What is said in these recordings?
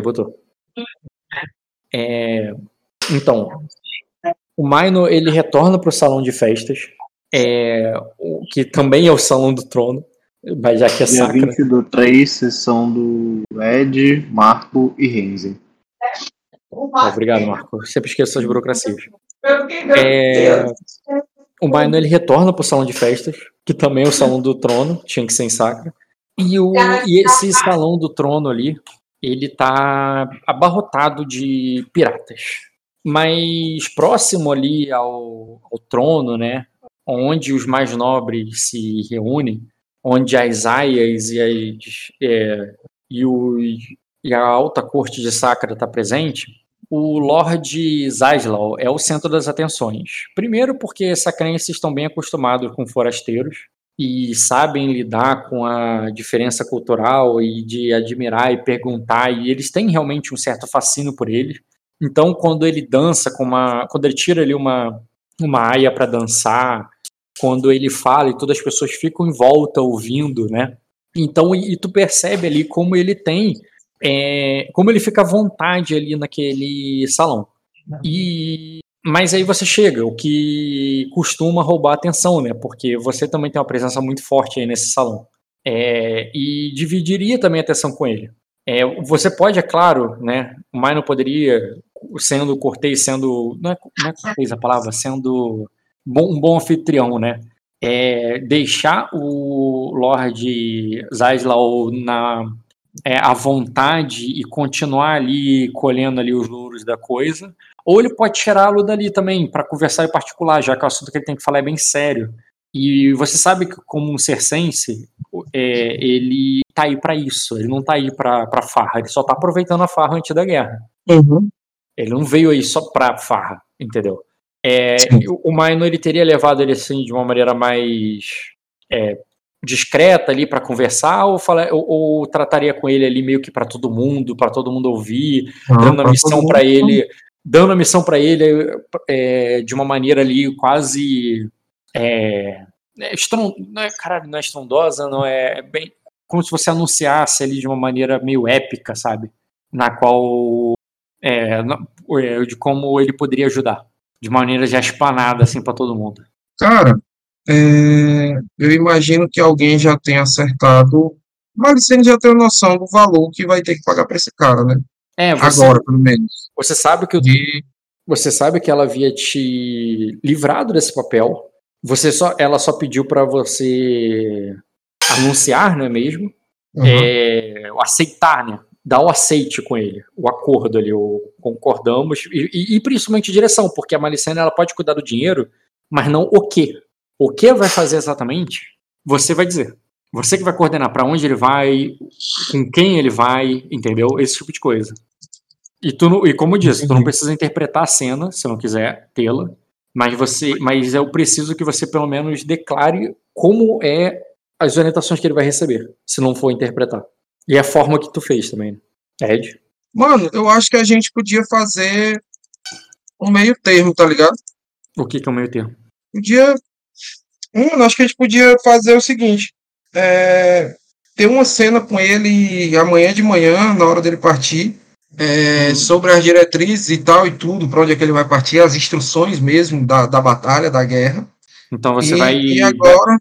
Botou. É, então, o Maino ele retorna para o salão de festas, é, o, que também é o salão do trono, mas já que é Dia sacra. 20 do 3, sessão do Ed, Marco e Renzi. Obrigado, Marco. Sempre esqueço essas burocracias. É, o Maino ele retorna para o salão de festas, que também é o salão do trono, tinha que ser em sacra. E, o, e esse salão do trono ali, ele tá abarrotado de piratas. Mas próximo ali ao, ao trono, né, onde os mais nobres se reúnem, onde as aias e, as, é, e, os, e a alta corte de Sacra está presente, o Lord Zaslau é o centro das atenções. Primeiro porque sacrenses estão bem acostumados com forasteiros e sabem lidar com a diferença cultural e de admirar e perguntar, e eles têm realmente um certo fascínio por ele. Então, quando ele dança com uma, quando ele tira ali uma uma aia para dançar, quando ele fala e todas as pessoas ficam em volta ouvindo, né? Então, e, e tu percebe ali como ele tem, é, como ele fica à vontade ali naquele salão. E mas aí você chega, o que costuma roubar atenção, né? Porque você também tem uma presença muito forte aí nesse salão. É, e dividiria também a atenção com ele. É, você pode, é claro, né? O Mai poderia, sendo cortês, sendo. Não é, não é cortês a palavra, sendo bom, um bom anfitrião, né? É, deixar o Lord Zaslau na é, à vontade e continuar ali colhendo ali os louros da coisa, ou ele pode tirá-lo dali também para conversar em particular, já que o assunto que ele tem que falar é bem sério. E você sabe que como um circense, é, ele tá aí para isso, ele não tá aí para farra, ele só tá aproveitando a farra antes da guerra. Uhum. Ele não veio aí só pra farra, entendeu? É, o Maino ele teria levado ele assim de uma maneira mais é, discreta ali para conversar ou, fala, ou, ou, trataria com ele ali meio que para todo mundo, para todo mundo ouvir, Não, dando a pra missão para ele, dando a missão para ele é, de uma maneira ali quase é, não é, caralho, não é estrondosa, não é, é bem como se você anunciasse ali de uma maneira meio épica, sabe? Na qual é, é, de como ele poderia ajudar, de maneira já espanada assim para todo mundo. Cara, eu imagino que alguém já tenha acertado. Maricene já tem noção do valor que vai ter que pagar para esse cara, né? É, você, Agora, pelo menos. você sabe que o E Você sabe que ela havia te livrado desse papel. Você só, ela só pediu para você anunciar, não é mesmo? uhum, É, o aceitar, né? Dar o aceite com ele, o acordo ali, o concordamos e, e- e principalmente direção, porque a Malicena ela pode cuidar do dinheiro, mas não o que. O que vai fazer exatamente? Você vai dizer. Você que vai coordenar para onde ele vai, com quem ele vai, entendeu? Esse tipo de coisa. E, tu não- e como disse, tu não precisa interpretar a cena, se não quiser tê-la, mas você, mas eu preciso que você pelo menos declare como é as orientações que ele vai receber, se não for interpretar. E a forma que tu fez também, né? Ed? Mano, eu acho que a gente podia fazer um meio termo, tá ligado? O que, que é o meio termo? Podia. Mano, acho que a gente podia fazer o seguinte: é, ter uma cena com ele amanhã de manhã, na hora dele partir, é, sobre as diretrizes e tal e tudo, pra onde é que ele vai partir, as instruções mesmo da, da batalha, da guerra. Então você e, vai. e agora.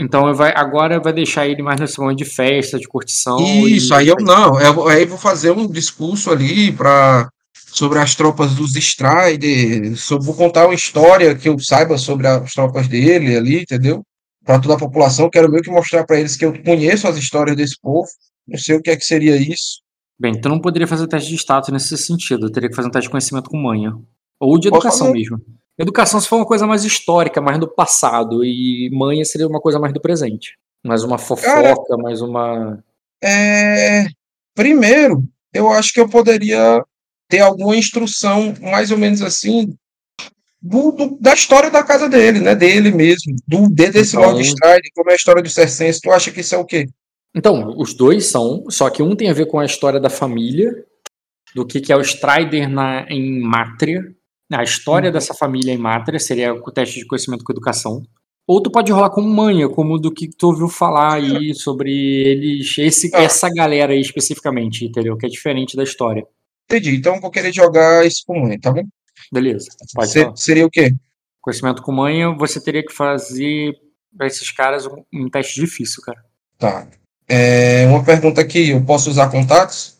Então vai, agora vai deixar ele mais nesse momento de festa, de curtição. Isso, e- aí eu não, eu, aí vou fazer um discurso ali para sobre as tropas dos Strider, sobre, vou contar uma história que eu saiba sobre as tropas dele ali, entendeu? Para toda a população, quero meio que mostrar para eles que eu conheço as histórias desse povo, não sei o que é que seria isso. Bem, tu não poderia fazer teste de status nesse sentido. Eu teria que fazer um teste de conhecimento com manha. Ou de educação mesmo. Educação se for uma coisa mais histórica, mais do passado. E manha seria uma coisa mais do presente. Mais uma fofoca, mais uma. É, primeiro, eu acho que eu poderia ter alguma instrução, mais ou menos assim, do, do- da história da casa dele, né? Dele mesmo, do, de- desse Então- Lord Strider, como é a história do Cercense. Tu acha que isso é o quê? Então, os dois são, só que um tem a ver com a história da família, do que, que é o Strider na, em Mátria. A história Uhum. dessa família em Mátria seria o teste de conhecimento com educação. Ou tu pode rolar com manha, como do que tu ouviu falar aí sobre eles, esse, Ah. essa galera aí especificamente, entendeu? Que é diferente da história. Entendi. Então eu vou querer jogar isso com manha, tá bom? Beleza, pode Se- falar. seria o quê? Conhecimento com manha, você teria que fazer pra esses caras um, um teste difícil, cara. Tá. É, uma pergunta aqui, eu posso usar contatos?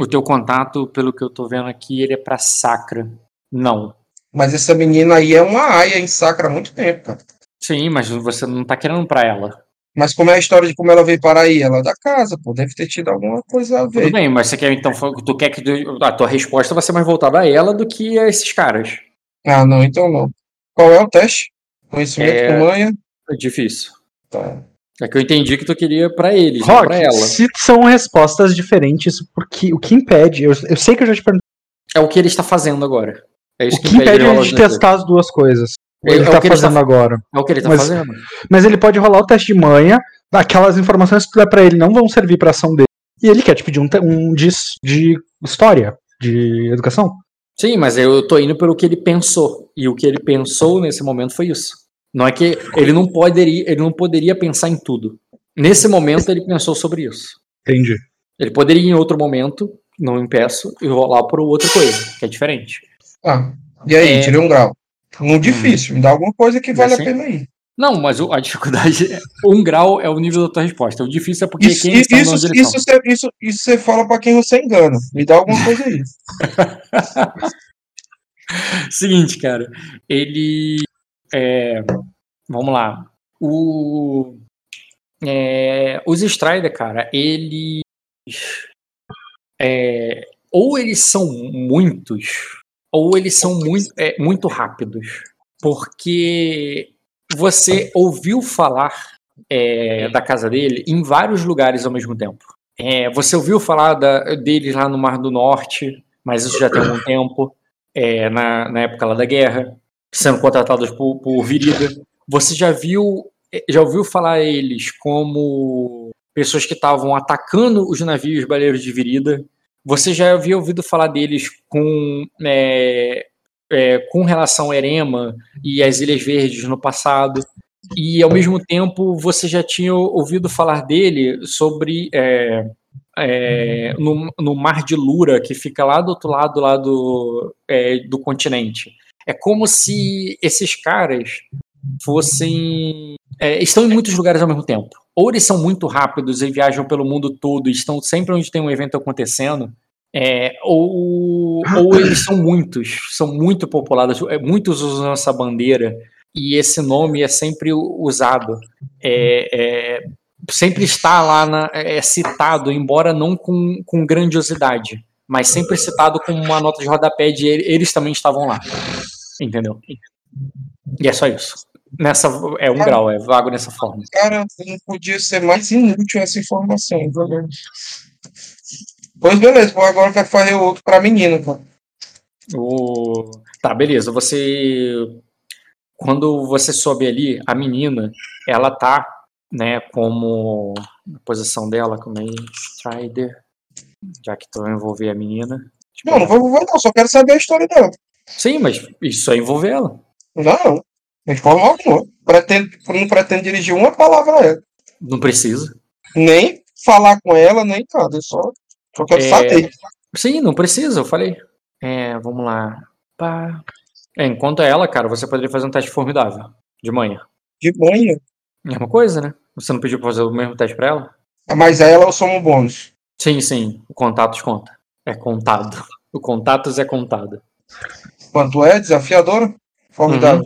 O teu contato, pelo que eu tô vendo aqui, ele é pra sacra. Não. Mas essa menina aí é uma aia em sacra há muito tempo, cara. Sim, mas você não tá querendo pra ela. Mas como é a história de como ela veio para aí? Ela é da casa, pô, deve ter tido alguma coisa a Tudo ver. bem, mas você quer então tu quer que a tua resposta vai ser mais voltada a ela do que a esses caras. Ah, não, então não. Qual é o teste? Conhecimento É- com manha? É difícil. Tá. É que eu entendi que tu queria pra eles, Rock, pra ela. se são respostas diferentes, porque o que impede, eu, eu sei que eu já te perguntei, É o que ele está fazendo agora. É isso o que impede ele ele rolar de os dois. testar as duas coisas. É- Ele é o tá que ele fazendo tá- agora. É o que ele tá Mas- fazendo. Mas ele pode rolar o teste de manha, aquelas informações que tu der pra ele não vão servir pra ação dele. E ele quer te pedir um, um de, de história, de educação. Sim, mas eu tô indo pelo que ele pensou. E o que ele pensou nesse momento foi isso. Não é que ele não poderia, ele não poderia pensar em tudo. Nesse momento ele pensou sobre isso. Entendi. Ele poderia em outro momento, não impeço, e rolar por outra coisa, que é diferente. Ah, e aí, É. tirei um grau. Um difícil, me dá alguma coisa que vale Assim? a pena aí. Não, mas a dificuldade, é- um grau é o nível da tua resposta. O difícil é porque Isso, quem está isso, na isso, você, isso, isso você fala pra quem você engana. Me dá alguma coisa aí. Seguinte, cara, ele. É, vamos lá. O, é, os Strider, cara, eles. é, ou eles são muitos, ou eles são muito, é, muito rápidos. Porque você ouviu falar é, da casa dele em vários lugares ao mesmo tempo. É, você ouviu falar da, deles lá no Mar do Norte, mas isso já tem algum tempo é, na, na época lá da guerra, sendo contratados por, por Virida. Você já viu, já ouviu falar eles como pessoas que estavam atacando os navios baleiros de Virida? Você já havia ouvido falar deles com, é, é, com relação a Erema e as Ilhas Verdes no passado? E ao mesmo tempo você já tinha ouvido falar dele sobre é, é, no, no Mar de Lura, que fica lá do outro lado lá do, é, do continente. É como se esses caras fossem. é, estão em muitos lugares ao mesmo tempo. Ou eles são muito rápidos e viajam pelo mundo todo e estão sempre onde tem um evento acontecendo. é, ou, ou eles são muitos, são muito populados, é, muitos usam essa bandeira e esse nome é sempre usado. É, é, sempre está lá na, é citado, embora não com, com grandiosidade, mas sempre citado como uma nota de rodapé de ele- eles também estavam lá. Entendeu? E é só isso. Nessa, é um grau, é vago nessa forma. Cara, não podia ser mais inútil essa informação. entendeu? Pois beleza, vou agora vai fazer outro pra menina, cara. O... Tá, beleza. Você. Quando você sobe ali, a menina, ela tá, né, como. A posição dela, como é? Strider. Já que tu vai envolver a menina. Tipo, Não, não vou, vou não, só quero saber a história dela. Sim, mas isso é envolver ela. Não, de forma alguma. Pretendo, não pretendo dirigir uma palavra a ela. Não precisa. Nem falar com ela, nem nada. Eu só, só quero É, saber. Sim, não precisa, eu falei. É, vamos lá. Pá. É, enquanto ela, cara, você poderia fazer um teste formidável. De manhã. De manhã. Mesma coisa, né? Você não pediu pra fazer o mesmo teste pra ela? Mas ela eu um bônus. Sim, sim. O contatos conta. É contado. O contatos é contado. Quanto é? Desafiadora? Formidável.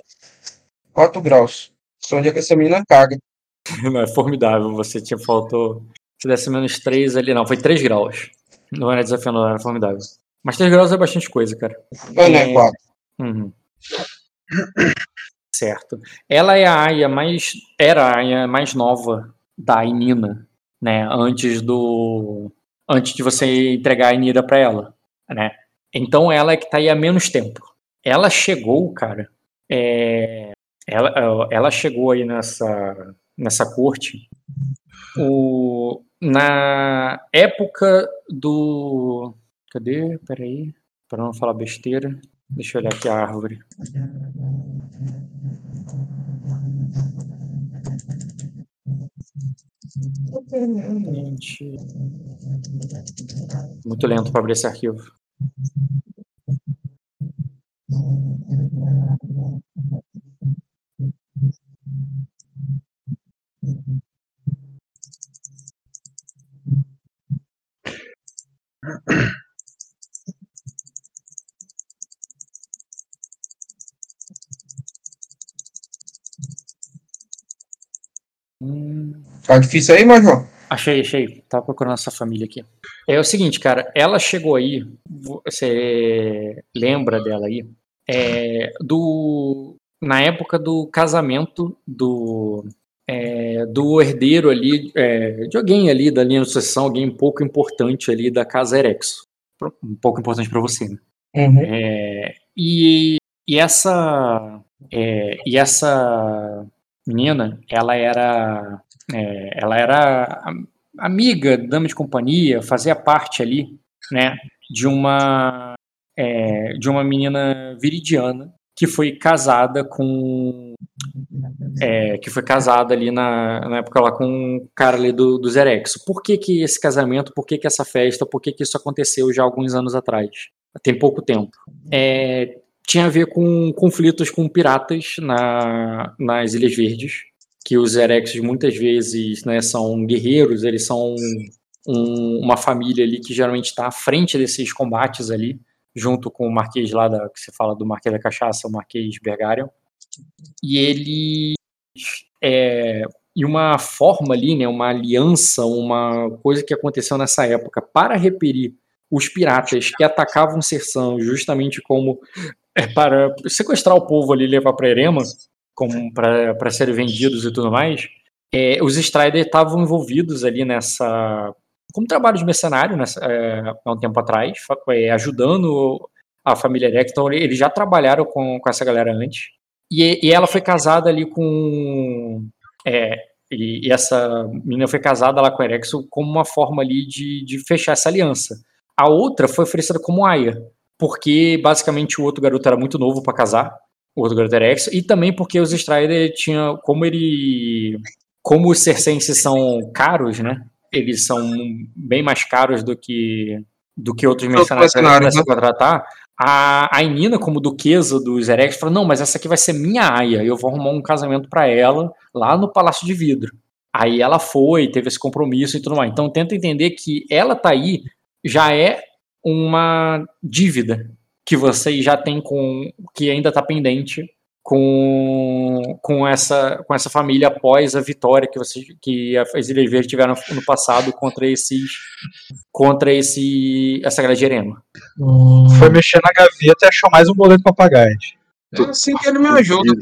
4 graus. Só onde é que essa menina caga. Não é formidável. Você tinha faltou. Se desse menos 3 ali. Não, foi 3 graus. Não era desafiador, era formidável. Mas 3 graus é bastante coisa, cara. Não É. é 4. Uhum. Certo. Ela é a aia mais. Era a aia mais nova da Inina, né? Antes do. Antes de você entregar a Inira pra ela, né? Então ela é que tá aí há menos tempo. Ela chegou, cara. É, ela, ela chegou aí nessa, nessa corte o, na época do. Cadê? Peraí. Para não falar besteira. Deixa eu olhar aqui a árvore. Muito lento para abrir esse arquivo. Tá difícil aí, Major? achei, achei. Tava procurando essa família aqui. É o seguinte, cara. Ela chegou aí. Você lembra dela aí? É, do na época do casamento do é, do herdeiro ali é, de alguém ali da linha de sucessão, alguém um pouco importante ali da casa Erexo. Um pouco importante para você, né? É, e, e essa é, e essa menina, ela era é, ela era am- amiga, dama de companhia, fazia parte ali, né, de uma é, de uma menina viridiana que foi casada com é, que foi casada ali na, na época lá com um cara ali do, do Zerexo. Por que, que esse casamento, por que, que essa festa, por que, que isso aconteceu já alguns anos atrás? Tem pouco tempo. É, tinha a ver com conflitos com piratas na, nas Ilhas Verdes, que os Erexos muitas vezes né, são guerreiros, eles são um- uma família ali que geralmente está à frente desses combates ali, junto com o Marquês lá da, que você fala do Marquês da Cachaça, o Marquês Bergarion. E ele é, e uma forma ali, né, uma aliança, uma coisa que aconteceu nessa época para repelir os piratas que atacavam Serção justamente como é, para sequestrar o povo ali e levar para Erema, como para serem vendidos e tudo mais. É, os Strider estavam envolvidos ali nessa como trabalho de mercenário nessa, é, há um tempo atrás, é, ajudando a família Rex. Então eles já trabalharam com, com essa galera antes. E, e ela foi casada ali com. É, e, e essa menina foi casada lá com o Erexo como uma forma ali de, de fechar essa aliança. A outra foi oferecida como Aya, porque basicamente o outro garoto era muito novo para casar, o outro garoto Erexo, e também porque os Strider tinham. Como ele. Como os Cercenses são caros, né? Eles são bem mais caros do que do que outros mercenários mercenários, se né? contratar. A, a Inina, como duquesa dos Erex, falou: não, mas essa aqui vai ser minha aia. Eu vou arrumar um casamento para ela lá no Palácio de Vidro. Aí ela foi, teve esse compromisso e tudo mais. Então tenta entender que ela tá aí já é uma dívida que você já tem com que ainda está pendente com, com essa com essa família após a vitória que você que as Ilhas Verdes tiveram no passado contra esses contra esse essa galera de Erema. Foi mexer na gaveta e achou mais um boleto pra pagar. gente. Assim que ele me ajuda.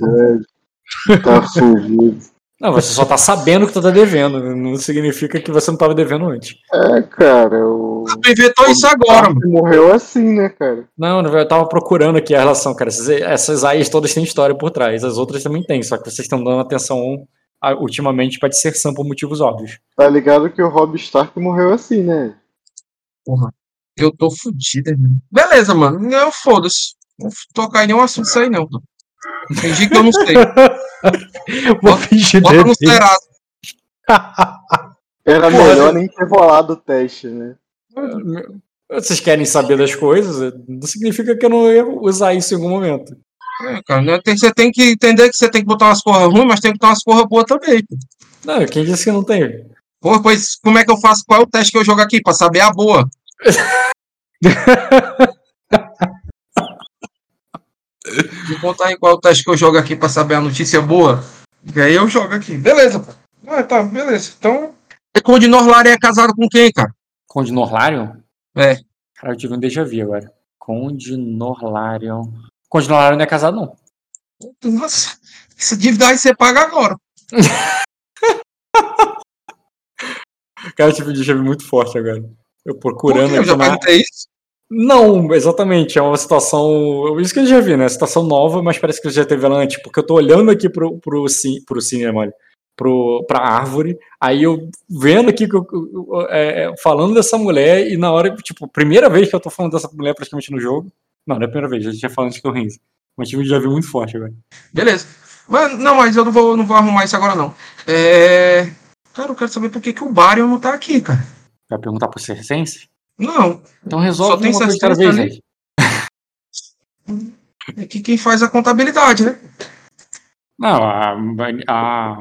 Tá fugido. Não, você só tá sabendo que tu tá devendo, não significa que você não tava devendo antes. É, cara, o. Tu inventou isso agora, mano. Morreu assim, né, cara? Não, eu tava procurando aqui a relação, cara. Essas, essas AIs todas têm história por trás, as outras também têm, só que vocês estão dando atenção ultimamente pra disserção por motivos óbvios. Tá ligado que o Rob Stark morreu assim, né? Porra. Eu tô fudido, mano. Beleza, mano. Eu foda-se. Não vou tocar em nenhum assunto isso aí, não. Fingi que eu não sei. Vou fingir Bota no. Serasa. Era Porra, melhor nem ter rolado o teste, né? Vocês querem saber das coisas, não significa que eu não ia usar isso em algum momento. É, cara, né? Tem- você tem que entender que você tem que botar umas porras ruins, mas tem que botar umas porras boas também. Não, quem disse que não tem? Pô, pois como é que eu faço? Qual é o teste que eu jogo aqui? Pra saber a boa. Me contar aí qual o teste que eu jogo aqui pra saber a notícia boa. E aí eu jogo aqui. Beleza, pô. Ah, tá, beleza. Então. E Conde Norlari é casado com quem, cara? Conde Norlarion? É. Cara, eu tive um déjà vu agora. Conde Norlarion. Conde Norlarion não é casado, não. Nossa, essa dívida aí você paga agora. Cara, eu tive um déjà vu muito forte agora. Eu Por procurando quê? Eu aqui já na- perguntei isso. Não, exatamente. É uma situação. Isso que eu já vi, né? Situação nova, mas parece que eu já teve ela antes. Porque eu tô olhando aqui pro, pro, pro cinema, olha, pro, pra árvore. Aí eu vendo aqui, que eu- eu- é, é, falando dessa mulher, e na hora, tipo, primeira vez que eu tô falando dessa mulher praticamente no jogo. Não, não é a primeira vez, a gente já falando de Renzo. Mas tive um já vi muito forte agora. Beleza. Mas, não, mas eu não vou, não vou arrumar isso agora, não. É... Cara, eu quero saber por que, que o Baryon não tá aqui, cara. Vai perguntar pro Circense? Não, Então resolve Só tem uma coisa de cada 60 vez ali. aí. é que quem faz a contabilidade, né? Não, a, a,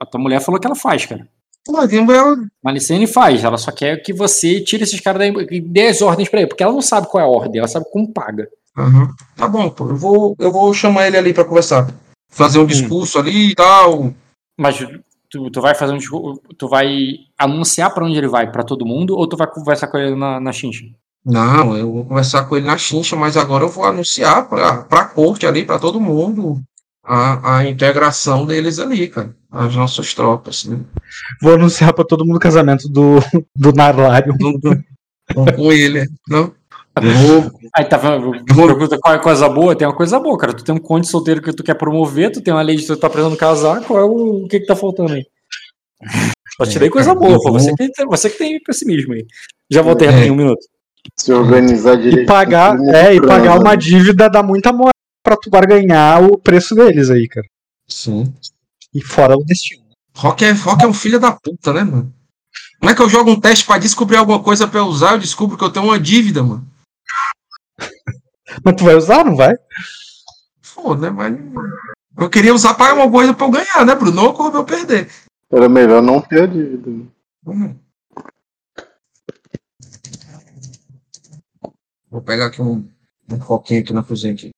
a tua mulher falou que ela faz, cara. Ela. Malicene faz, ela só quer que você tire esses caras daí e dê as ordens pra ele, porque ela não sabe qual é a ordem, ela sabe como paga. Aham. Tá bom, pô. Eu vou, eu vou chamar ele ali pra conversar. Fazer um discurso ali e tal. Mas tu, tu vai fazer um tu vai anunciar pra onde ele vai, pra todo mundo, ou tu vai conversar com ele na, na Xincha? Não, eu vou conversar com ele na chincha, mas agora eu vou anunciar pra, pra corte ali, pra todo mundo, a, a integração deles ali, cara. As nossas tropas, né? Vou anunciar pra todo mundo o casamento do, do Narlário. Com ele, não? Aí tá vou- Pergunta qual é a coisa boa? Tem uma coisa boa, cara. Tu tem um conde solteiro que tu quer promover, tu tem uma lei de tu tá precisando casar, qual é o, o que que tá faltando aí? Só te dei coisa boa, pô. Você que, tem- você que tem pessimismo aí. Já voltei É. rapidinho, um minuto. Se organizar direito. E pagar, é, e pagar uma dívida dá muita moral pra tu barganhar o preço deles aí, cara. sim. E fora o destino. Rock é, Rock é um filho da puta, né, mano? Como é que eu jogo um teste pra descobrir alguma coisa pra eu usar? Eu descubro que eu tenho uma dívida, mano. Mas tu vai usar, não vai? Foda, né? Mas. Eu queria usar pra uma coisa pra eu ganhar, né, Bruno? Não pra eu perder. Era melhor não ter a dívida. Hum. Vou pegar aqui um, um foquinho aqui na cozinha aqui.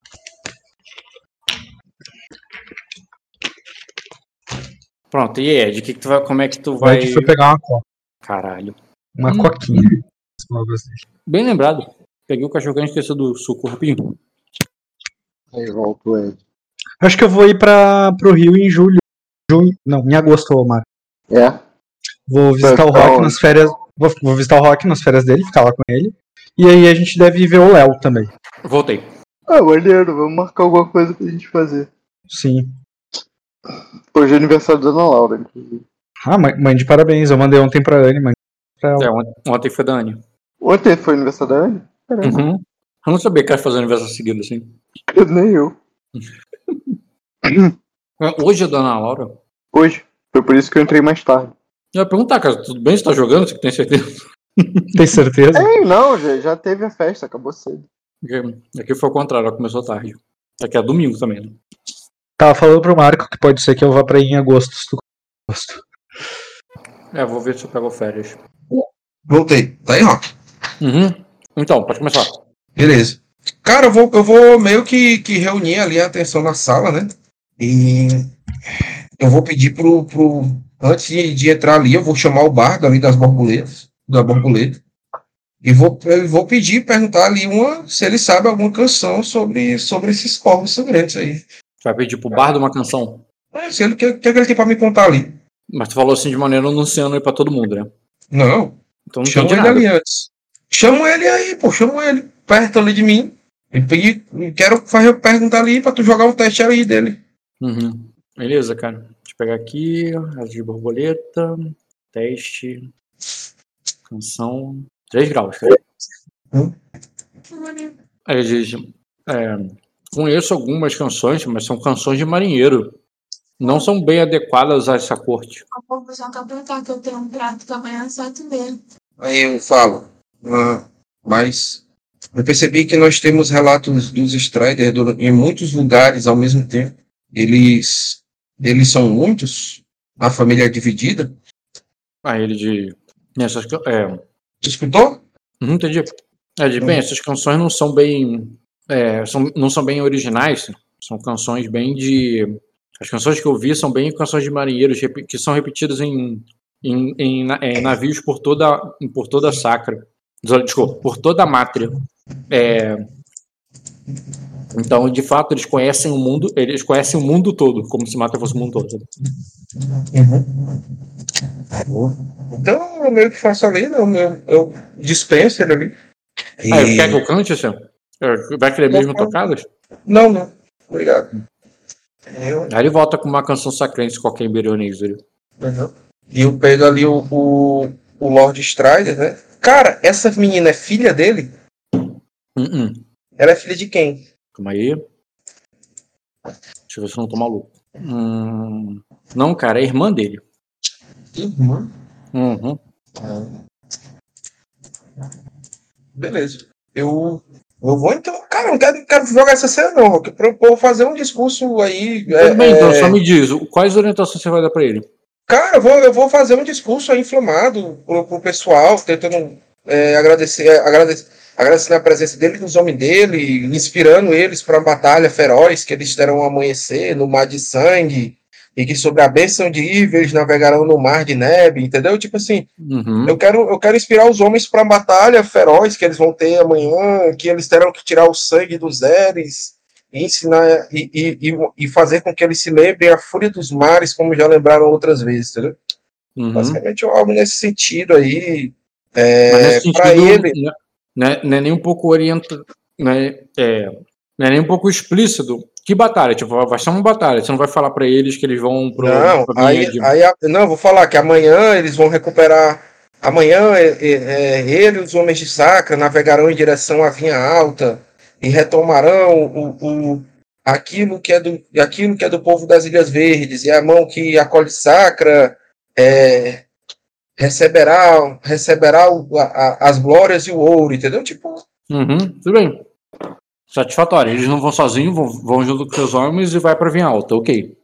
Pronto, e Ed, que que tu vai, como é que tu Vai vai. que foi pegar uma coca. Caralho. Uma Hum. coquinha. Bem lembrado. Peguei o cachorro quente esqueceu do suco rapidinho. Aí volta o Ed. Acho que eu vou ir pra, pro Rio em julho. Junho, não, em agosto, Omar. É? Vou visitar o pra Rock nas férias. Vou, vou visitar o Rock nas férias dele, ficar lá com ele. E aí a gente deve ver o Léo também. Voltei. Ah, maneiro, vamos marcar alguma coisa pra gente fazer. Sim. Hoje é aniversário da Ana Laura, inclusive. Ah, mãe, mãe de parabéns. Eu mandei ontem pra Anne, mãe. Pra ela. É, ontem, ontem foi da Anne. Ontem foi aniversário da Anne? Caramba, Uhum. Eu não sabia que ela fazia aniversário seguido assim. nem eu. Hoje é da Ana Laura. Hoje. Foi por isso que eu entrei mais tarde. Eu ia perguntar, cara, tudo bem? Você tá jogando? Você tem certeza? Tem certeza? Ei, não, já, já teve a festa, acabou cedo. Aqui foi o contrário, ela começou tarde. Aqui é domingo também, né? Tava falando pro Marco que pode ser que eu vá pra ir em agosto. se tu gosta. É, vou ver se eu pego férias. Voltei. Tá aí, Rock? Uhum. Então, pode começar. Beleza. Cara, eu vou, eu vou meio que, que reunir ali a atenção na sala, né? E eu vou pedir pro. pro antes de, de entrar ali, eu vou chamar o bardo ali das borboletas, da borboleta. E vou, eu vou pedir, perguntar ali uma, se ele sabe alguma canção sobre, sobre esses povos sangrentos aí. Tu vai pedir pro bardo uma canção. É, se ele, o que, o que ele tem pra me contar ali? Mas tu falou assim de maneira anunciando aí pra todo mundo, né? Não, Então não chama ele ali antes. Chama ele aí, pô, chama ele perto ali de mim. E pedir, quero fazer perguntar ali pra tu jogar um teste aí dele. Uhum. Beleza, cara. Deixa eu pegar aqui. Asa de borboleta. Teste. Canção. 3 graus, cara. Hum. Aí ele diz. É, conheço algumas canções, mas são canções de marinheiro. Não são bem adequadas a essa corte. Pouco já tá perguntar que eu tenho um prato que amanhã é só tu ver. Aí eu falo, ah, mas eu percebi que nós temos relatos dos Strider do- em muitos lugares ao mesmo tempo. Eles, eles são muitos, a família é dividida. Aí ele diz. Essas, é, escutou? Uhum, entendi. É, de, bem, essas canções não são bem. é, são, não são bem originais. São canções bem de. As canções que eu vi são bem canções de marinheiros que são repetidas em, em, em é, navios por toda, por toda a sacra. Desculpa, por toda a mátria. É, então, de fato, eles conhecem o mundo, eles conhecem o mundo todo, como se mátria fosse o mundo todo. Então eu meio que faço ali, né, eu, eu, eu dispenso ele ali. Ah, E- quer que eu cante, assim? Vai querer mesmo tocadas? Não, não. Obrigado. Eu, Aí ele volta com uma canção sacrense qualquer em. Uhum. E eu pego ali o, o, o Lord Strider, né? Cara, essa menina é filha dele? Uh Ela é filha de quem? Calma aí. Deixa eu ver se eu não tô maluco. Hum, não, cara, é irmã dele. Uhum. Uhum. Beleza. Eu, eu vou então. Cara, eu não quero, quero jogar essa cena, não. Eu quero vou fazer um discurso aí. é, Tudo bem, então, é, só me diz, quais orientações você vai dar pra ele? Cara, eu vou, eu vou fazer um discurso aí inflamado pro, pro pessoal, tentando é, agradecer, é, agradecer, agradecendo a presença dele, dos homens dele, inspirando eles para a batalha feroz que eles terão amanhecer no mar de sangue, e que sob a bênção de Ive eles navegarão no mar de neve, entendeu? Tipo assim, Uhum. eu quero, eu quero inspirar os homens para a batalha feroz que eles vão ter amanhã, que eles terão que tirar o sangue dos Eres ensinar e, e, e- fazer com que eles se lembrem a fúria dos mares, como já lembraram outras vezes, entendeu? Uhum. Basicamente algo nesse sentido aí. É, para sentido, ele, né, não é, não é nem um pouco orienta, né, é, não é nem um pouco explícito. Que batalha? Tipo, vai ser uma batalha. Você não vai falar pra eles que eles vão pro. não, linha aí, de- aí não, vou falar que amanhã eles vão recuperar. Amanhã é, é, é, ele e os homens de Sacra navegarão em direção à Vinha Alta e retomarão o, o- aquilo, que é do, aquilo que é do povo das Ilhas Verdes, e a mão que acolhe Sacra é, receberá, receberá o- a- as glórias e o ouro, entendeu? Tipo, Uhum, tudo bem. Satisfatório. Eles não vão sozinhos, vão, vão junto com seus homens e vai pra Vinha Alta. Ok.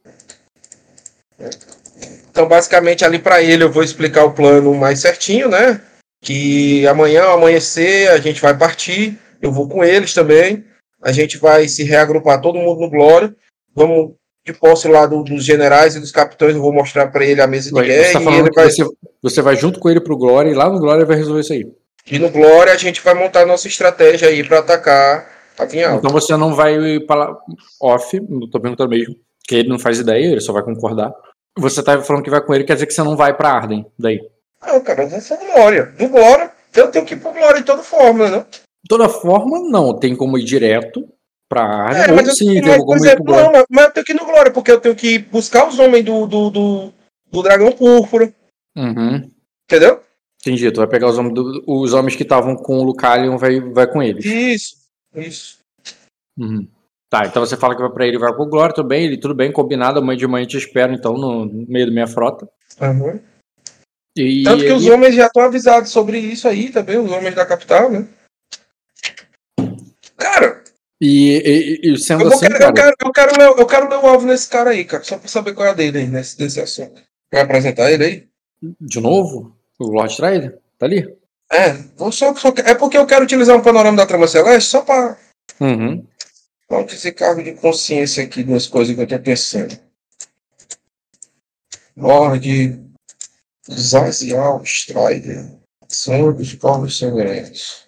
Então, basicamente, ali para ele eu vou explicar o plano mais certinho, né? Que amanhã, ao amanhecer, a gente vai partir. Eu vou com eles também. A gente vai se reagrupar todo mundo no Glória. Vamos de posse lá do- dos generais e dos capitães. Eu vou mostrar para ele a mesa de Ué, Você guerra. tá e, ele vai, você, você vai junto com ele pro Glória e lá no Glória vai resolver isso aí. e no Glória a gente vai montar nossa estratégia aí para atacar a Vinha Alta. Então você não vai para off, não tô perguntando mesmo, que ele não faz ideia, ele só vai concordar. Você tá falando que vai com ele, quer dizer que você não vai pra Arden, daí. Não, cara, eu vou pro Glória. Do Glória, eu tenho que ir pro Glória de toda forma, né? De toda forma, não, tem como ir direto pra Arden, É, mas eu, sim, mas, como ir Glória. não, mas- mas eu tenho que ir no Glória, porque eu tenho que buscar os homens do, do, do, do Dragão Púrpura, Uhum. entendeu? Entendi, tu vai pegar os homens, do- os homens que estavam com o Lucalion, vai, vai com eles. Isso, isso. Uhum. Tá, então você fala que vai pra ele, vai pro Glória, tudo bem, ele, tudo bem, combinado, amanhã de manhã eu te espero, então, no meio da minha frota. Uhum. E, Tanto que os e- homens já estão avisados sobre isso aí também, os homens da capital, né? Cara, e- e- e sendo eu, assim, querer- cara, eu, quero, eu, quero eu quero alvo nesse cara aí, cara, só pra saber qual é a dele aí, nesse, nesse assunto. Vai apresentar ele aí? de novo, o Lord Trader, tá ali. É, vou só, só- é porque eu quero utilizar um panorama da trama celeste só pra Uhum. Vamos dizer cargo de consciência aqui das coisas que eu tô pensando. Lorde Zazial Strider. Senhor dos Corvos Sangrentos.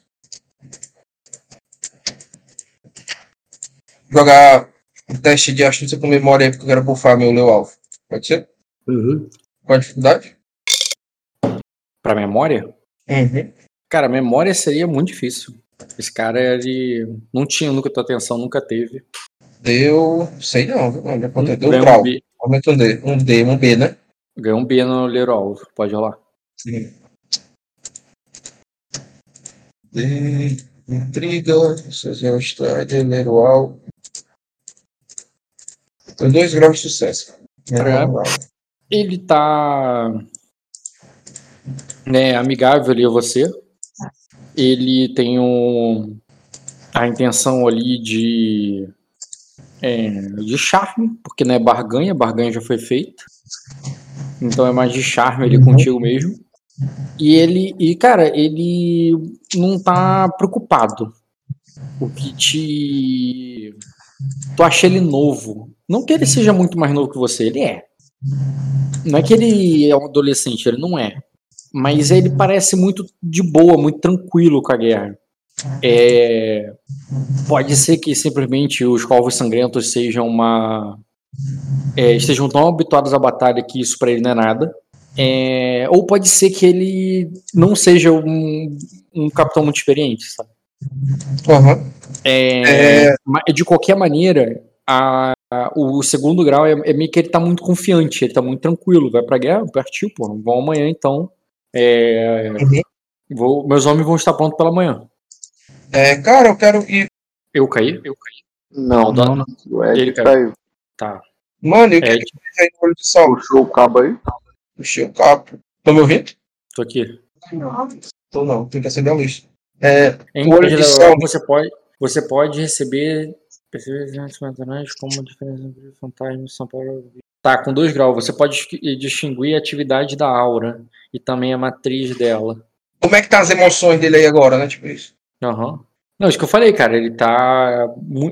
Jogar um teste de astúcia com memória aí, porque eu quero bufar meu Leo Alvo. Pode ser? Qual a dificuldade? Pra memória? Uhum. Cara, memória seria muito difícil. Esse cara, ele não tinha nunca tua atenção, nunca teve. Deu. Sei não, viu? É? Deu Ganhou um. B, Aumenta um D. Um D, um B, né? ganhou um B no Leiro Alvo, pode rolar. Sim. De intriga, Social Strider, Leroal. Tem dois graus de sucesso. Caramba. Ele tá né, amigável ali a você. Ele tem um, a intenção ali de é, de charme, porque não é barganha, barganha já foi feita. Então é mais de charme ali contigo mesmo. E ele, e cara, ele não tá preocupado. O que te. Tu acha ele novo. Não que ele seja muito mais novo que você, ele é. Não é que ele é um adolescente, ele não é. Mas ele parece muito de boa, muito tranquilo com a guerra. É, pode ser que simplesmente os Corvos Sangrentos sejam uma. é, estejam tão habituados à batalha que isso pra ele não é nada. É, ou pode ser que ele não seja um, um capitão muito experiente, sabe? Uhum. É, ma- De qualquer maneira, a- a- o segundo grau é, é meio que ele tá muito confiante, ele tá muito tranquilo. Vai pra guerra, partiu, pô. Vão amanhã então. É, Uhum. vou- meus homens vão estar prontos pela manhã. É, cara, eu quero ir. Eu caí? Eu caí. Não, Não, não. O Ed Ele caiu. Tá. Mano, eu É, quero ir aí no olho do sol. Puxou o cabo aí. Puxei o cabo. Tô me ouvindo? Tô aqui. Tô não, tem que acender a luz. É, Em O olho de céu. você pode, você pode receber perceber naturais como diferença entre fantasma e São Paulo. Tá, com 2 graus. Você pode dis- distinguir a atividade da aura e também a matriz dela. como é que tá as emoções dele aí agora, né? Tipo isso. Aham. Não, isso que eu falei, cara. Ele tá.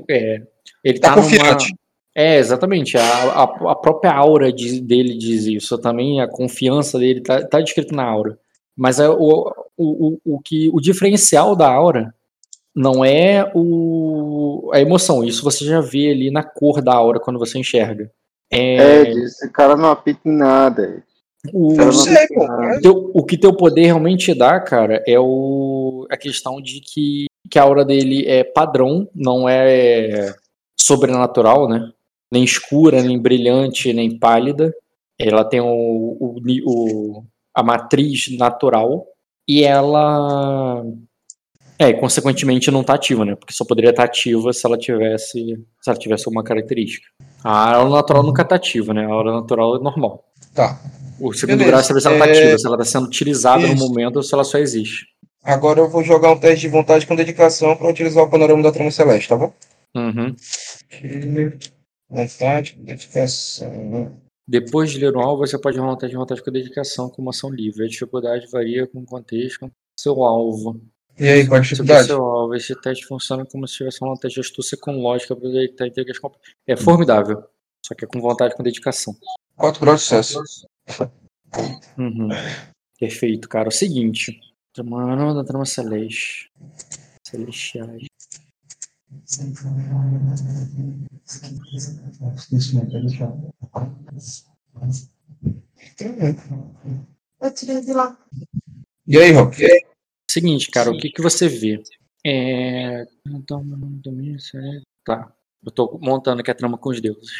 É, ele Tá tá, numa- confiante. É, exatamente. A, a, a própria aura de- dele diz isso. Também a confiança dele tá, tá descrito na aura. Mas é o, o, o, o, que, o diferencial da aura não é o, a emoção. Isso você já vê ali na cor da aura quando você enxerga. É, Ed, esse cara não apita em nada. O, Eu não sei, pô. Teu- o que teu poder realmente dá, cara, é o, a questão de que, que a aura dele é padrão, não é sobrenatural, né? Nem escura, nem brilhante, nem pálida. Ela tem o, o, o- a matriz natural e ela. É, consequentemente não tá ativa, né? Porque só poderia estar ativa se ela tivesse. Se ela tivesse alguma característica. A aura natural nunca tá ativa, né? A aura natural é normal. Tá. O segundo Beleza, grau é saber se ela tá é, ativa, se ela tá sendo utilizada no isso. momento ou se ela só existe. Agora eu vou jogar um teste de vontade com dedicação para utilizar o panorama da trama celeste, tá bom? Uhum. Vontade com dedicação. Depois de ler o alvo, você pode rolar um teste de vontade com dedicação como ação livre. A dificuldade varia com o contexto com seu alvo. E aí, qual a dificuldade? seu alvo, esse teste funciona como se tivesse um teste de astúcia com lógica para detectar intrigas com- É formidável. Só que é com vontade com dedicação. 4 graus de sucesso. Uhum. Perfeito, cara. É o seguinte. Trama da trama celeste. Celestiais. Eu tirei de lá. E aí, Rock? Seguinte, cara, o que, que você vê? É. Tá. Eu tô montando aqui a trama com os deuses.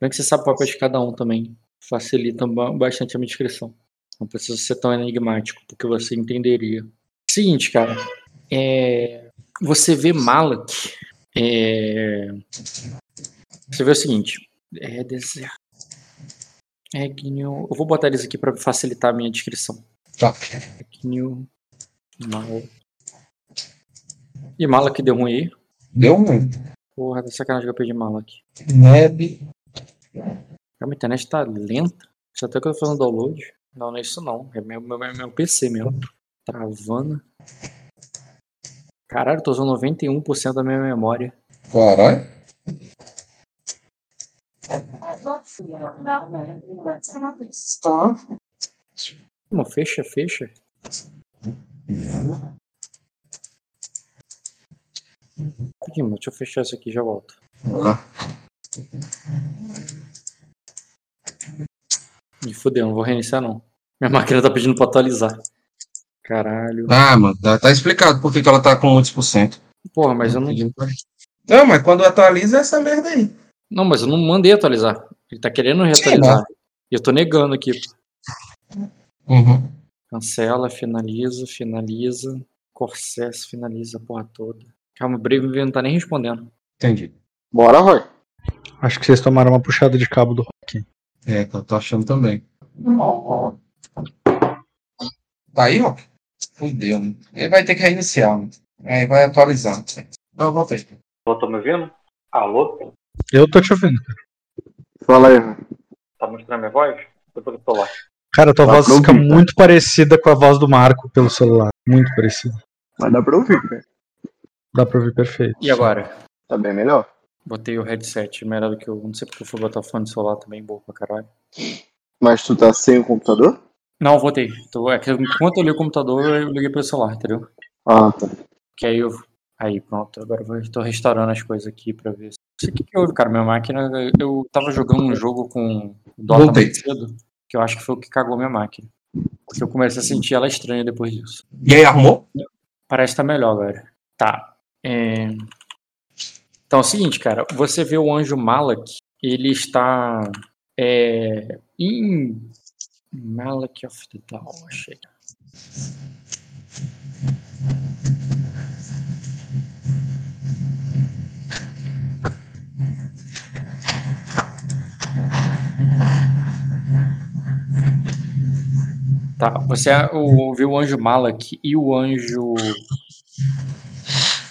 Bem que você sabe o papel de cada um também. Facilita ba- bastante a minha descrição. Não precisa ser tão enigmático, porque você entenderia. Seguinte, cara. É... Você vê Malak. É... Você vê o seguinte. É deserto. É Gnil- Eu vou botar eles aqui para facilitar a minha descrição. Tá. New Mal. E Malak deu ruim aí? Deu um. Porra, da sacanagem que eu perdi Malak. Neb. Cara, minha internet tá lenta. Isso até que eu tô fazendo download. Não, não é isso não. É meu, meu, meu PC mesmo. Travando. Caralho, tô usando 91% da minha memória. Caralho. Não. Tá. Não, fecha, deixa eu fechar isso aqui e já volto. Me fudeu, não vou reiniciar não. Minha máquina tá pedindo pra atualizar. Caralho. Ah, mano, tá, tá explicado por que, que ela tá com muitos por cento. Porra, mas eu não. Não, mas quando atualiza é essa merda aí. Não, mas eu não mandei atualizar. Ele tá querendo reatualizar. E eu tô negando aqui. Uhum. Cancela, finaliza, finaliza. Corsair, finaliza a porra toda. Calma, o Brave não tá nem respondendo. Entendi. Bora, Roy. Acho que vocês tomaram uma puxada de cabo do Rock. É, que eu tô achando também. Tá aí, ó. Fudeu, né? Ele vai ter que reiniciar, né? Aí vai atualizar. Eu voltei. Tô me ouvindo? Alô? Eu tô te ouvindo. Fala aí, Roy. Tá mostrando minha voz? Depois do celular. Cara, tua Dá voz fica ouvir, tá? muito parecida com a voz do Marco pelo celular. Muito parecida. Mas dá pra ouvir, cara. Dá pra ouvir perfeito. E agora? Tá bem melhor. Botei o headset, melhor do que eu. Não sei porque eu fui botar o fone de celular também, boa pra caralho. Mas tu tá sem o computador? Não, voltei. Tô, é que enquanto eu li o computador, eu liguei pelo celular, entendeu? Ah, tá. Que aí eu. Aí, pronto. Agora eu vou- tô restaurando as coisas aqui pra ver. se- Não sei o que, que houve, cara. Minha máquina. Eu tava jogando um jogo com Dota Voltei. muito cedo, que eu acho que foi o que cagou minha máquina. Porque eu comecei a sentir ela estranha depois disso. E aí, arrumou? Parece que tá melhor agora. Tá. É... Então é o seguinte, cara. Você vê o anjo Malak, ele está é, em Malak of the Dawn, achei. Tá, você ouviu o anjo Malak e o anjo.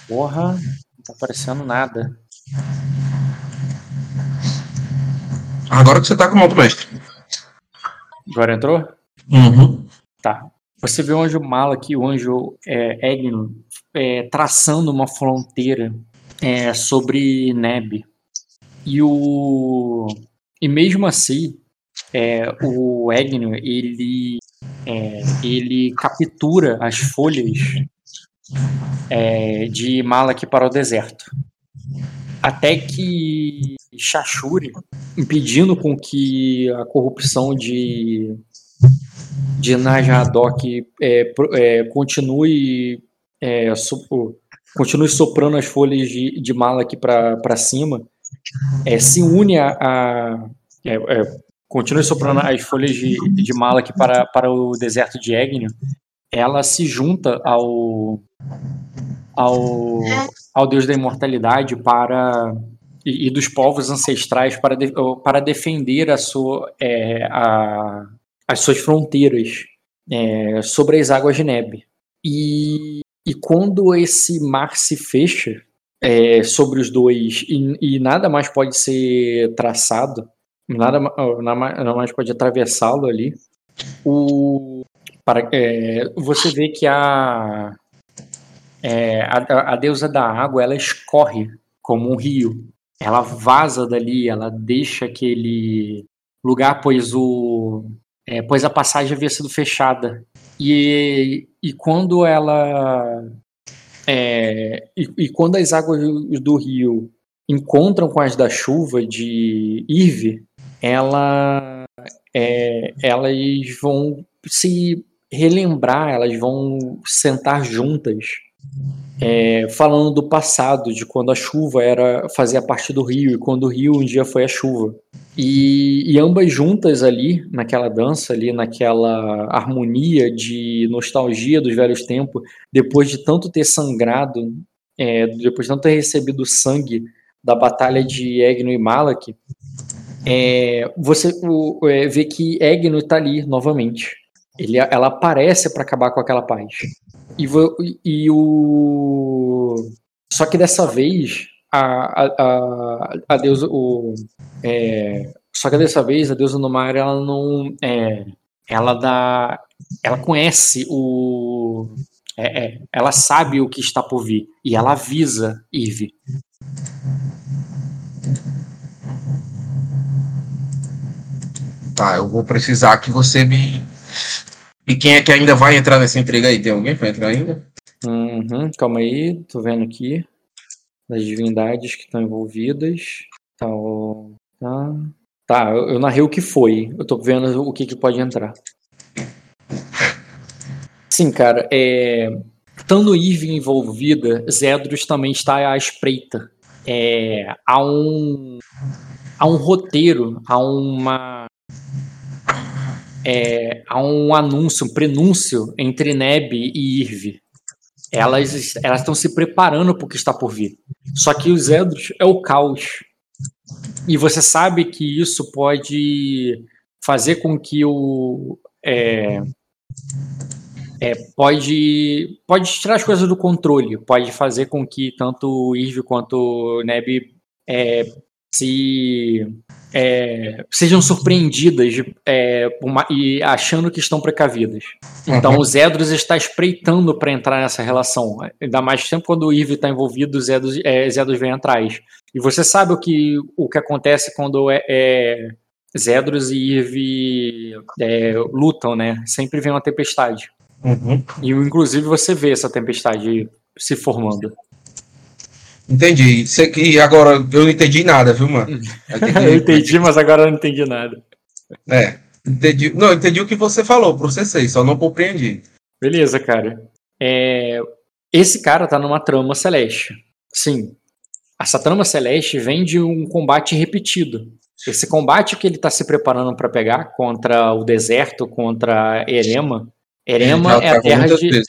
Porra, não tá aparecendo nada. Agora que você tá com o moto mestre. Agora entrou? Uhum. Tá. Você vê o anjo Malak e o anjo é, Egno é, traçando uma fronteira é, sobre Neb. E o. E mesmo assim, é, o Egno ele, é, ele captura as folhas é, de Malak para o deserto. Até que Shashuri, impedindo com que a corrupção de, de Najadok é, é, continue, é, so- continue soprando as folhas de, de Malak para cima, é, se une a. a é, é, continue soprando as folhas de, de Malak para, para o deserto de Egno, ela se junta ao, ao, ao deus da imortalidade para e, e dos povos ancestrais para, de- para defender a sua, é, a- as suas fronteiras é, sobre as águas de Neb. E, e quando esse mar se fecha é, sobre os dois e, e nada mais pode ser traçado, nada, nada mais pode atravessá-lo ali, o, para, é, você vê que a, é, a, a deusa da água ela escorre como um rio. Ela vaza dali, ela deixa aquele lugar, pois o é, pois a passagem havia sido fechada. E, e quando ela é, e, e quando as águas do rio encontram com as da chuva de Irve, ela, é, elas vão se relembrar, elas vão sentar juntas é, falando do passado, de quando a chuva era fazia parte do rio e quando o rio um dia foi a chuva. E, e ambas juntas ali, naquela dança, ali, naquela harmonia de nostalgia dos velhos tempos, depois de tanto ter sangrado, é, depois de tanto ter recebido sangue da batalha de Egno e Malak, é, você o, é, vê que Egno está ali novamente. Ele, ela aparece para acabar com aquela paz. E, vo- e o. Só que dessa vez, a, a, a, a deusa. O, é, só que dessa vez, a deusa do mar, ela não. É, ela dá. Ela conhece o. é, é, ela sabe o que está por vir. E ela avisa Eve. Tá, eu vou precisar que você me. E quem é que ainda vai entrar nessa intriga aí? Tem alguém pra entrar ainda? Uhum, calma aí, tô vendo aqui. Das divindades que estão envolvidas. Tá, tá. Tá, eu, narrei o que foi. Eu tô vendo o que, que pode entrar. Sim, cara, é. Estando Eve envolvida, Zedros também está à espreita. É, há um. Há um roteiro, há uma. É, há um anúncio, um prenúncio entre Neb e Irve. Elas elas estão se preparando para o que está por vir. Só que os Zedros é o caos. E você sabe que isso pode fazer com que o. É, é, pode, pode tirar as coisas do controle, pode fazer com que tanto o Irve quanto Neb é, se é, sejam surpreendidas é, uma- e achando que estão precavidas. Então o Zedros está espreitando para entrar nessa relação. Ainda mais sempre quando o Irve está envolvido, o Zedros, é, Zedros vem atrás. E você sabe o que, o que acontece quando é, é, Zedros e Irve é, lutam, né? Sempre vem uma tempestade. Uhum. E inclusive você vê essa tempestade se formando. Entendi. Isso aqui agora eu não entendi nada, viu, mano? Vai ter que- eu entendi, mas agora eu não entendi nada. É. Entendi. Não, entendi o que você falou, processei, só não compreendi. Beleza, cara. É, Esse cara tá numa trama celeste. Sim. Essa trama celeste vem de um combate repetido. Esse combate que ele tá se preparando para pegar contra o deserto, contra Erema. Erema é a terra de.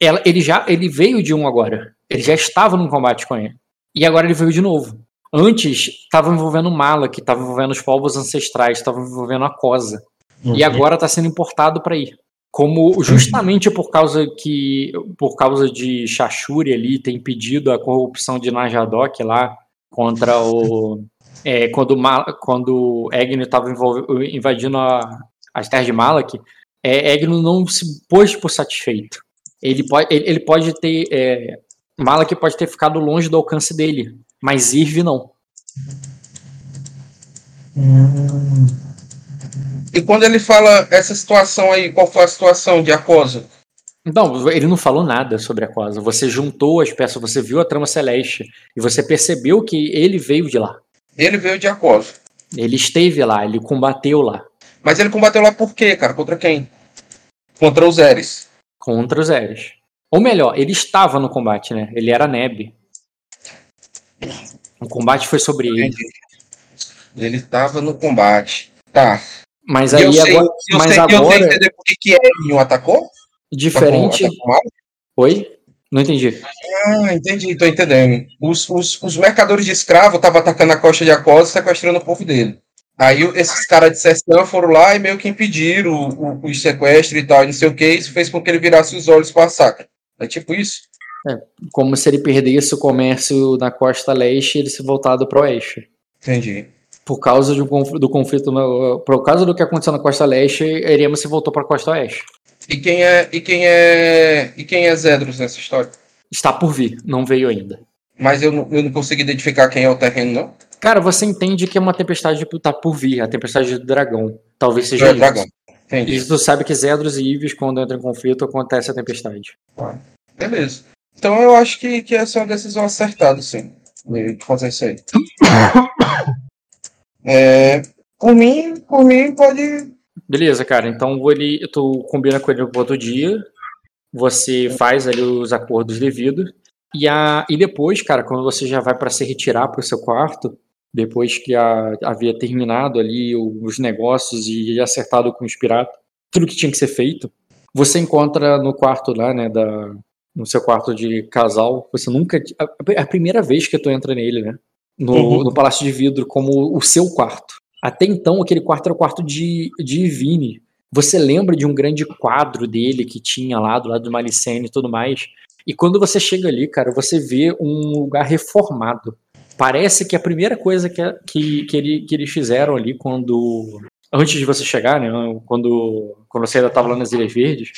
Ela, ele já ele veio de um agora. Ele já estava num combate com ele. E agora ele veio de novo. Antes estava envolvendo Mala, que estava envolvendo os povos ancestrais, estava envolvendo a Cosa. E Uhum. agora está sendo importado para ir. como justamente por causa que por causa de Shashuri ali ter impedido a corrupção de Najadok lá contra o é, quando quando Egno estava invadindo a, as terras de Malak, é, Egno não se pôs por satisfeito. Ele pode ele, ele pode ter é, Malak pode ter ficado longe do alcance dele, mas Irv não. E quando ele fala essa situação aí, qual foi a situação de Acosa? Não, ele não falou nada sobre a Aquosa. Você juntou as peças, você viu a trama celeste e você percebeu que ele veio de lá. Ele veio de Aquosa. Ele esteve lá, ele combateu lá. Mas ele combateu lá por quê, cara? Contra quem? Contra os Eres. Contra os Eres. Ou melhor, ele estava no combate, né? Ele era Neb. O combate foi sobre ele. Ele estava no combate. Tá. Mas aí sei, agora. eu mas sei, agora. eu sei entender por que, Eren atacou? Diferente. Atacou? Oi? Não entendi. Ah, entendi, tô entendendo. Os, os, os mercadores de escravo estavam atacando a costa de Acosa, sequestrando o povo dele. Aí o- esses caras de Sessão foram lá e meio que impediram o, o, os sequestros e tal, e não sei o que, isso fez com que ele virasse os olhos para a saca. É tipo isso? Como se ele perdesse o comércio na costa leste e ele se voltado para o oeste. Entendi. Por causa conf- do conflito, no- por causa do que aconteceu na costa leste, Erema se voltou para a costa oeste. E quem é e quem é e quem é Zedros nessa história? Está por vir, não veio ainda. Mas eu não, eu não consigo identificar quem é o terreno, não. Cara, você entende que é uma tempestade que tá por vir, a tempestade do dragão. Talvez seja É o dragão. Entendi. E tu sabe que Zedros e Ives, quando entram em conflito, acontece a tempestade. Beleza. Então eu acho que, que essa é uma decisão acertada, sim. De fazer isso aí. É, por mim, por mim, pode. Beleza, cara. Então ele, tu combina com ele no outro dia, você faz ali os acordos devidos. E, a, e depois, cara, quando você já vai para se retirar para o seu quarto, depois que a- havia terminado ali os negócios e acertado com os piratas, tudo que tinha que ser feito, você encontra no quarto lá, né, da, no seu quarto de casal, você nunca. A, a primeira vez que tu entra nele, né? No, Uhum. no Palácio de Vidro, como o seu quarto. Até então, aquele quarto era o quarto de, de Vini. Você lembra de um grande quadro dele que tinha lá do lado do Malicene e tudo mais. E quando você chega ali, cara, você vê um lugar reformado. Parece que a primeira coisa que, que, que, ele, que eles fizeram ali quando. Antes de você chegar, né? Quando, quando você ainda estava lá nas Ilhas Verdes,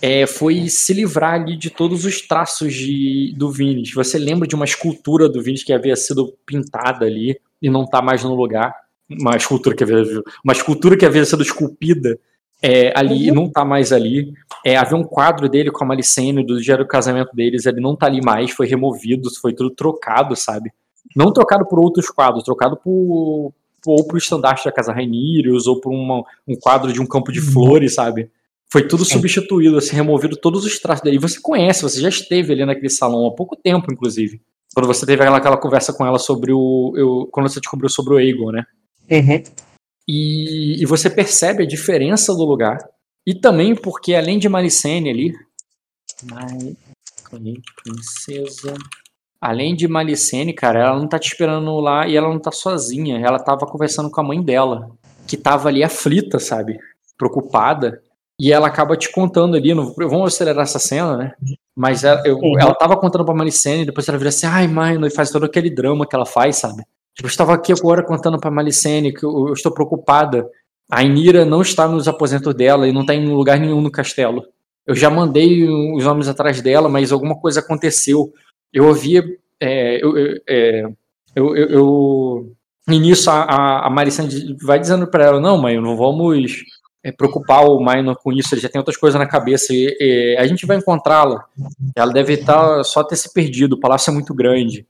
é, foi se livrar ali de todos os traços de, do Vinis. Você lembra de uma escultura do Vinis que havia sido pintada ali e não está mais no lugar. Uma escultura que havia, uma escultura que havia sido esculpida é, ali e não está mais ali. É, havia um quadro dele com a Malicene do dia do casamento deles, ele não tá ali mais, foi removido, foi tudo trocado, sabe? Não trocado por outros quadros, trocado por ou pro estandarte da Casa Rainirius, ou por uma- um quadro de um campo de flores, sabe? Foi tudo substituído, assim, removido todos os traços dele. E você conhece, você já esteve ali naquele salão há pouco tempo, inclusive. Quando você teve aquela, aquela conversa com ela sobre o. eu- quando você descobriu sobre o Aegon, né? Uhum. E, e você percebe a diferença do lugar. E também porque, além de Malicene ali. Cadê? Princesa. Além de Malicene, cara, ela não tá te esperando lá e ela não tá sozinha. Ela tava conversando com a mãe dela, que tava ali aflita, sabe? Preocupada. E ela acaba te contando ali. No, vamos acelerar essa cena, né? Mas ela, eu- Uhum. ela tava contando pra Malicene, e depois ela vira assim: ai, mãe, e faz todo aquele drama que ela faz, sabe? Tipo, eu estava aqui agora contando pra Malicene que eu, eu estou preocupada. A Inira não está nos aposentos dela e não está em lugar nenhum no castelo. Eu já mandei os homens atrás dela, mas alguma coisa aconteceu. Eu ouvia. é, eu, eu, é, eu, eu- e nisso a, a, a Malicene vai dizendo para ela: Não, mãe, não vamos é, preocupar o Minor com isso, ele já tem outras coisas na cabeça. E, e a gente vai encontrá-la. Ela deve estar só ter se perdido, o palácio é muito grande.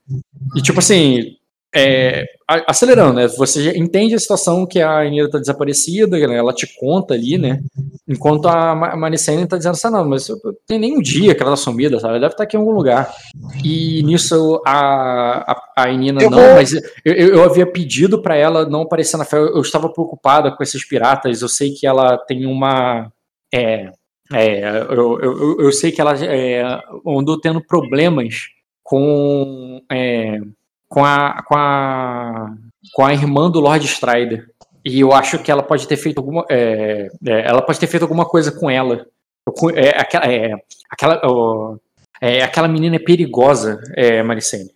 E tipo assim, é, acelerando, né? Você entende a situação que a Anira tá desaparecida, né? ela te conta ali, né? Enquanto a Ma- Manicene tá dizendo assim, não, mas tem nem um dia que ela tá sumida, sabe? Ela deve estar aqui em algum lugar. E nisso a, a, a Inina, Eu não, vou- mas eu, eu, havia pedido pra ela não aparecer na fé, eu, eu estava preocupada com esses piratas, eu sei que ela tem uma. É, é, eu, eu, eu- eu sei que ela é, andou tendo problemas com. é, com a, com a com a irmã do Lord Strider. E eu acho que ela pode ter feito alguma é, é, ela pode ter feito alguma coisa com ela. É, aquela, é, aquela, ó, é, aquela menina é perigosa, é, Maricene.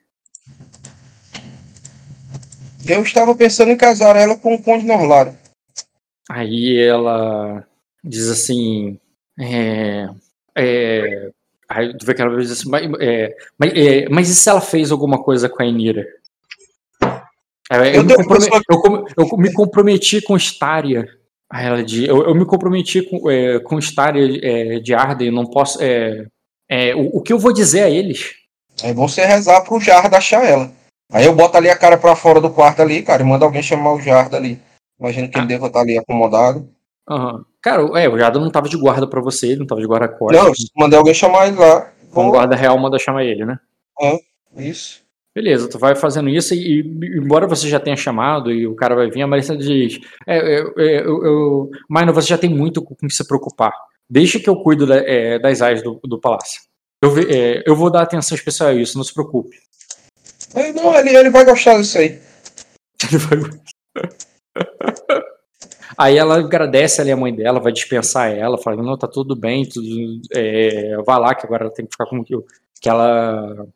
Eu estava pensando em casar ela com o Conde Norlaro. Aí ela diz assim. É, é, aí tu vê que ela diz assim, mas, é, mas, é, mas e se ela fez alguma coisa com a Enira? É, Eu, Eu me, eu eu me comprometi com Staria. Aí ela diz, eu, me comprometi com, é, com Staria é, de Arden, não posso. É, o, o que eu vou dizer a eles? Aí você rezar pro Jarda achar ela. Aí eu boto ali a cara pra fora do quarto ali, cara, e mando alguém chamar o Jarda ali. Imagino que ele deva estar ali acomodado. Aham. Cara, é, o Jada não tava de guarda pra você, ele não tava de guarda-costas. Não, mandei alguém chamar ele lá. Como Vou- guarda real manda chamar ele, né? Isso. Beleza, tu vai fazendo isso e, e, embora você já tenha chamado e o cara vai vir, a Marissa diz: é, é, é, eu, eu, Maino, você já tem muito com que se preocupar. Deixa que eu cuido da- é, das áreas do, do palácio. Eu, é, eu vou dar atenção especial a isso, não se preocupe. Não, ele, ele vai gostar disso aí. Ele vai- Aí ela agradece ali a mãe dela, vai dispensar ela, fala, não, tá tudo bem, tudo, é, vai lá que agora ela tem que ficar com que, que ela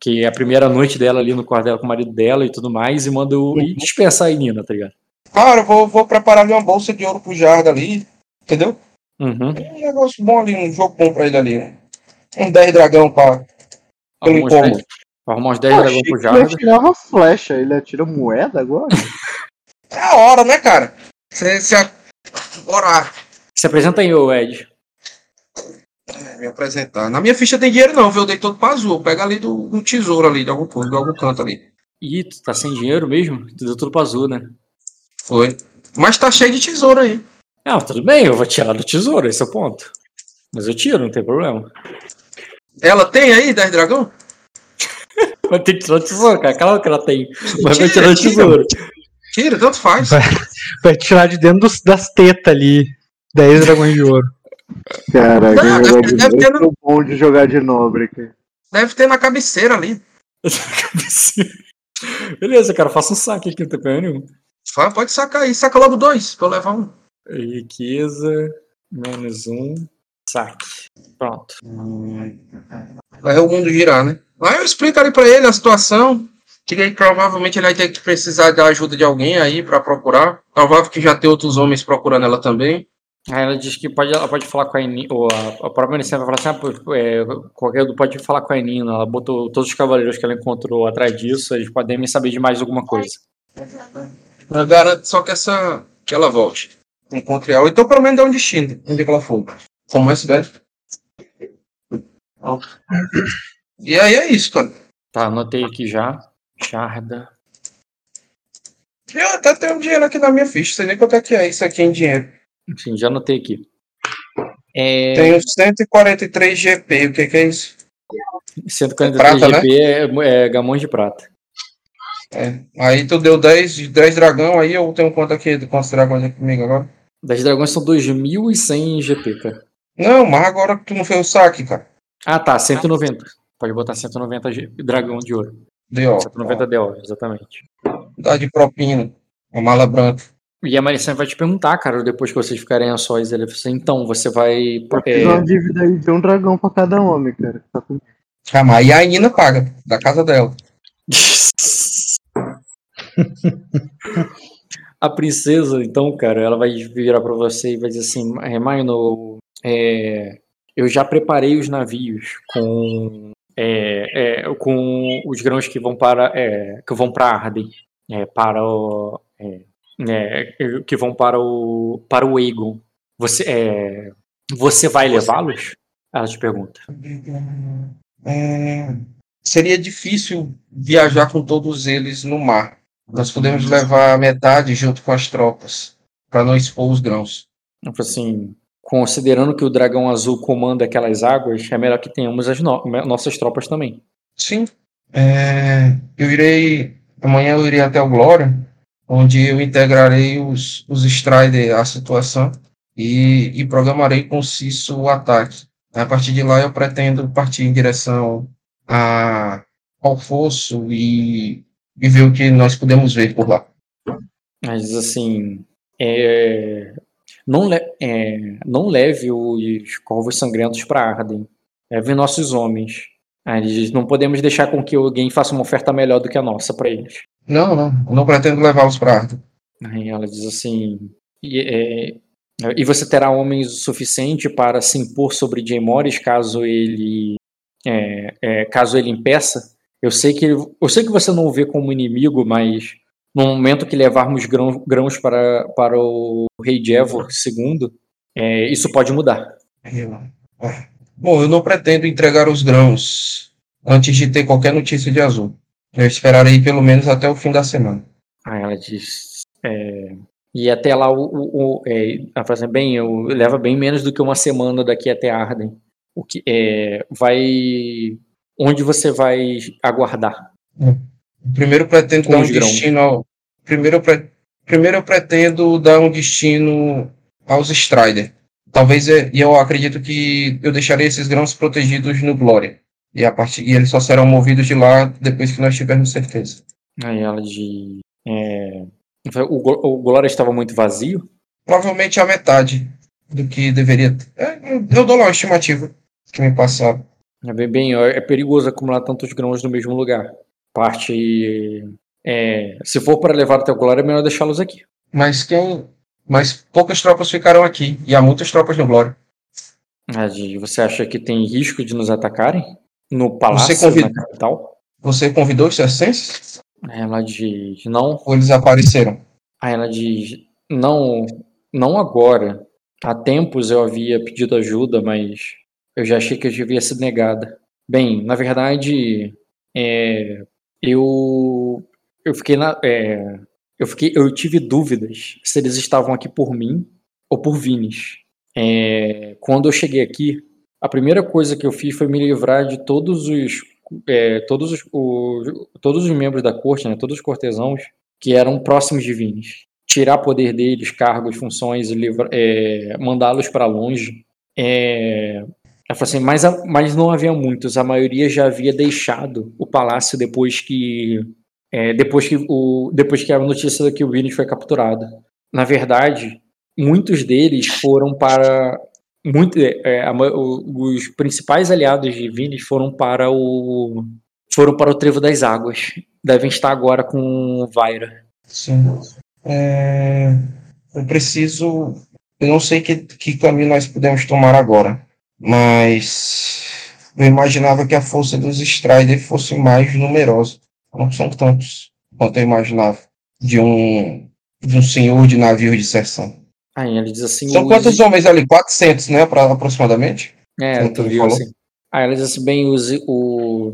que é a primeira noite dela ali no quarto dela com o marido dela e tudo mais, e manda o, e dispensar a Nina, tá ligado? Cara, eu vou, vou preparar ali uma bolsa de ouro pro Jarda ali. Entendeu? Uhum. Um negócio bom ali, um jogo bom pra ele ali. né? Um 10 dragão pra. Pelo Arrumar uns incômodo. 10 arrumar uns 10 Pô, dragões pro que ele Jarda. atirava flecha, ele atira moeda agora? É a hora, né, cara? Você se. a- Bora Se apresenta aí, ô Ed. me apresentar. Na minha ficha tem dinheiro não, viu? Eu dei todo pra azul. Pega ali do, do tesouro ali, de algum, canto, de algum canto ali. Ih, tu tá sem dinheiro mesmo? Tu deu tudo pro azul, né? Foi. Mas tá cheio de tesouro aí. Não, tudo bem, eu vou tirar do tesouro, esse é o ponto. Mas eu tiro, não tem problema. Ela tem aí 10 dragão? Vai ter que tirar do tesouro, cara. Claro que ela tem. Mas vai Tira, tirar do tira. tesouro. Tira, tanto faz. Vai. Tirar de dentro dos- das tetas ali 10 dragões de ouro. Caraca, Não, deve- de deve ter é bom de jogar de nobre, cara. Deve ter na cabeceira ali. Beleza, cara, faça um saque aqui, não tem problema nenhum. Fala, Pode sacar aí. Saca logo dois pra eu levar um. Riqueza, menos um, saque. Pronto. Vai o mundo girar, né? Aí eu explico ali pra ele a situação. Que aí provavelmente ele vai ter que precisar da ajuda de alguém aí pra procurar. Provável que já tem outros homens procurando ela também. Aí ela diz que pode, ela pode falar com a Enina, ou a, a própria Anicena vai falar assim, ah, é, qualquer um pode falar com a Enina, ela botou todos os cavaleiros que ela encontrou atrás disso, eles podem me saber de mais alguma coisa. Eu garanto só que essa. que ela volte. Encontre ela. Então pelo menos dê um destino. Onde que ela for. Como é velho. E aí é isso, cara. Tá, anotei aqui já. Charda. Eu até tenho um dinheiro aqui na minha ficha. Sei nem quanto é que é isso aqui em dinheiro. Enfim, já anotei aqui. É, Tenho 143 GP. O que, que é isso? 143 prata, né? GP é, é gamões de prata. É. Aí tu deu 10, 10 dragão, aí eu tenho quanto aqui? Quantos dragões aqui comigo agora? 10 dragões são 2.100 GP, cara. Não, mas agora que tu não fez o saque, cara. Ah, tá, 190. Pode botar 190 G- dragão de ouro. Ó. 190 DO, exatamente. Dá de propina. Uma mala branca. E a Maricena vai te perguntar, cara, depois que vocês ficarem a sós, ele vai assim, então, você vai. É, uma dívida aí de um dragão pra cada homem, cara. Tá Calma, aí a Nina paga, da casa dela. a princesa, então, cara, ela vai virar pra você e vai dizer assim, Hermione, é, eu já preparei os navios com é, é, com os grãos que vão para é, que vão para Arden, é, para o é, é, que vão para o para o Aegon. Você é, você vai levá-los? Ela te pergunta. É, seria difícil viajar com todos eles no mar. Nós podemos levar a metade junto com as tropas, para não expor os grãos. Falou assim, considerando que o dragão azul comanda aquelas águas, é melhor que tenhamos as no- nossas tropas também. Sim. É, eu irei. Amanhã eu irei até o Glória, onde eu integrarei os, os Strider à situação e, e programarei com Cisso o ataque. A partir de lá eu pretendo partir em direção a, ao fosso e, e ver o que nós podemos ver por lá. Mas assim, é, não, le é, não leve os corvos sangrentos para Arden. Leve nossos homens. Aí ele diz, não podemos deixar com que alguém faça uma oferta melhor do que a nossa para eles. Não, não. Não pretendo levá-los para Arden. Aí ela diz assim, e, é, e você terá homens o suficiente para se impor sobre Jay Morris caso ele é, é, caso ele impeça? Eu sei que ele, eu sei que você não o vê como inimigo, mas no momento que levarmos grãos, grãos para, para o rei Jevor II, é, isso pode mudar. Bom, eu não pretendo entregar os grãos antes de ter qualquer notícia de Azul. Eu esperarei pelo menos até o fim da semana. Aí ela diz. É, e até lá o, o, o é, ela fala assim, bem, eu, leva bem menos do que uma semana daqui até Arden. O que é, vai onde você vai aguardar? Hum. Primeiro pretendo dar um destino ao, primeiro, eu pre, primeiro eu pretendo dar um destino aos Strider. Talvez é, e eu acredito que eu deixarei esses grãos protegidos no Glória. E a partir e eles só serão movidos de lá depois que nós tivermos certeza. Aí ela de é, o, o Glória estava muito vazio? Provavelmente a metade do que deveria. É, eu dou lá uma estimativa que me passaram. É bem, bem, é perigoso acumular tantos grãos no mesmo lugar. Parte. É, se for para levar até o Glória, é melhor deixá-los aqui. Mas quem. Mas poucas tropas ficaram aqui. E há muitas tropas no Glória. Você acha que tem risco de nos atacarem? No palácio, Você convid... na capital? Você convidou os circenses? Ela diz, não. Ou eles apareceram? Aí ela diz, não, não agora. Há tempos eu havia pedido ajuda, mas eu já achei que eu devia ser negada. Bem, na verdade, é, eu eu fiquei na, é, eu fiquei, eu tive dúvidas se eles estavam aqui por mim ou por Vines. É, quando eu cheguei aqui, a primeira coisa que eu fiz foi me livrar de todos os é, todos, os, todos os membros da corte, né, todos os cortesãos que eram próximos de Vines. Tirar poder deles, cargos, funções, é, mandá-los para longe. É, ela falou assim, mas, mas não havia muitos, a maioria já havia deixado o palácio depois que é, depois que o depois que a notícia que o foi capturado. Na verdade, muitos deles foram para muito, é, é a, os principais aliados de Vines foram para o foram para o Trevo das Águas. Devem estar agora com Vaira. Sim. É, eu preciso. Eu não sei que, que caminho nós podemos tomar agora, mas eu imaginava que a força dos Strider fosse mais numerosa. Não são tantos quanto eu imaginava de um de um senhor de navio de serção. Aí ele diz assim. São quantos homens ali? 400, né? Pra, aproximadamente? É, tu viu falou. assim. Aí ele diz assim: bem, os, o,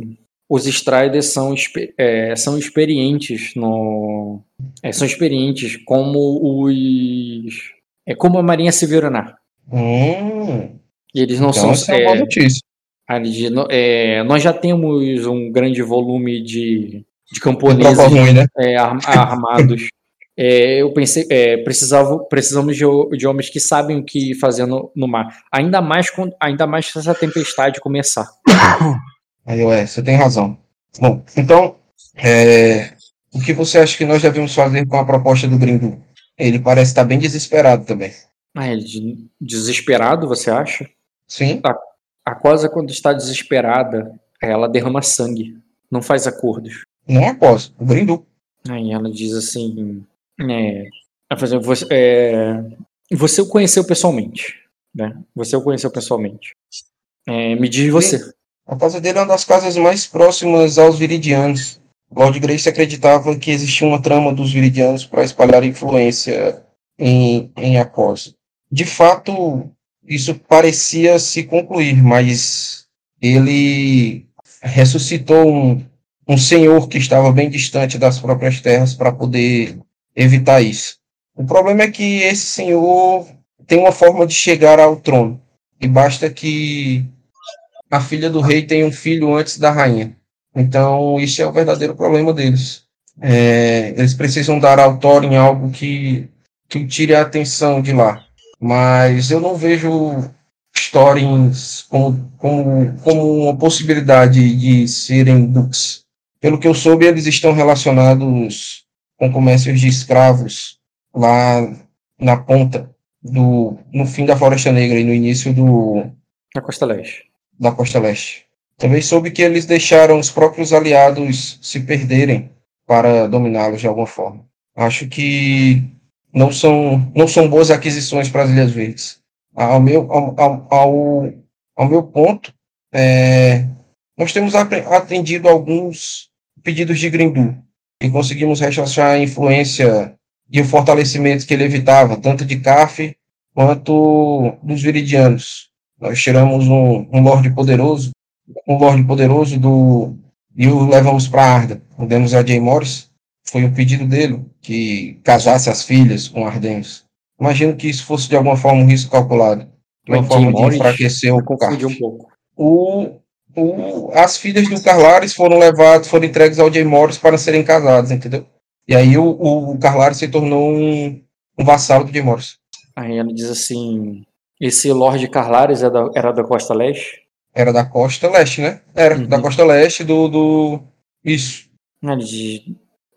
os Striders são, é, são experientes no. É, são experientes como os. É como a Marinha Severanar. Hum, e eles não então são. É uma notícia. Diz, é, nós já temos um grande volume de, de camponeses ruim, né? é, armados é, eu pensei, é, precisava, precisamos de, de, homens que sabem o que fazer no, no mar. Ainda mais, com, ainda mais se essa tempestade começar. Aí, ué, você tem razão. Bom, então, é, o que você acha que nós devemos fazer com a proposta do Grindu? Ele parece estar bem desesperado também. Ah, ele desesperado, você acha? Sim. A, a Cosa, quando está desesperada, ela derrama sangue. Não faz acordos. Não a Cosa, o Grindu. Aí ela diz assim: é, você, é, você o conheceu pessoalmente, né? Você o conheceu pessoalmente. É, me diz você. A casa dele é uma das casas mais próximas aos viridianos. Lord Grace acreditava que existia uma trama dos viridianos para espalhar influência em, em Acosa. De fato, isso parecia se concluir, mas ele ressuscitou um, um senhor que estava bem distante das próprias terras para poder evitar isso. O problema é que esse senhor tem uma forma de chegar ao trono. E basta que a filha do rei tenha um filho antes da rainha. Então, isso é o verdadeiro problema deles. É, eles precisam dar autor em algo que, que tire a atenção de lá. Mas eu não vejo Storins como, como, como uma possibilidade de serem duques. Pelo que eu soube, eles estão relacionados com comércios de escravos lá na ponta do, no fim da Floresta Negra e no início do, Na Costa Leste. da Costa Leste. Também soube que eles deixaram os próprios aliados se perderem para dominá-los de alguma forma. Acho que não são, não são boas aquisições para as Ilhas Verdes. Ao meu, ao, ao, ao, meu ponto, é, nós temos atendido alguns pedidos de Grindu e conseguimos rechaçar a influência e o fortalecimento que ele evitava, tanto de CAF quanto dos viridianos. Nós tiramos um, um Lorde poderoso, um Lorde poderoso do e o levamos para Arda. Demos a Jay Morris, foi um pedido dele que casasse as filhas com Ardenhos. Imagino que isso fosse de alguma forma um risco calculado, de uma Mas forma de enfraquecer o CAF um pouco. o, o, as filhas do Carlares foram levadas, foram entregues ao Jay Morris para serem casadas, entendeu? E aí o, o, o Carlares se tornou um, um vassalo do Jay Morris. Aí ela diz assim: esse Lorde Carlares é da- era da Costa Leste? Era da costa leste, né? Era, Uhum. da costa leste do, do... Isso. Ele diz,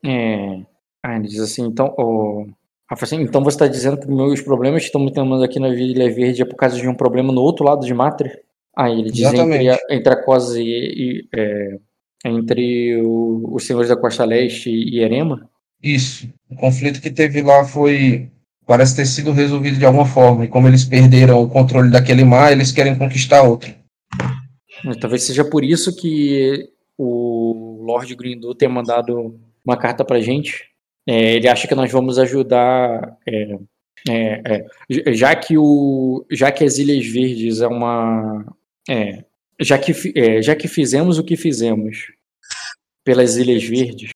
é, aí ele diz assim: então, fala assim, então você está dizendo que meus problemas que estamos tendo aqui na Ilha Verde é por causa de um problema no outro lado de Matre? Aí ele diz entre a, entre a Cosa e, e, é, entre o- os senhores da Costa Leste e Erema? Isso. O conflito que teve lá foi... Parece ter sido resolvido de alguma forma. E como eles perderam o controle daquele mar, eles querem conquistar outro. Talvez seja por isso que o Lord Grindu tenha mandado uma carta pra gente. É, ele acha que nós vamos ajudar. é, é, é, já que o já que as Ilhas Verdes é uma é, já que é, já que fizemos o que fizemos pelas Ilhas Verdes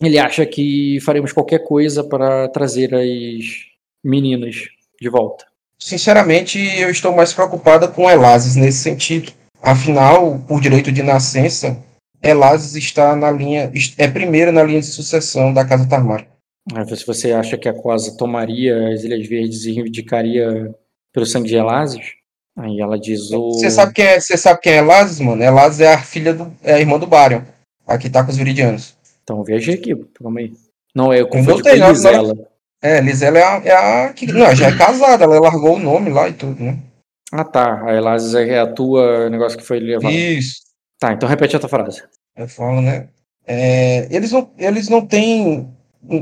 ele acha que faremos qualquer coisa para trazer as meninas de volta Sinceramente, eu estou mais preocupada com Elazes nesse sentido. Afinal, por direito de nascença, Elazes está na linha, é primeira na linha de sucessão da Casa Tarmar. Aí, Se você acha que a Cosa tomaria as Ilhas Verdes e reivindicaria pelo sangue de Elazes, aí ela diz o. Você sabe quem é, você sabe quem é Elazes, mano? Elazes é a filha do, é a irmã do Barion. Aqui tá com os Viridianos. Então eu viajei aqui, calma aí. Não, é, eu confundi com não, Elisela. É, Lisela é a, é a que não, já é casada, ela largou o nome lá e tudo, né? Ah tá, a Elazes é a tua negócio que foi levado. Isso. Tá, então repete a tua frase. Eu falo, né? É, eles, não, eles não têm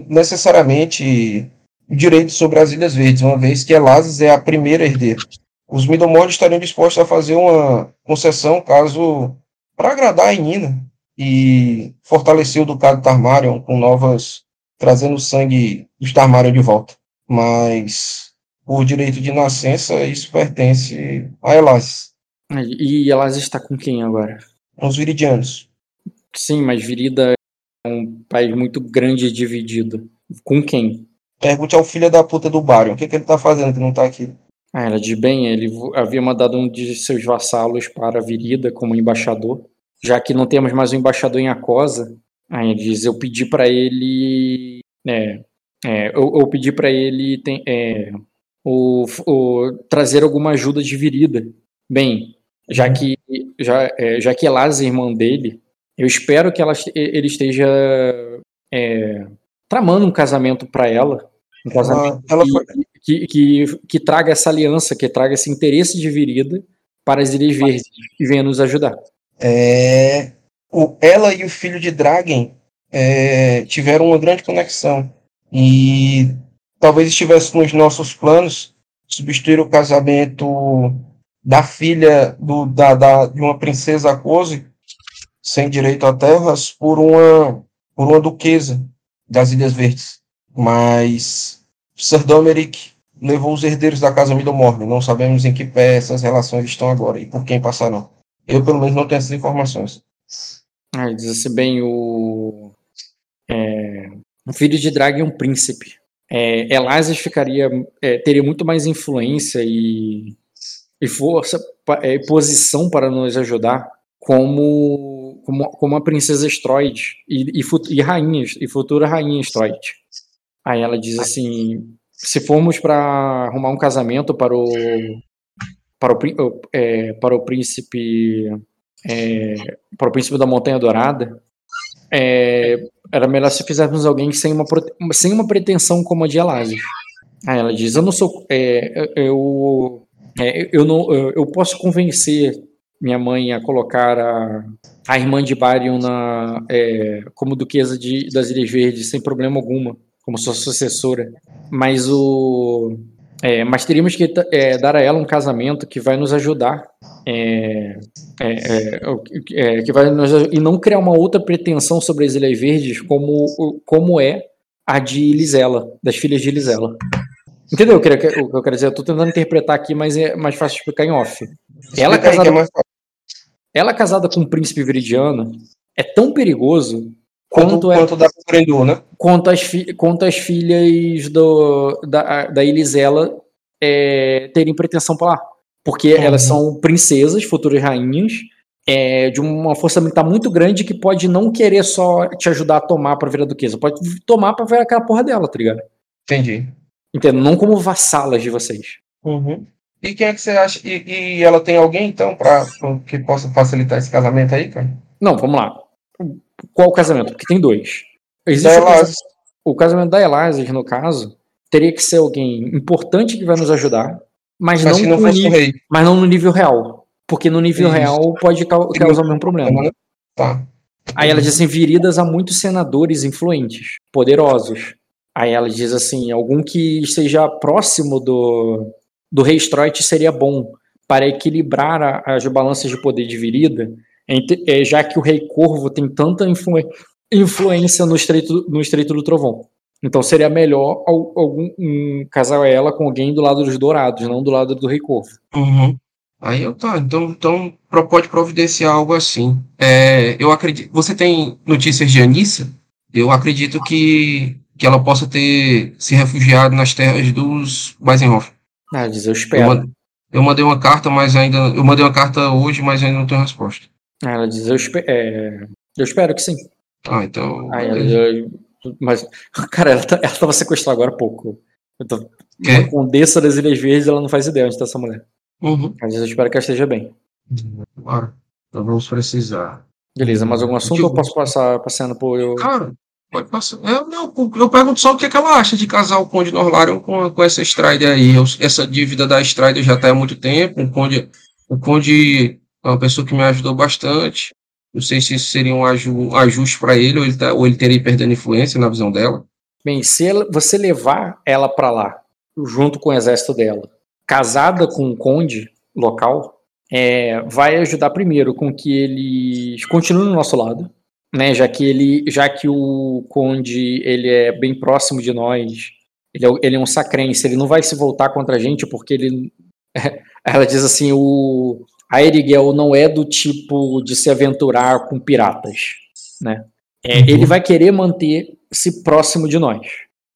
necessariamente direito sobre as Ilhas Verdes, uma vez que Elazes é a primeira herdeira. Os Midomores estariam dispostos a fazer uma concessão caso para agradar a Nina e fortalecer o Ducado Tarmarion com novas trazendo o sangue dos Tarmarion de volta. Mas por direito de nascença isso pertence a Elazes, E Elazes está com quem agora? Os Viridianos. Sim, mas Virida é um país muito grande e dividido. Com quem? Pergunte ao filho da puta do Barion, o que, que ele tá fazendo que não tá aqui? Ah, ela diz bem, ele havia mandado um de seus vassalos para Virida como embaixador, já que não temos mais um embaixador em Acosa. Aí ele diz, eu pedi para ele, é, é, eu, eu pedi para ele tem, é, o, o- trazer alguma ajuda de Virida. Bem, já que já, é, já que Elasa é irmã dele, eu espero que ela, ele esteja é, tramando um casamento para ela, um casamento Ela, ela foi, que, que, que traga essa aliança, que traga esse interesse de virida para as Ilhas Verdes e venha nos ajudar. é, o, ela e o filho de Dragon é, tiveram uma grande conexão. E talvez estivesse nos nossos planos substituir o casamento da filha do, da, da, de uma princesa Akose, sem direito a terras, por uma, por uma duquesa das Ilhas Verdes. Mas Sir Domeric levou os herdeiros da casa Midomorne. Não sabemos em que pé essas relações estão agora e por quem passarão. Eu, pelo menos, não tenho essas informações. Ah, diz assim bem, o, é, o filho de Drag é um príncipe. É, Elazes ficaria, é, teria muito mais influência e, e força é, posição para nos ajudar como, como, como a princesa Stroid e, e, e rainha, e futura rainha Stroid. Aí ela diz assim, se formos para arrumar um casamento para o para o, é, para o príncipe é, para o príncipe da Montanha Dourada, é, era melhor se fizéssemos alguém sem uma, sem uma pretensão como a de Elazes. Aí ela diz: Eu não sou. é, eu, é, eu, não, eu posso convencer minha mãe a colocar a, a irmã de Barion na, é, como duquesa de, das Ilhas Verdes sem problema alguma, como sua sucessora. Mas o. é, mas teríamos que é, dar a ela um casamento que vai nos ajudar. é, é, é, que vai nos, e não criar uma outra pretensão sobre as Ilhas Verdes como, como é a de Lisela, das filhas de Lisela. Entendeu o que eu quero- dizer? Eu tô tentando interpretar aqui, mas é mais fácil explicar em off. Ela é casada, fácil. ela casada com um príncipe viridiano é tão perigoso quanto, quanto, é, quanto da Grendor, né? quanto, as, fi- quanto as filhas do, da, da Elisela é, terem pretensão para lá. Porque Uhum. elas são princesas, futuras rainhas, é, de uma força militar muito grande que pode não querer só te ajudar a tomar pra virar duquesa, pode tomar pra virar aquela porra dela, tá ligado? Entendi. Entendo? Não como vassalas de vocês. Uhum. E quem é que você acha? E, e ela tem alguém, então, pra, pra- que possa facilitar esse casamento aí, cara? Não, vamos lá. Qual o casamento? Porque tem dois. Existe Da o, casa- Elazes. o casamento da Elazes, no caso, teria que ser alguém importante que vai nos ajudar, mas, Mas não, não nível- rei. mas não no nível real. Porque no nível Isso. real pode cau- causar o mesmo problema. Tá. Aí ela diz assim: viridas a muitos senadores influentes, poderosos. Aí ela diz assim: algum que esteja próximo do, do rei Stroit seria bom para equilibrar a- as balanças de poder de virida, entre- eh, já que o rei Corvo tem tanta influ- influência no estreito, no estreito do Trovão. Então seria melhor al- algum um, casar ela com alguém do lado dos dourados, não do lado do rei Corvo. Uhum. Aí eu tá, então, então pode providenciar algo assim. É, eu acredito. Você tem notícias de Anissa? Eu acredito que, que ela possa ter se refugiado nas terras dos Weisenhoff. Ah, ela diz: eu Eu, eu mandei uma carta, mas ainda. Eu mandei uma carta hoje, mas ainda não tenho resposta. Ah, Ela diz: eu, espe- é, eu espero que sim. Ah, então. Aí beleza. ela, mas, cara, ela, tá, ela tava sequestrada agora há pouco. Eu tô, Quê? uma condessa das Ilhas Verdes, ela não faz ideia onde tá essa mulher. Uhum. Mas eu espero que ela esteja bem. Claro. Então vamos precisar. Beleza, mais algum assunto Que ou eu posso passar passando por eu. Cara, pode passar. Eu, não, eu pergunto só o que, é que ela acha de casar o Conde Norlarion com, com essa Strider aí. Eu- essa dívida da Strider já está há muito tempo. O Conde, o Conde é uma pessoa que me ajudou bastante. Não sei se isso seria um aju- ajuste para ele ou ele, tá, ou ele teria perdendo influência na visão dela. Bem, se ela- você levar ela pra lá, junto com o exército dela, casada com um conde local, é, vai ajudar primeiro com que eles continuem no nosso lado, né? Já que ele, já que o conde ele é bem próximo de nós, ele é, ele é um sacrense, ele não vai se voltar contra a gente porque ele, ela diz assim, o a Erigel não é do tipo de se aventurar com piratas, né? É. Ele vai querer manter-se próximo de nós,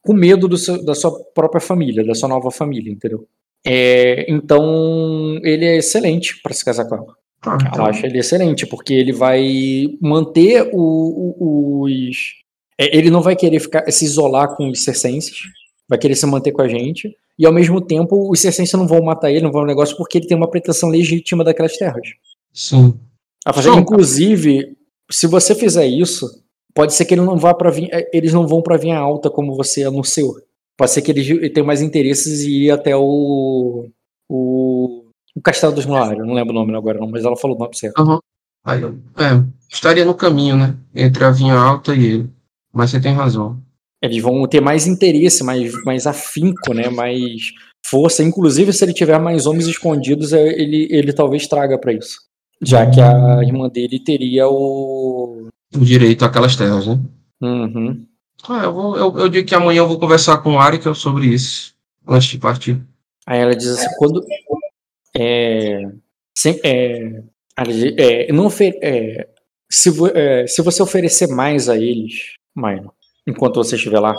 com medo do seu- da sua própria família, da sua nova família, entendeu? É, então, ele é excelente para se casar com ela. Tá, Eu acho ele excelente, porque ele vai manter o- o- os. é, Ele não vai querer ficar, se isolar com os circenses, vai querer se manter com a gente, e ao mesmo tempo os circenses não vão matar ele, não vão um negócio, porque ele tem uma pretensão legítima daquelas terras. Sim. A fazer, Não. inclusive, se você fizer isso, pode ser que ele não vá para eles não vão para vinha alta como você anunciou. Pode ser que eles tenham mais interesses e ir até o o, o Castelo dos Mulários, não lembro o nome agora não, mas ela falou o nome certo. Aham. Aí, é, estaria no caminho, né? Entre a vinha alta e ele. Mas você tem razão. Eles vão ter mais interesse, mais, mais afinco, né? Mais força. Inclusive, se ele tiver mais homens escondidos, é, ele, ele talvez traga para isso. Já que a irmã dele teria o. O direito àquelas terras, né? Uhum. Ah, eu, vou, eu, eu digo que amanhã eu vou conversar com o Arika sobre isso. Antes de partir. Aí ela diz assim, quando. É, sem- é, é, não é, se, é, se você oferecer mais a eles, Maino, enquanto você estiver lá,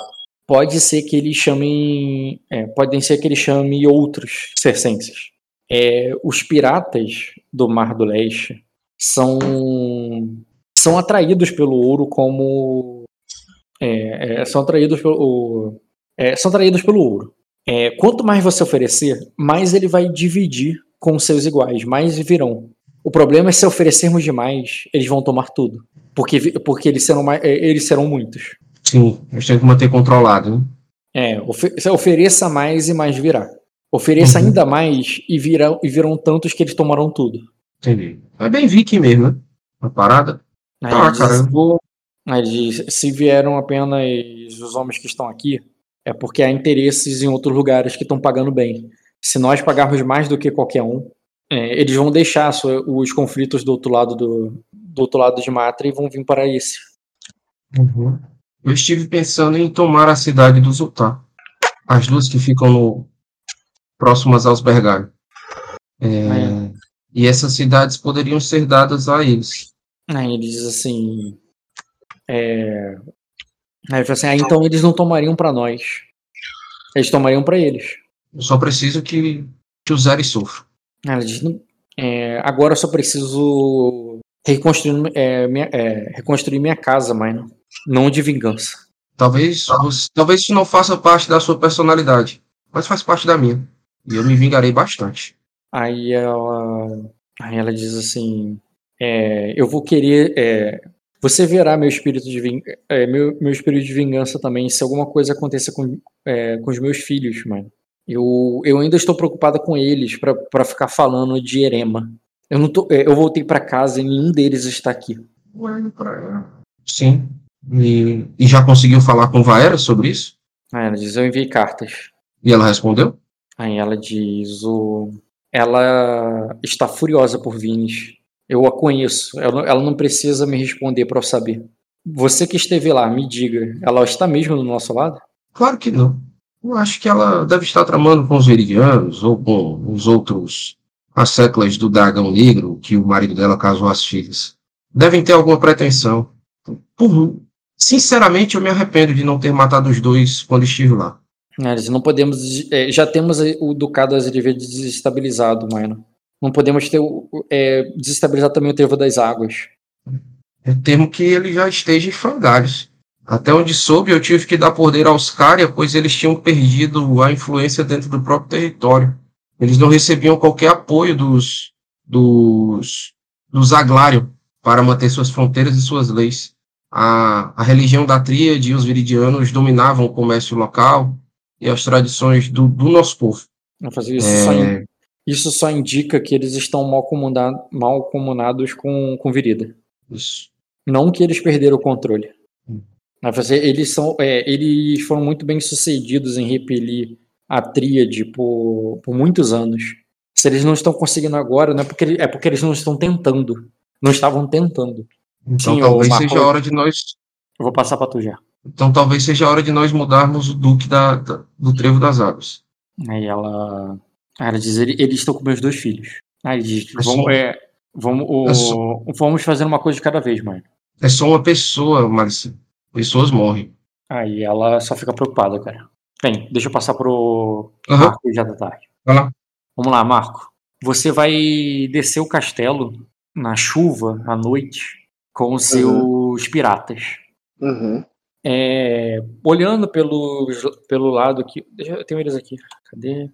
pode ser que eles chamem. é, podem ser que eles chamem outros circenses. É, os piratas do Mar do Leste são, são atraídos pelo ouro como. é, é, são atraídos pelo. é, são atraídos pelo ouro. É, quanto mais você oferecer, mais ele vai dividir com seus iguais, mais virão. O problema é se oferecermos demais, eles vão tomar tudo. Porque, porque eles, serão mais, é, eles serão muitos. Sim, a gente tem que manter controlado, né? É, ofe- ofereça mais e mais virá. Ofereça Uhum. ainda mais e, virão, e virão tantos que eles tomarão tudo. Entendi. É bem viking mesmo, né? A parada. Aí Tá, ele diz- cara, eu vou. Aí diz, se vieram apenas os homens que estão aqui, é porque há interesses em outros lugares que estão pagando bem. Se nós pagarmos mais do que qualquer um, é, eles vão deixar sua- os conflitos do outro lado do, do outro lado de Matra e vão vir para esse. Uhum. Eu estive pensando em tomar a cidade do Zultar. As duas que ficam no, próximas aos Bergai. É, É. E essas cidades poderiam ser dadas a eles. Aí ele diz assim. É... Aí ele assim, ah, então eles não tomariam para nós. Eles tomariam para eles. Eu só preciso que, que o Zeri sofra. Ela diz, "Não, é, agora eu só preciso reconstruir, é, minha, é, reconstruir minha casa, mas não, não de vingança. Talvez, talvez isso não faça parte da sua personalidade, mas faz parte da minha. E eu me vingarei bastante. Aí ela, aí ela diz assim: é, Eu vou querer. é, você verá meu espírito de ving, é, meu, meu espírito de vingança também se alguma coisa acontecer com, é, com os meus filhos, mano. Eu, eu ainda estou preocupada com eles pra ficar falando de Erema. Eu não tô, é, eu voltei pra casa e nenhum deles está aqui. Sim. E, e já conseguiu falar com Vaera sobre isso? Aí ela diz: Eu enviei cartas. E ela respondeu? Aí ela diz: o... Ela está furiosa por Vines. Eu a conheço. Ela, ela não precisa me responder para eu saber. Você que esteve lá, me diga. Ela está mesmo do nosso lado? Claro que não. Eu acho que ela deve estar tramando com os Veridianos ou com os outros asseclas do Dragão Negro que o marido dela casou as filhas. Devem ter alguma pretensão. Por, sinceramente, eu me arrependo de não ter matado os dois quando estive lá. Diz: Não podemos. é, já temos o Ducado Azrivel desestabilizado, mano. Não podemos ter é, desestabilizar também o Trevo das Águas. Eu temo que ele já esteja em frangalhos. Até onde soube, eu tive que dar poder aos Caria, pois eles tinham perdido a influência dentro do próprio território. Eles não recebiam qualquer apoio dos, dos, dos Aglarion para manter suas fronteiras e suas leis. A, a religião da Tríade e os Viridianos dominavam o comércio local e as tradições do, do nosso povo. Isso, só, É, in- isso só indica que eles estão mal, comuna- mal comunados com, com Virida. isso. Não que eles perderam o controle. Eles, são, é, eles foram muito bem sucedidos em repelir a tríade por, por muitos anos. Se eles não estão conseguindo agora, não é porque, é porque eles não estão tentando. Não estavam tentando. Então Sim, talvez Marco- seja a hora de nós Eu vou passar pra tu já. Então talvez seja a hora de nós mudarmos o Duque da, da- do Trevo das Águas. Aí ela, ela diz: "Ele- eles estão com meus dois filhos. Aí diz: É vamos, só- é, vamos, o- é só- vamos fazer uma coisa de cada vez, mãe. É só uma pessoa, Marcia. Pessoas morrem. Aí ela só fica preocupada, cara. Bem, deixa eu passar pro Marco já da tarde. vai lá. Vamos lá, Marco. Você vai descer o castelo na chuva à noite com os seus piratas. Uhum. É, olhando pelo, pelo lado aqui. Deixa eu tenho eles aqui. Cadê?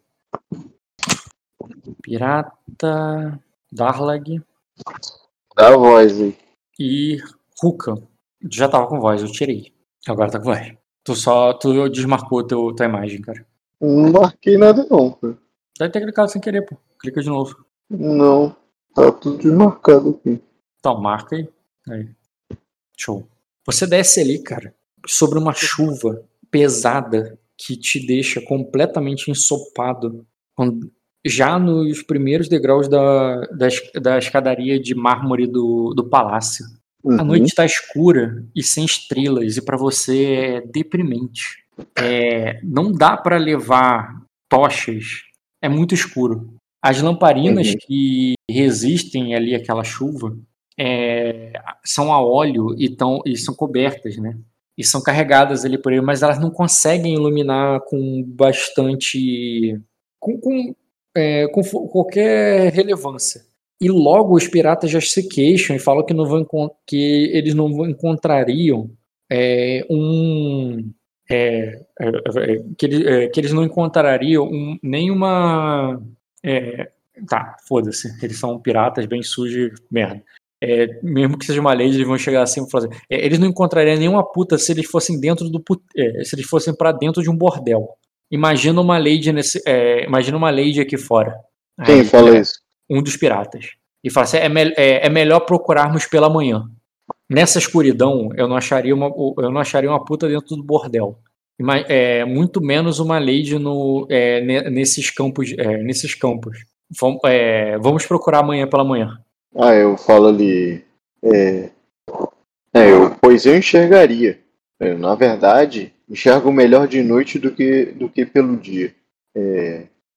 Pirata, Darlag Dá a voz aí. e Ruka. Já tava com voz, eu tirei. Agora tá com voz. Tu só tu desmarcou teu, tua imagem, cara. Não marquei nada não, cara. Deve ter clicado sem querer, pô. Clica de novo. Não. Tá tudo desmarcado aqui. Então, marca aí. aí. Show. Você desce ali, cara, sobre uma chuva pesada que te deixa completamente ensopado. Já nos primeiros degraus da, da, da escadaria de mármore do, do palácio. Uhum. A noite está escura e sem estrelas, e para você é deprimente. É, não dá para levar tochas, é muito escuro. As lamparinas Uhum. que resistem ali àquela chuva é, são a óleo e, tão, e são cobertas, né? E são carregadas ali por ele, mas elas não conseguem iluminar com bastante. com, com, é, com qualquer relevância. E logo os piratas já se queixam e falam que, não vão, que eles não encontrariam é, um. é, é, é, que, ele- é, que eles não encontrariam um, nenhuma. é, tá, foda-se. Eles são piratas bem sujos, merda. é, mesmo que seja uma lei, eles vão chegar assim e falar assim, é, eles não encontrariam nenhuma puta se eles fossem dentro do put- é, se eles fossem para dentro de um bordel. Imagina uma lady nesse, imagina uma lady aqui fora. Quem Aí, fala é, isso? Um dos piratas. E fala assim, é, mel- é- é melhor procurarmos pela manhã. Nessa escuridão, eu não acharia uma, eu não acharia uma puta dentro do bordel. Ima- É, muito menos uma lady no, é, ne- nesses campos. é, nesses campos. Vam- é, vamos procurar amanhã pela manhã. Ah, eu falo ali. É, é, eu, pois eu enxergaria. É, na verdade, enxergo melhor de noite do que, do que pelo dia.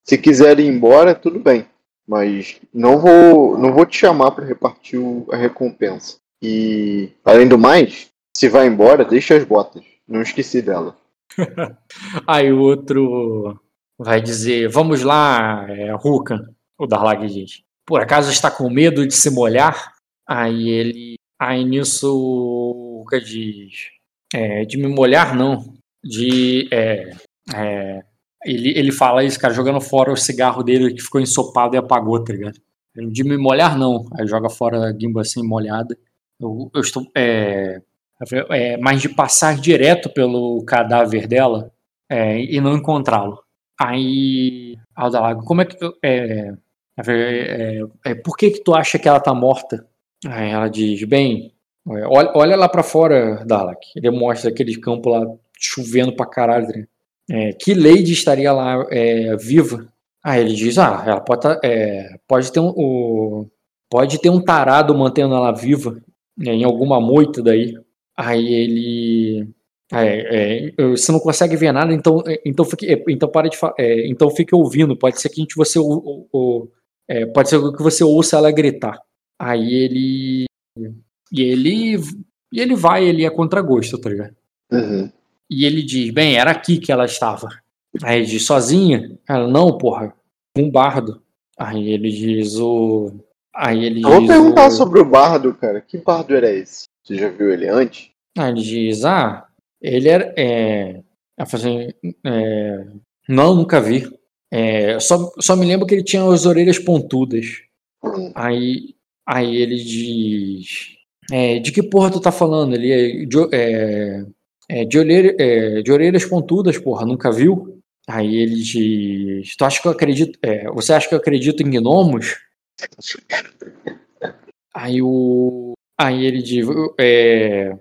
Se quiser ir embora, tudo bem. Mas não vou, não vou te chamar para repartir o- a recompensa. E, além do mais, se vai embora, deixa as botas. Não esqueci dela. Aí o outro vai dizer: Vamos lá, é, Rukan. O Darlag diz: Por acaso está com medo de se molhar? Aí ele. Aí nisso o Ruka diz: é, De me molhar, não. De. é, é, ele, ele fala isso, cara, jogando fora o cigarro dele que ficou ensopado e apagou, tá ligado? De me molhar, não. Aí joga fora a guimba assim, molhada. Eu, eu estou. É, é, mas de passar direto pelo cadáver dela é, e não encontrá-lo. Aí, Aldalago, como é que. É, é, é, por que que tu acha que ela tá morta? Aí ela diz, bem, é, olha, olha lá pra fora, Dalak. Ele mostra aquele campo lá chovendo pra caralho. É, que Lady estaria lá é, viva? Aí ele diz, ah, ela pode, tá- é, pode ter um. o- pode ter um tarado mantendo ela viva né, em alguma moita daí. Aí ele. É, é, você não consegue ver nada, então, é, então, fique, é, então para de é, então fique ouvindo. Pode ser que gente, você ou- ou- é, pode ser que você ouça ela gritar. Aí ele e ele e ele vai, ele é contra gosto, tá ligado? Uhum. E ele diz, bem, era aqui que ela estava. Aí ele diz, sozinha? Ela, não, porra, com um bardo. Aí ele diz o. Aí ele Eu vou perguntar o... sobre o bardo, cara. Que bardo era esse? Você já viu ele antes? Aí ele diz, ah, ele era. É... Ela assim, é, não, nunca vi. É, só, só me lembro que ele tinha as orelhas pontudas. Hum. Aí, aí ele diz. é, de que porra tu tá falando? Ele é de, é, é, de, orelha- é, de orelhas pontudas, porra, nunca viu? Aí ele diz. Tu acha que eu acredito. é, você acha que eu acredito em gnomos? Aí o. Aí ele diz. é,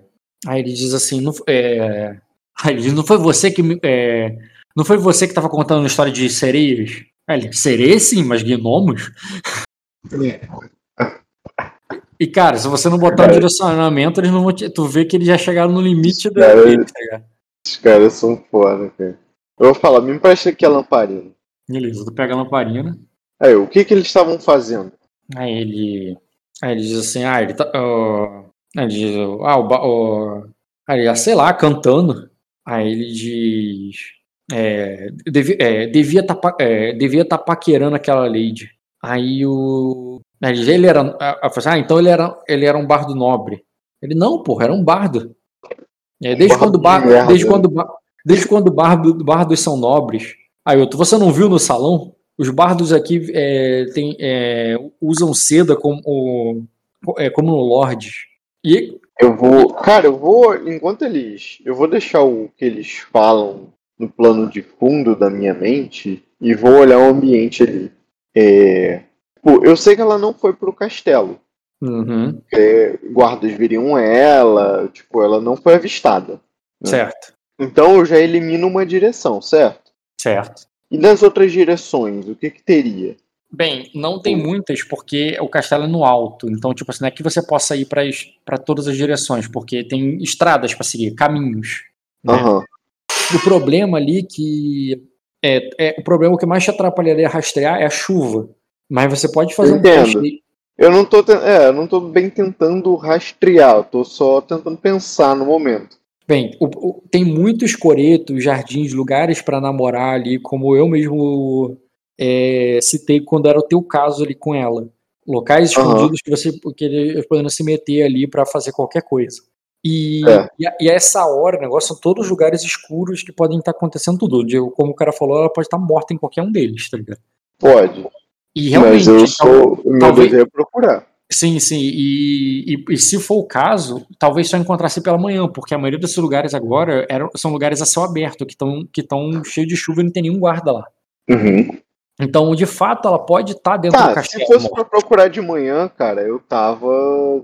aí ele diz assim. Não, é, aí ele diz, não foi você que é, não foi você que tava contando a história de sereias? Ele, sereias sim, mas gnomos? E, cara, se você não botar um Cara. direcionamento, eles não vão te... Tu vê que eles já chegaram no limite da Cara. deles, tá? Esses caras são foda, cara. Eu vou falar, me empresta aqui a lamparina. Beleza, tu pega a lamparina. Aí, o que que eles estavam fazendo? Aí ele. Aí ele diz assim, ah, ele tá. aí ele diz, ah, o. ba- ó, aí ele, ah, sei lá, cantando. Aí ele diz. É, é, devia estar tá, é, devia tá paquerando aquela lady. Aí o. Aí ele era. ah, ah, ah, então ele era, ele era um bardo nobre. Ele, não, porra, era um bardo. É, desde, bardo quando, de bar, merda. desde quando desde quando bardo, bardos são nobres. Aí outro, você não viu no salão? Os bardos aqui é, tem, é, usam seda como, é, como no Lords. E Eu vou. Cara, eu vou. Enquanto eles. Eu vou deixar o que eles falam no plano de fundo da minha mente e vou olhar o ambiente ali. É. Pô, eu sei que ela não foi pro castelo. Uhum, guardas viriam ela. Tipo, ela não foi avistada. certo, Então eu já elimino uma direção, certo? certo. E das outras direções, o que que teria? Bem, não tem muitas porque o castelo é no alto. Então, tipo assim, não é que você possa ir para todas as direções, porque tem estradas para seguir, caminhos. né? Aham. O problema ali que. É, é, o problema que mais te atrapalharia a rastrear é a chuva. Mas você pode fazer um Entendo. teste. Eu não tô, é, eu não tô bem tentando rastrear, eu tô só tentando pensar no momento. Bem, o- o- tem muitos coretos, jardins, lugares para namorar ali, como eu mesmo é, citei quando era o teu caso ali com ela. Locais Aham. escondidos que você que eles podendo se meter ali para fazer qualquer coisa. E, É. e, a, e a essa hora, o negócio são todos lugares escuros que podem estar acontecendo tudo. Como o cara falou, ela pode estar morta em qualquer um deles, tá ligado? Pode. E realmente, mas eu tal- sou. O meu talvez- desejo é procurar. Sim, sim. E, e, e, se for o caso, talvez só encontrasse pela manhã, porque a maioria desses lugares agora eram, são lugares a céu aberto, que estão que cheios de chuva e não tem nenhum guarda lá. Uhum. Então, de fato, ela pode estar tá dentro tá, do castelo. Se fosse pra procurar de manhã, cara, eu tava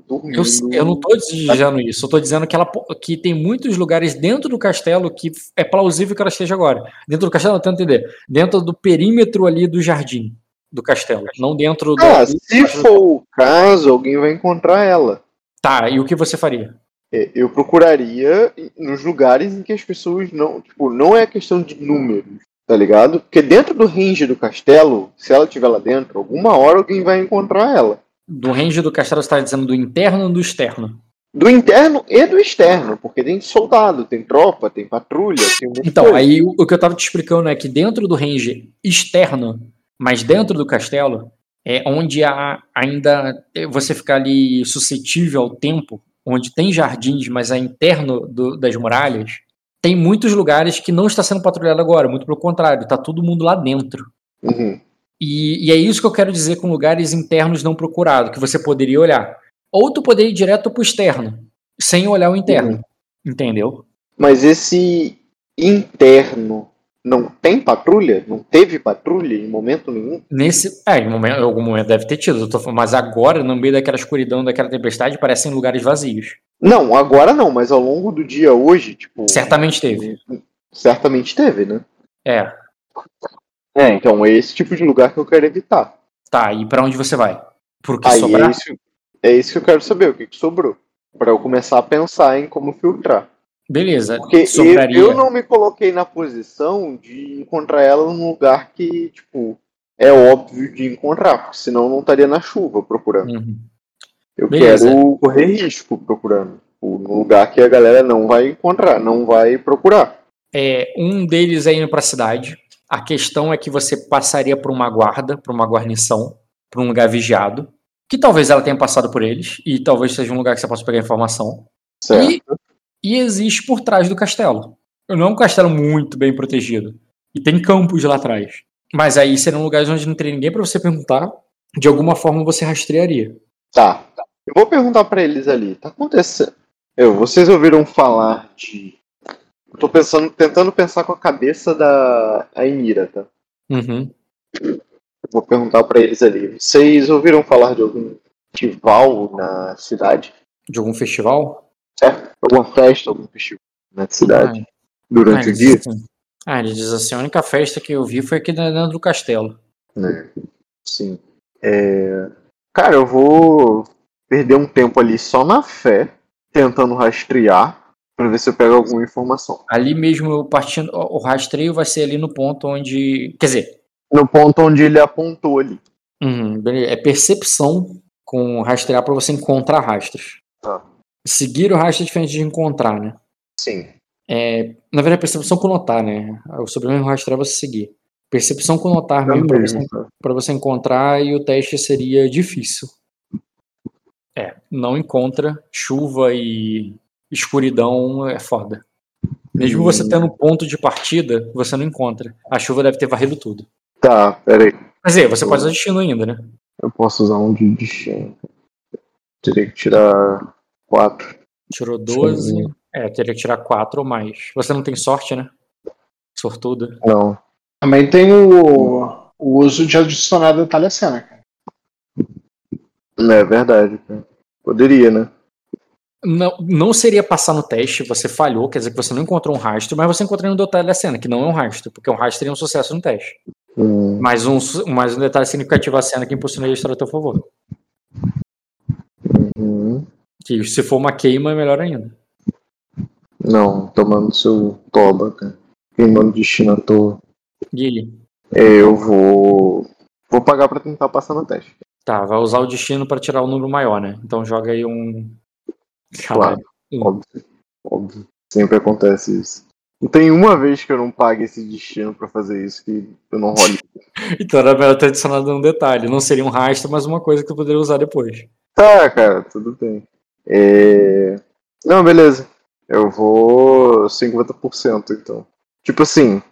dormindo. Eu, eu não tô dizendo isso, eu tô dizendo que ela que tem muitos lugares dentro do castelo que é plausível que ela esteja agora. Dentro do castelo, eu tento entender. Dentro do perímetro ali do jardim do castelo, não dentro do. Ah, se for o caso, alguém vai encontrar ela. Tá, e o que você faria? É, eu procuraria nos lugares em que as pessoas não. Tipo, não é questão de números tá ligado? Porque dentro do range do castelo, se ela estiver lá dentro, alguma hora alguém vai encontrar ela. Do range do castelo, você tá dizendo do interno ou do externo? Do interno e do externo, porque tem soldado, tem tropa, tem patrulha, tem Então, coisa. aí o, o que eu tava te explicando é que dentro do range externo, mas dentro do castelo, é onde há ainda você ficar ali suscetível ao tempo, onde tem jardins, mas é interno do, das muralhas, tem muitos lugares que não está sendo patrulhado agora, muito pelo contrário, está todo mundo lá dentro. Uhum. E, e, é isso que eu quero dizer com lugares internos não procurados, que você poderia olhar. Ou tu poderia ir direto para o externo, sem olhar o interno. Uhum. Entendeu? Mas esse interno não tem patrulha? Não teve patrulha em momento nenhum? Nesse. É, em, momento, em algum momento deve ter tido. mas agora, no meio daquela escuridão, daquela tempestade, parecem lugares vazios. Não, agora não, mas ao longo do dia hoje, tipo. Certamente teve. Certamente teve, né? É. É, então é esse tipo de lugar que eu quero evitar. Tá, e para onde você vai? Por que Aí sobrar? É isso, é isso que eu quero saber, o que, que sobrou. para eu começar a pensar em como filtrar. Beleza. Porque sobraria... eu não me coloquei na posição de encontrar ela num lugar que, tipo, é óbvio de encontrar, porque senão eu não estaria na chuva procurando. Uhum. Eu Beleza. quero correr risco procurando. Num lugar que a galera não vai encontrar, não vai procurar. É, um deles é indo para a cidade. A questão é que você passaria por uma guarda, por uma guarnição, por um lugar vigiado, que talvez ela tenha passado por eles, e talvez seja um lugar que você possa pegar informação. Certo. E, e existe por trás do castelo. Não é um castelo muito bem protegido. E tem campos lá atrás. Mas aí seriam lugares onde não teria ninguém para você perguntar. De alguma forma você rastrearia. Tá. Eu vou perguntar para eles ali. Tá acontecendo. Eu, vocês ouviram falar de. Eu tô pensando, tentando pensar com a cabeça da Ainira, tá? Uhum. Eu vou perguntar para eles ali. Vocês ouviram falar de algum festival na cidade? De algum festival? Alguma festa, algum festival na cidade. Ah, durante ah, o dia? Assim, ah, ele diz assim: a única festa que eu vi foi aqui dentro do castelo. É, sim. É... Cara, eu vou perder um tempo ali só na fé, tentando rastrear, para ver se eu pego alguma informação. Ali mesmo, partindo, o rastreio vai ser ali no ponto onde. Quer dizer. No ponto onde ele apontou ali. Uhum, é percepção com rastrear para você encontrar rastros. Tá. Seguir o rastro é diferente de encontrar, né? Sim. É, na verdade, percepção com notar, né? O sobrenome rastrear é você seguir. Percepção com notar mesmo, para você, pra você encontrar e o teste seria difícil. É, não encontra. Chuva e escuridão é foda. Mesmo você tendo um ponto de partida, você não encontra. A chuva deve ter varrido tudo. Tá, peraí. Mas é, você pode usar destino ainda, né? Eu posso usar um de destino. Teria que tirar 4. Tirou 12. É, teria que tirar 4 ou mais. Você não tem sorte, né? Sortuda. Não. Também tem o, o uso de adicionar detalhe à cena, cara. É verdade, Poderia, né? Não, não seria passar no teste, você falhou, quer dizer que você não encontrou um rastro, mas você encontrou um detalhe da cena, que não é um rastro, porque um rastro seria um sucesso no teste. Hum. Mas, um, mais um detalhe significativo da cena que impulsionaria a história a teu favor. Uhum. Que se for uma queima, é melhor ainda. Não, tomando seu toba, cara. Queimando destino à toa. Guilherme. Eu vou. Vou pagar pra tentar passar no teste. Tá, vai usar o destino para tirar o um número maior, né? Então joga aí um. Claro, um. óbvio. Óbvio. Sempre acontece isso. Não tem uma vez que eu não pague esse destino para fazer isso que eu não role. então era melhor ter adicionado um detalhe. Não seria um rastro, mas uma coisa que tu poderia usar depois. Tá, cara, tudo bem. É... Não, beleza. Eu vou 50% então. Tipo assim.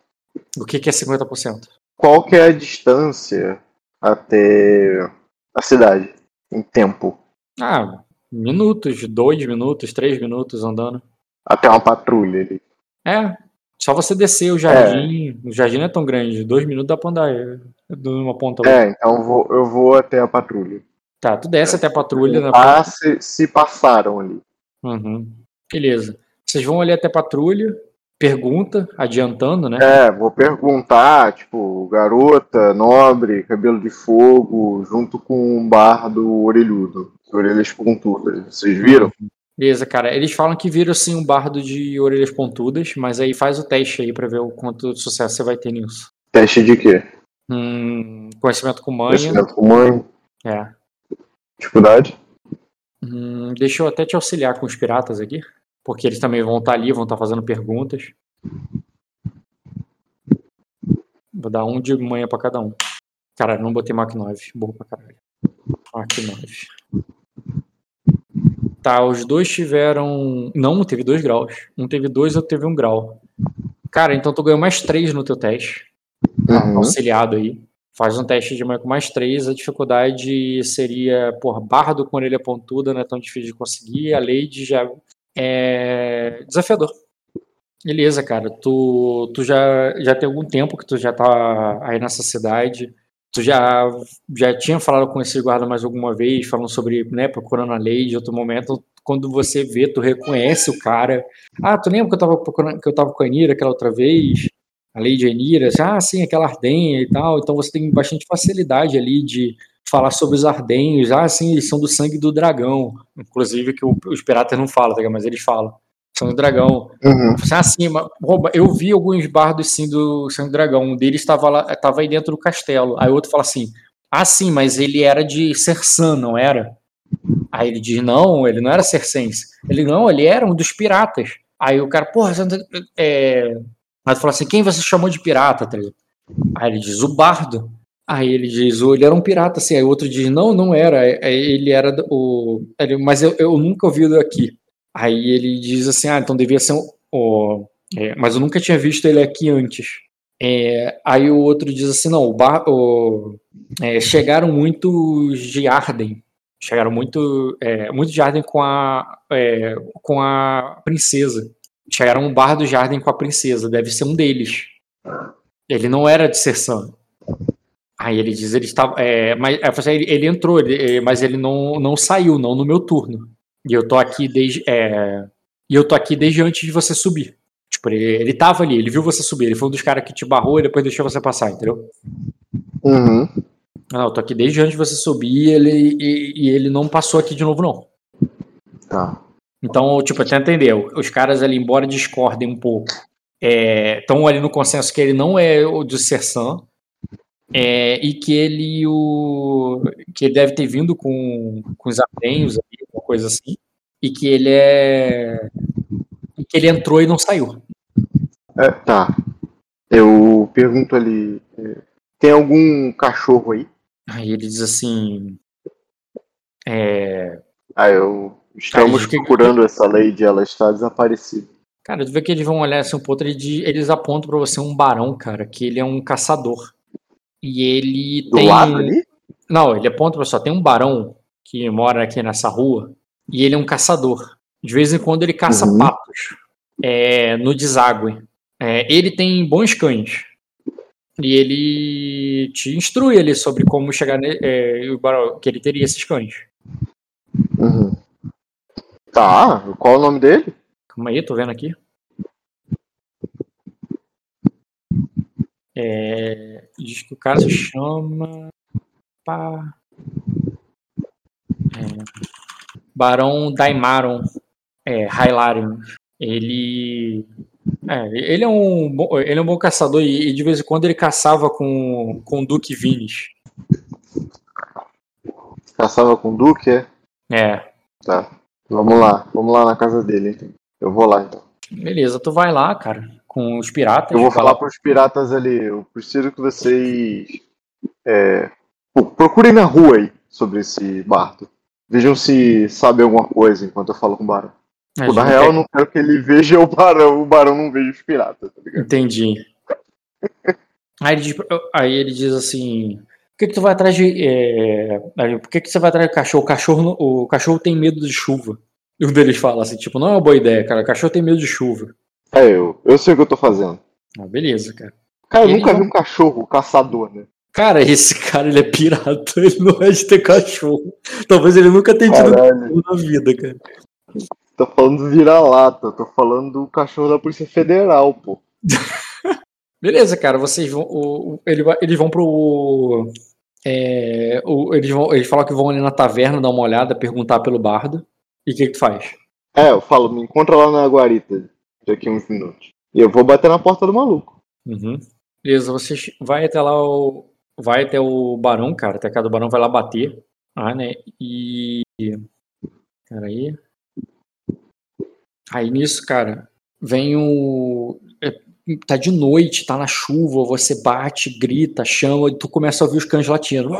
O que, que é 50%? Qual que é a distância até a cidade em tempo. Ah, minutos, dois minutos, três minutos andando. Até uma patrulha ali. É, só você descer o jardim. O jardim não é tão grande, dois minutos dá pra andar é, de uma ponta outra. É, então eu vou, eu vou até a patrulha. Tá, tu desce até a patrulha. Na... Ah, se, se passaram ali. Uhum. Beleza. Vocês vão ali até a patrulha, pergunta, adiantando, né? É, vou perguntar, tipo, garota, nobre, cabelo de fogo, junto com um bardo orelhudo, orelhas pontudas. Vocês viram? Beleza, cara. Eles falam que viram sim um bardo de orelhas pontudas, mas aí faz o teste aí pra ver o quanto de sucesso você vai ter nisso. Teste de quê? Hum, conhecimento com manha. Conhecimento com mãe, É. dificuldade. Hum, deixa eu até te auxiliar com os piratas aqui, porque eles também vão estar ali, vão estar fazendo perguntas. Vou dar um de manha pra cada um. Cara, não botei Mach 9. Boa pra caralho. Mach 9. Tá, os dois tiveram. Não, teve dois graus. Um teve dois, outro teve um grau. Cara, então tu ganhou mais três no teu teste. Uhum. Auxiliado aí. Faz um teste de com mais três. A dificuldade seria, por bardo com orelha pontuda, não é tão difícil de conseguir. A Lady já é desafiador. Beleza, cara. Tu, tu já, já tem algum tempo que tu já tá aí nessa cidade. Tu já, já tinha falado com esse guarda mais alguma vez, falando sobre, né, procurando a de outro momento. Quando você vê, tu reconhece o cara. Ah, tu lembra que eu tava procurando, que eu tava com a Enira aquela outra vez? A lei de Enira? Ah, sim, aquela ardenha e tal. Então você tem bastante facilidade ali de falar sobre os ardenhos. Ah, sim, eles são do sangue do dragão. Inclusive que os piratas não falam, tá mas eles falam. São do dragão. Uhum. Ah, sim, mas, rouba, eu vi alguns bardos sim do Sangue do Dragão. Um deles estava lá, estava aí dentro do castelo. Aí o outro fala assim: Ah, sim, mas ele era de Sersan, não era? Aí ele diz: Não, ele não era Sersense. Ele não, ele era um dos piratas. Aí o cara, porra, tá- é... Aí tu fala assim: Quem você chamou de pirata? Aí ele diz: O bardo. Aí ele diz: "Oh, Ele era um pirata, assim. Aí o outro diz: Não, não era. Ele era o. ele- Mas eu, eu nunca ouvi daqui. Aí ele diz assim: Ah, então devia ser o- é, mas eu nunca tinha visto ele aqui antes. É, aí o outro diz assim: Não, o bar, o- é, chegaram muitos de Arden. Chegaram muito, é, muito de Arden com a, é, com a princesa. Chegaram um bardo de Arden com a princesa. Deve ser um deles. Ele não era de Sersan. Aí ele diz: ele estava. É, mas, assim, ele, ele entrou, ele- mas ele não, não saiu, não no meu turno. E eu tô aqui desde. é, e eu tô aqui desde antes de você subir. Tipo, ele, ele tava ali, ele viu você subir, ele foi um dos caras que te barrou e depois deixou você passar, entendeu? Uhum. Não, eu tô aqui desde antes de você subir e ele, e, e ele não passou aqui de novo, não. Tá. Então, tipo, até entender, os caras ali, embora discordem um pouco, estão ali no consenso que ele não é o de Sersan, é, e que ele o que ele deve ter vindo com, com os ardenhos, ali, uma coisa assim, e que ele é e que ele entrou e não saiu. É, tá. Eu pergunto ali. é, Tem algum cachorro aí? Aí ele diz assim, é, Ah, eu. Estamos Cara, procurando essa lady, ela está desaparecida. cara, tu vê que eles vão olhar assim um pouco, eles apontam pra você um barão, cara, que ele é um caçador. E ele Do tem lado ali? Não, ele aponta pra só, tem um barão que mora aqui nessa rua e ele é um caçador. De vez em quando ele caça Uhum. patos é, no deságue. É, ele tem bons cães. E ele te instrui ali sobre como chegar ne, é, o barão, que ele teria esses cães. Uhum. Tá, qual é o nome dele? Calma aí, tô vendo aqui. É, diz que o cara se chama. Pá. É, Barão Daimaron é, Hylarion. Ele. É, ele é um bom, ele é um bom caçador e, e de vez em quando ele caçava com, com o Duque Vinis. Caçava com o Duque, é? É, Tá. Vamos lá, vamos lá na casa dele, então. Eu vou lá, então. beleza, tu vai lá, cara, com os piratas. Eu vou falar lá- pros piratas ali. Eu preciso que vocês. É, procurem na rua aí sobre esse bardo. Vejam se sabe alguma coisa enquanto eu falo com o barão. Pô, na real, quer- eu não quero que ele veja o barão, o barão não veja os piratas, tá ligado? Entendi. Aí ele, diz, aí ele diz assim: que, que tu vai atrás de. É... Por que, que você vai atrás de cachorro? O cachorro, o cachorro tem medo de chuva. E um deles fala assim, tipo, não é uma boa ideia, cara. O cachorro tem medo de chuva. É eu. Eu sei o que eu tô fazendo. Ah, beleza, cara. Cara, eu nunca vi um cachorro caçador, né? Cara, esse cara, ele é pirata, ele não é de ter cachorro. Talvez ele nunca tenha tido Caralho. cachorro na vida, cara. Tô falando do vira-lata, tô falando do cachorro da Polícia Federal, pô. Beleza, cara, vocês vão. o- o- ele eles vão pro. É, eles, vão, eles falam que vão ali na taverna dar uma olhada, perguntar pelo bardo. E o que, que tu faz? É, eu falo, me encontra lá na guarita daqui a uns minutos. E eu vou bater na porta do maluco. Uhum. Beleza, vocês vai até lá o. Vai até o barão, cara. Até casa do barão vai lá bater. Ah, né? E. Peraí. Aí nisso, cara, vem o. tá de noite, tá na chuva, você bate, grita, chama, e tu começa a ouvir os cães latindo.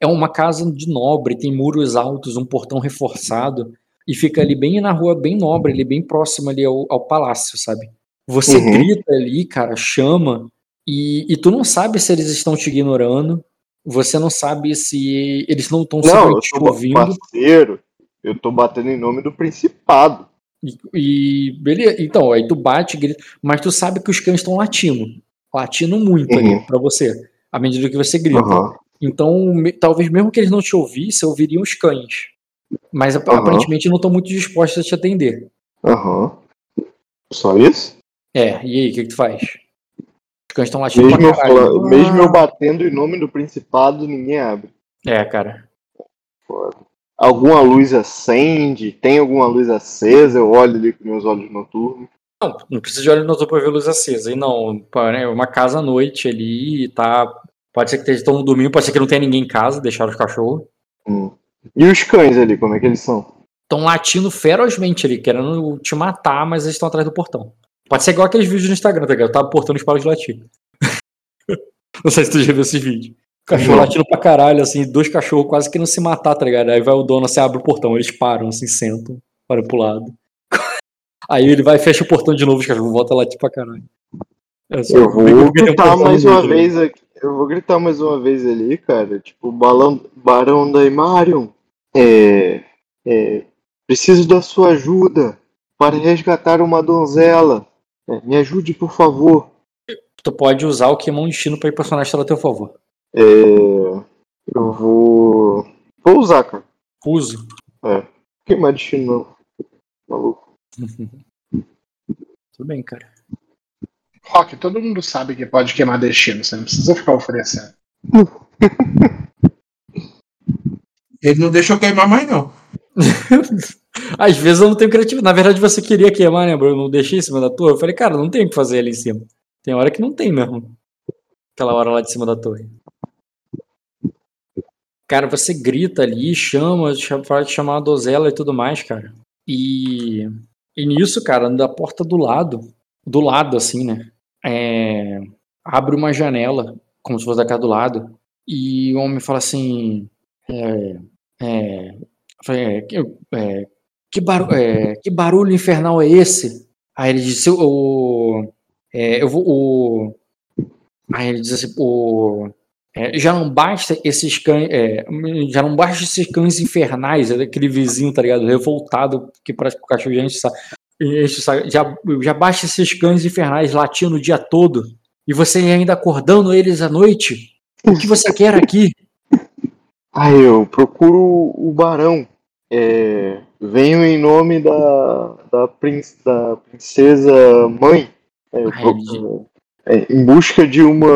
É uma casa de nobre, tem muros altos, um portão reforçado, e fica ali bem na rua, bem nobre, ali, bem próximo ali ao, ao palácio, sabe? Você Uhum. grita ali, cara, chama, e, e tu não sabe se eles estão te ignorando, você não sabe se eles não estão te ouvindo. parceiro. Eu tô batendo em nome do Principado. E, e beleza, então, aí tu bate, grita, mas tu sabe que os cães estão latindo. Latindo muito Uhum. pra você, à medida que você grita. Aham. Então, me- talvez mesmo que eles não te ouvissem, ouviriam os cães. Mas Aham. aparentemente não estão muito dispostos a te atender. Aham. Só isso? É, e aí, o que, que tu faz? Os cães estão latindo Mesmo eu, pra caralho. falando- mesmo eu batendo em nome do Principado, ninguém abre. É, cara. Alguma luz acende? Tem alguma luz acesa? Eu olho ali com meus olhos noturnos. Não, não precisa de olho no topo pra ver luz acesa. E não, é uma casa à noite ali, tá. Pode ser que estejam todo dormindo, pode ser que não tenha ninguém em casa, deixaram os cachorros. Hum. E os cães ali, como é que eles são? Estão latindo ferozmente ali, querendo te matar, mas eles estão atrás do portão. Pode ser igual aqueles vídeos no Instagram, tá ligado? Tá portando os paros de latir. não sei se tu já viu esses vídeos. Cachorro Não. latindo pra caralho, assim, dois cachorros quase querendo se matar, tá ligado? Aí vai o dono, assim, abre o portão, eles param, assim, sentam, param pro lado. Aí ele vai fecha o portão de novo, os cachorros voltam a latir pra caralho. É só- Eu vou um gritar portão mais uma vez aqui. Eu vou gritar mais uma vez ali, cara. Tipo, balão, Barão da Imarion. É, é, preciso da sua ajuda para resgatar uma donzela. É, me ajude, por favor. Tu pode usar o Kimon Destino pra ir personagem a teu favor. É, eu vou. Vou usar, cara. Uso. Queimar destino não. Maluco. Tudo bem, cara. Rock, todo mundo sabe que pode queimar destino, você não precisa ficar oferecendo. Ele não deixou queimar mais, não. Às vezes eu não tenho criatividade. Na verdade, você queria queimar, né, Bruno? Eu não deixei em cima da torre. Eu falei, cara, não tem o que fazer ali em cima. Tem hora que não tem mesmo. Aquela hora lá de cima da torre. Cara, você grita ali, chama, cha- fala de chamar a dozela e tudo mais, cara. E, e nisso, cara, da porta do lado, do lado, assim, né? é, abre uma janela, como se fosse da casa do lado, e o homem fala assim. É, é, é, que, é, que, bar- é, que barulho infernal é esse? Aí ele disse, o, é, eu vou, o, aí ele diz assim, o, é, já não basta esses cães, é, já não basta esses cães infernais, é daquele vizinho, tá ligado, revoltado, que parece que o cachorro já enche saco, já, já basta esses cães infernais latindo o dia todo, e você ainda acordando eles à noite? O que você quer aqui? Ah, eu procuro o Barão. É, venho em nome da, da, prin- da princesa mãe. É, eu procuro- é, em busca de uma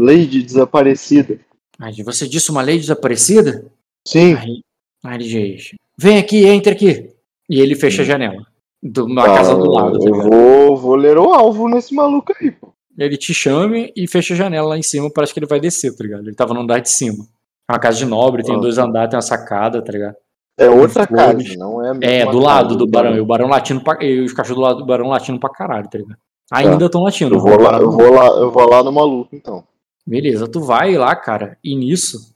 lady desaparecida. Aí você disse uma lei desaparecida? Sim, Aí, aí ele diz: Vem aqui, entre aqui. E ele fecha a janela. Do, na tá, casa do lado. tá eu vou, vou ler o alvo nesse maluco aí, pô. Ele te chama e fecha a janela lá em cima. Parece que ele vai descer, tá ligado? Ele tava no andar de cima. É uma casa de nobre, tem Ah. dois andares, tem uma sacada, tá ligado? É outra casa, não é a É, mesma do casa lado do barão. E o barão latindo pra, e os cachorros do lado do barão latindo pra caralho, tá ligado? Ainda estão latindo. Eu vou lá, eu vou lá, eu vou lá no maluco, então. Beleza, tu vai lá, cara, e nisso,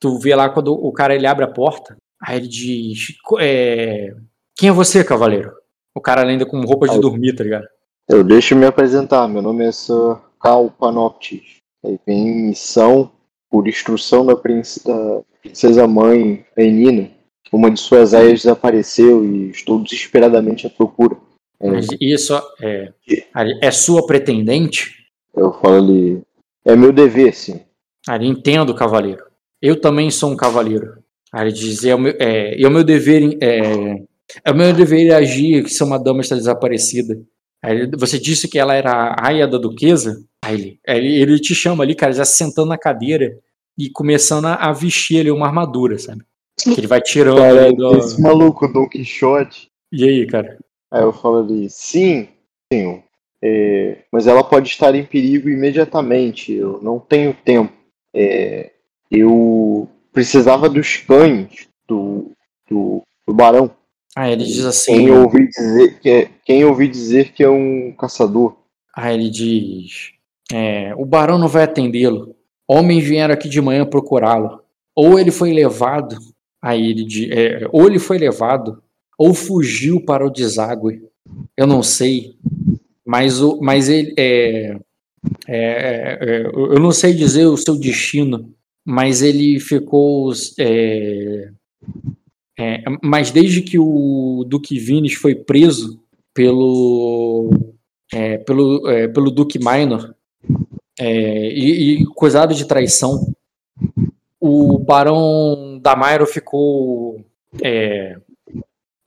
tu vê lá quando o cara ele abre a porta, aí ele diz: "Co- é, Quem é você, cavaleiro? O cara ainda com roupa de dormir, tá ligado? Eu deixo me apresentar, meu nome é Sir Cal Panoptis. Aí vem em missão por instrução da, princ- da princesa mãe Renina, uma de suas aias desapareceu e estou desesperadamente à procura. É, Mas Isso é, é sua pretendente? eu falo ali, é meu dever, sim. Ele entendo, cavaleiro. Eu também sou um cavaleiro. Ele diz, é o meu, é, é o meu dever, é, é o meu dever agir que se uma dama está desaparecida. Aí você disse que ela era a aia da duquesa? Aí ele, ele, ele te chama ali, cara, já sentando na cadeira e começando a, a vestir ali uma armadura, sabe? Que ele vai tirando Cara, ali do... esse maluco Don Quixote. E aí, cara? Aí eu falo ali, sim, senhor. É, mas ela pode estar em perigo imediatamente. Eu não tenho tempo. É, eu precisava dos cães do, do, do barão. Aí ele diz assim. Quem eu ouvi dizer que é, quem ouvi dizer que é um caçador. Aí ele diz: é, O barão não vai atendê-lo. Homens vieram aqui de manhã procurá-lo. Ou ele foi levado. Aí ele diz: é, Ou ele foi levado, ou fugiu para o deságue. Eu não sei. Mas, o, mas ele. É, é, é, eu não sei dizer o seu destino, mas ele ficou. é, é, mas desde que o Duque Vines foi preso pelo é, pelo, pelo Duque Minor e, e coisado de traição, o Barão Damairo ficou é,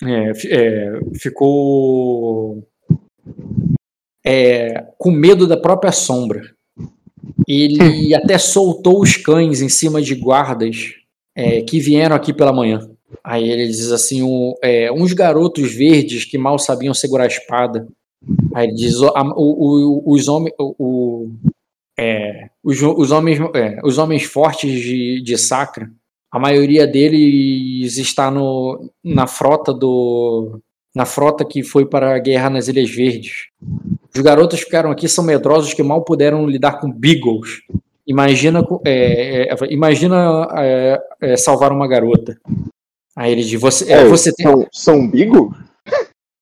é, é, ficou é, com medo da própria sombra. Ele até soltou os cães em cima de guardas é, que vieram aqui pela manhã. Aí ele diz assim: um, é, uns garotos verdes que mal sabiam segurar a espada. Aí ele diz: o, o- o- os homens. É, os, os homens, os homens fortes de, de Sacra, a maioria deles está no, na frota do. Na frota que foi para a guerra nas Ilhas Verdes. Os garotos que ficaram aqui são medrosos que mal puderam lidar com beagles. Imagina, co- é, é, imagina é, é, salvar uma garota. Aí ele diz: Você, é, É, você tem. são, são Beagle?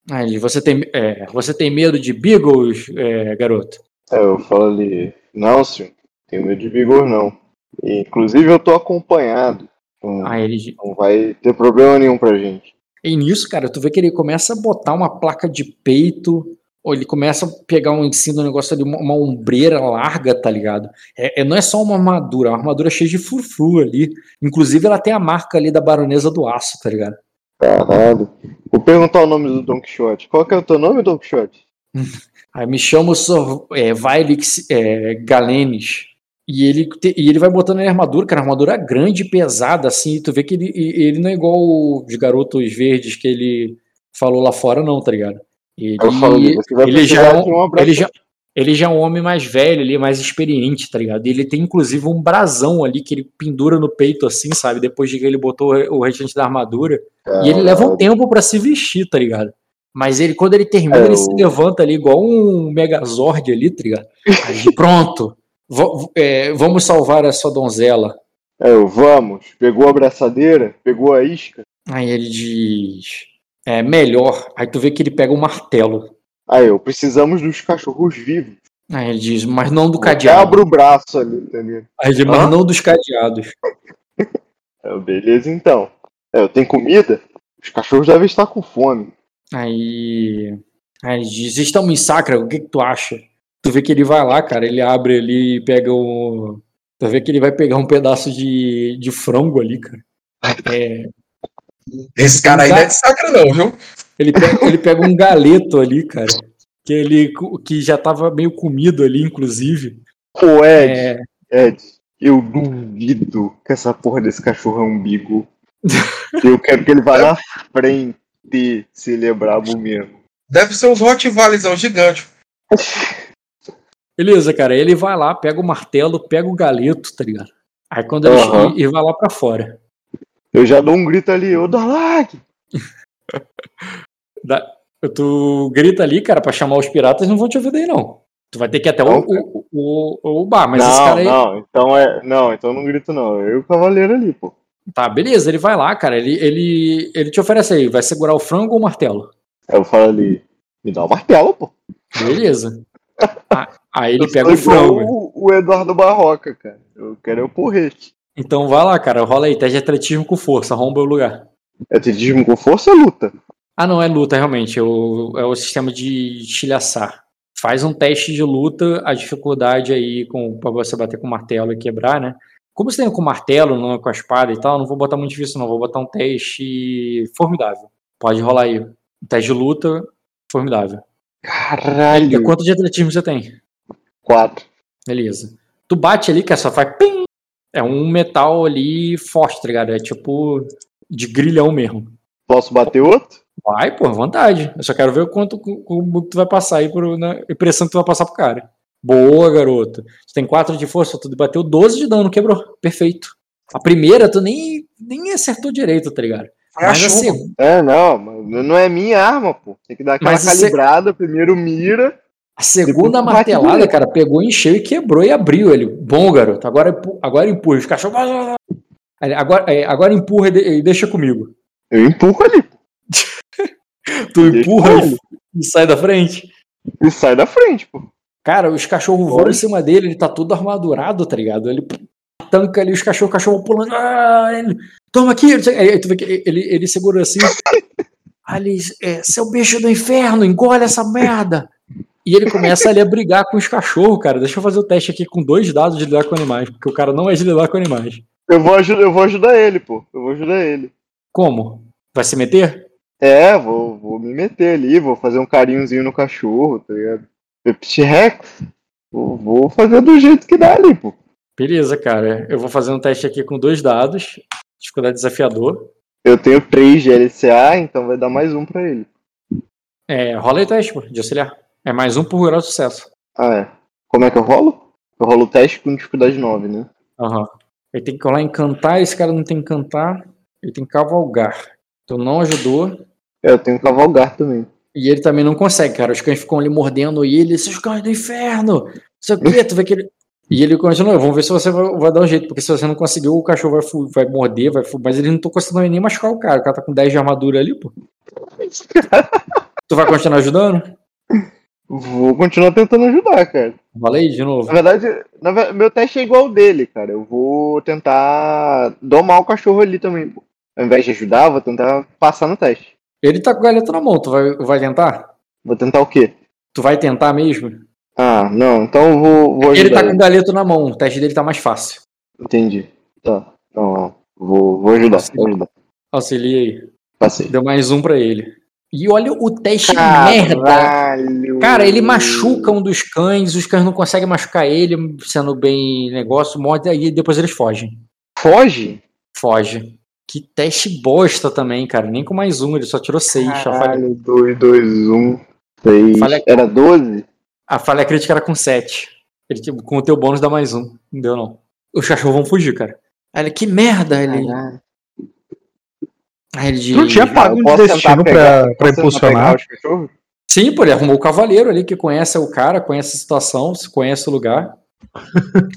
Aí ele diz, você tem, é, você tem medo de beagles, é, garoto? É, eu falo ali, não, senhor, tenho medo de Beagle não. E, inclusive eu tô acompanhado. Não, Aí ele não vai ter problema nenhum pra gente. E nisso, cara, tu vê que ele começa a botar uma placa de peito, ou ele começa a pegar um ensino do negócio ali, uma, uma ombreira larga, tá ligado? É, é- não é só uma armadura, é uma armadura cheia de frufru ali. Inclusive, ela tem a marca ali da baronesa do aço, tá ligado? Caralho. Vou perguntar o nome do Don Quixote. Qual que é o teu nome, Don Quixote? Aí me chama o Sor é, Vailix é, Galenes. E ele, te- e ele vai botando na armadura, cara, armadura grande e pesada, assim, e tu vê que ele, ele não é igual os garotos verdes que ele falou lá fora, não, tá ligado? Ele, ali, vai ele já, é um- ele, já, ele já é um homem mais velho, ele é mais experiente, tá ligado? E ele tem inclusive um brasão ali que ele pendura no peito, assim, sabe? Depois de que ele botou o restante da armadura. E ele leva um tempo pra se vestir, tá ligado? Mas ele, quando ele termina, É, ele o- se levanta ali igual um Megazord ali, tá ligado? Aí, pronto. É, vamos salvar essa donzela. É, eu, vamos. Pegou a abraçadeira, pegou a isca. Aí ele diz. É melhor. Aí tu vê que ele pega um martelo. Aí, eu, precisamos dos cachorros vivos. Aí ele diz, mas não do cadeado. Abra o braço ali, entendeu? Aí ele diz, mas não dos cadeados. É, beleza, então. É, eu tenho comida? Os cachorros devem estar com fome. Aí. Aí ele diz, estamos em sacra, o que, que tu acha? Tu vê que ele vai lá, cara, ele abre ali e pega um. Tu vê que ele vai pegar um pedaço de, de frango ali, cara. É, Esse cara aí não é de sacra, não, viu? ele, pega, ele pega um galeto ali, cara. Que ele que já tava meio comido ali, inclusive. Ô, Ed, É, Ed, eu duvido que essa porra desse cachorro é um bigo. eu quero que ele vá na frente se ele é brabo mesmo. Deve ser uns Rottweilers gigante. beleza, cara. Ele vai lá, pega o martelo, pega o galeto, tá ligado? Aí quando ele Aham. e, vai lá pra fora. Eu já dou um grito ali, ô Dalag! Da- tu grita ali, cara, pra chamar os piratas, não vão te ouvir daí, não. Tu vai ter que ir até o, Não, o, o, o bar, mas não, esse cara aí. não, então é. Não, então eu não grito não. Eu e o cavaleiro ali, pô. Tá, beleza, ele vai lá, cara. Ele, ele, ele te oferece aí, vai segurar o frango ou o martelo? Eu falo ali, me dá o martelo, pô. Beleza. Ah, Aí ele Eu pega o frango. O, o Eduardo Barroca, cara. Eu quero é o porrete. Então vai lá, cara. Rola aí. Teste de atletismo com força. Arromba o lugar. Atletismo com força ou luta? Ah, não, é luta, realmente. É o, é o sistema de estilhaçar. Faz um teste de luta, a dificuldade aí com, pra você bater com o martelo e quebrar, né? Como você tem com o martelo, não é com a espada e tal, não vou botar muito difícil, não. Vou botar um teste formidável. Pode rolar aí. Um teste de luta, formidável. E Caralho. quanto de atletismo você tem? Quatro. Beleza. Tu bate ali, que só faz pim. É um metal ali forte, tá ligado? É tipo de grilhão mesmo. Posso bater outro? Vai, pô, vontade. Eu só quero ver o quanto como tu vai passar aí pro, na impressão que tu vai passar pro cara. Boa, garoto. Tu tem 4 de força, tu bateu 12 de dano, quebrou. Perfeito. A primeira tu nem, nem acertou direito, tá ligado? Mas a chuva. segunda. É, não, mas não é minha arma, pô. Tem que dar aquela Mas calibrada, primeiro mira. A segunda martelada, cara, pegou, encheu e quebrou e abriu ele. Bom, garoto. Agora, agora empurra. Os cachorros. Agora, é, agora empurra e de- deixa comigo. Eu empurro ali, pô. Tu empurra ele. e, e sai da frente. E sai da frente, pô. Cara, os cachorros voam em cima dele, ele tá todo armadurado, tá ligado? Ele tanca ali os cachorros, o cachorro pulando. Ah, ele, Toma aqui! não sei- Aí tu vê que ele, ele segura assim. Alice, é, seu bicho do inferno, engole essa merda! E ele começa ali a brigar com os cachorros, cara. Deixa eu fazer o teste aqui com dois dados de lidar com animais, porque o cara não é de lidar com animais. Eu vou, eu vou ajudar ele, pô. Eu vou ajudar ele. Como? Vai se meter? É, vou, vou me meter ali, vou fazer um carinhozinho no cachorro, tá ligado? Pepsi Rex. Vou, vou fazer do jeito que dá ali, pô. Beleza, cara. Eu vou fazer um teste aqui com dois dados. Dificuldade desafiador. Eu tenho 3 de LCA, então vai dar mais um pra ele. É, rola aí o teste, pô, de auxiliar. É mais um por grau de sucesso. Ah, é. Como é que eu rolo? Eu rolo o teste com dificuldade 9, né? Aham. Ele tem que colar encantar, esse cara não tem encantar, ele tem que cavalgar. Então não ajudou. É, eu tenho cavalgar também. E ele também não consegue, cara. Os cães ficam ali mordendo ele, esses cães do inferno! O quê, tu vê que ele. E ele continua, vamos ver se você vai, vai dar um jeito, porque se você não conseguiu, o cachorro vai, vai morder, vai mas eles não estão conseguindo nem machucar o cara. O cara tá com 10 de armadura ali, pô. Tu vai continuar ajudando? Vou continuar tentando ajudar, cara. Fala aí de novo. Na verdade, na meu teste é igual ao dele, cara. Eu vou tentar domar o cachorro ali também, pô. Ao invés de ajudar, vou tentar passar no teste. Ele tá com o galeto na mão, tu vai, vai tentar? Vou tentar o quê? Tu vai tentar mesmo? Ah, não, então eu vou, vou ajudar. Ele tá com o galeto na mão, o teste dele tá mais fácil. Entendi. Tá. Então, vou, vou ajudar, vou ajudar. Auxilia aí. Passei. Deu mais um pra ele. E olha o teste merda. Caralho. Cara, ele machuca um dos cães, os cães não conseguem machucar ele, sendo bem negócio, morde, aí depois eles fogem. Foge? Foge. Que teste bosta também, cara. Nem com mais um, ele só tirou seis. Caralho, 2, 2, 1, 6. Falha- Era 12? A falha crítica era com sete. Ele, tipo, com o teu bônus dá mais um. Não deu, não. Os cachorros vão fugir, cara. Aí ele, que merda! Ele, Caralho. aí ele de... Não tinha pago Eu um posso destino pegar- pra, pra Posso impulsionar? pegar os cachorros? Sim, pô, ele arrumou o cavaleiro ali que conhece o cara, conhece a situação, conhece o lugar.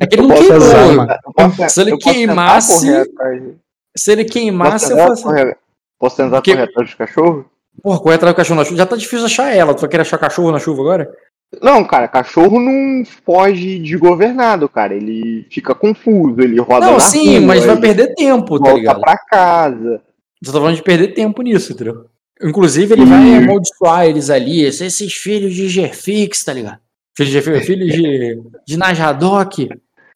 É que ele Eu não posso queimou. Eu posso- Se ele eu posso queimasse- correr Se ele Posso queimasse, eu tentar faço. correr- Posso tentar Porque- correr atrás dos cachorros? Porra, correr atrás do cachorro na chuva. Já tá difícil achar ela. Tu vai querer achar cachorro na chuva agora? Não, cara, cachorro não foge de governado, cara. Ele fica confuso, ele roda Não, na sim, rua, mas vai perder tempo, tá volta ligado? pra casa. Eu tô falando de perder tempo nisso, entendeu? Inclusive, ele vai amaldiçoar eles ali, esses, esses filhos de Gerfix, tá ligado? Filhos de filhos de, de Najadok.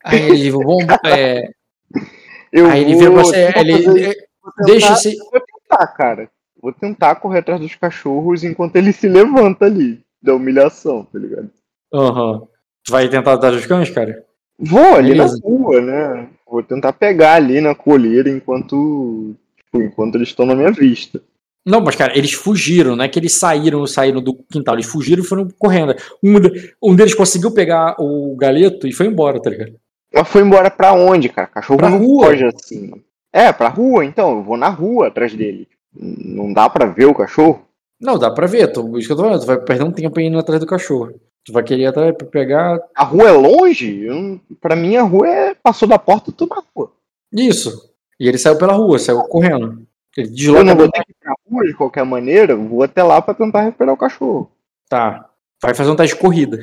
Aí ele vão. É, Eu aí ele vira pra você. Ele, fazer- tentar- deixa esse. Vou tentar, cara. Vou tentar correr atrás dos cachorros enquanto ele se levanta ali, da humilhação, tá ligado? Aham. Tu vai tentar atrás dos cães, cara? Vou ali Beleza. na rua, né? Vou tentar pegar ali na coleira enquanto. Tipo, enquanto eles estão na minha vista. Não, mas, cara, eles fugiram, não é que eles saíram, saíram do quintal, eles fugiram e foram correndo. Um, um deles conseguiu pegar o galeto e foi embora, tá ligado? Mas foi embora pra onde, cara? Cachorro Pra não rua. foge assim. É, pra rua, então. Eu vou na rua atrás dele. Não dá pra ver o cachorro? Não, dá pra ver, tu, isso que eu tô falando, tu vai perder um tempo indo atrás do cachorro. Tu vai querer atrás pra pegar. A rua é longe? Eu Pra mim, a rua é. Passou da porta, eu tô na rua. Isso. E ele saiu pela rua, saiu correndo. Ele Eu desloca. não vou ter que ir pra rua de qualquer maneira, eu vou até lá pra tentar recuperar o cachorro. Tá. Vai fazer um teste de corrida.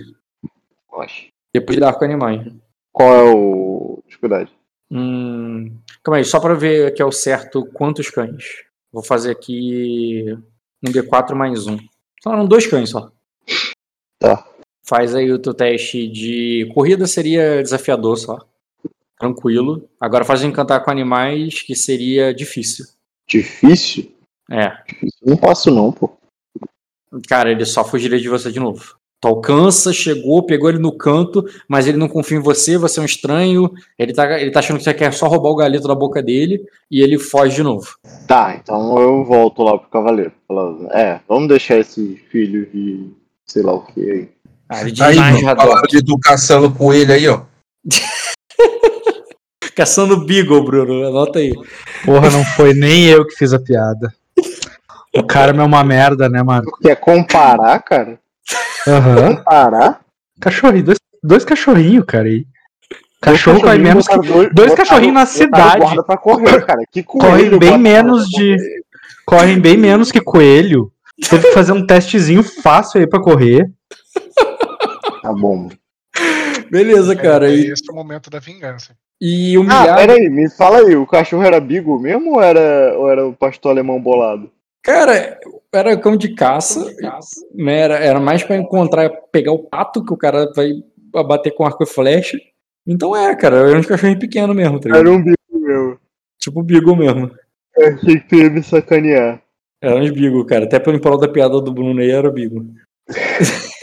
Oxe. Depois de dar com animais. Qual é o. dificuldade. Hum, calma aí, só pra ver aqui ao certo quantos cães. Vou fazer aqui um D4 mais um. Só eram dois cães só. Tá. Faz aí o teu teste de corrida, seria desafiador só. Tranquilo. Agora faz encantar com animais, que seria difícil. Difícil? É. Não posso não, pô. Cara, ele só fugiria de você de novo. Tu alcança, chegou, pegou ele no canto, mas ele não confia em você, você é um estranho, ele tá, ele tá achando que você quer só roubar o galeto da boca dele, e ele foge de novo. Tá, então eu volto lá pro cavaleiro. Falando, é, vamos deixar esse filho de sei lá o que aí. Ah, ele diz Aí, mais mano, de educação no coelho aí, ó. Caçando Beagle, Bruno, anota aí. Porra, não foi nem eu que fiz a piada. O cara é uma merda, né, Marco? Quer comparar, cara? Aham. Comparar? Cachorrinho, dois, dois cachorrinhos, cara. aí. Cachorro corre menos que. dois- dois cachorrinhos na cidade. guarda pra correr, cara. Que Correm coelho, bem bota menos de-. Correm bem menos que coelho. Teve que fazer um testezinho fácil aí pra correr. Tá bom. Beleza, cara. É, E, esse é o momento da vingança. e Ah, humilhar. peraí, me fala aí, o cachorro era Beagle mesmo ou era, ou era o pastor alemão bolado? Cara, era cão de caça. né, Era, era mais pra encontrar, pegar o pato que o cara vai bater com arco e flecha. Então é, cara, era um cachorrinho pequeno mesmo, tá? Era um Beagle mesmo. Tipo Beagle mesmo. Eu achei que tu ia me sacanear. Era uns Beagle, cara. Até pelo prol da piada do Bruno aí era Beagle.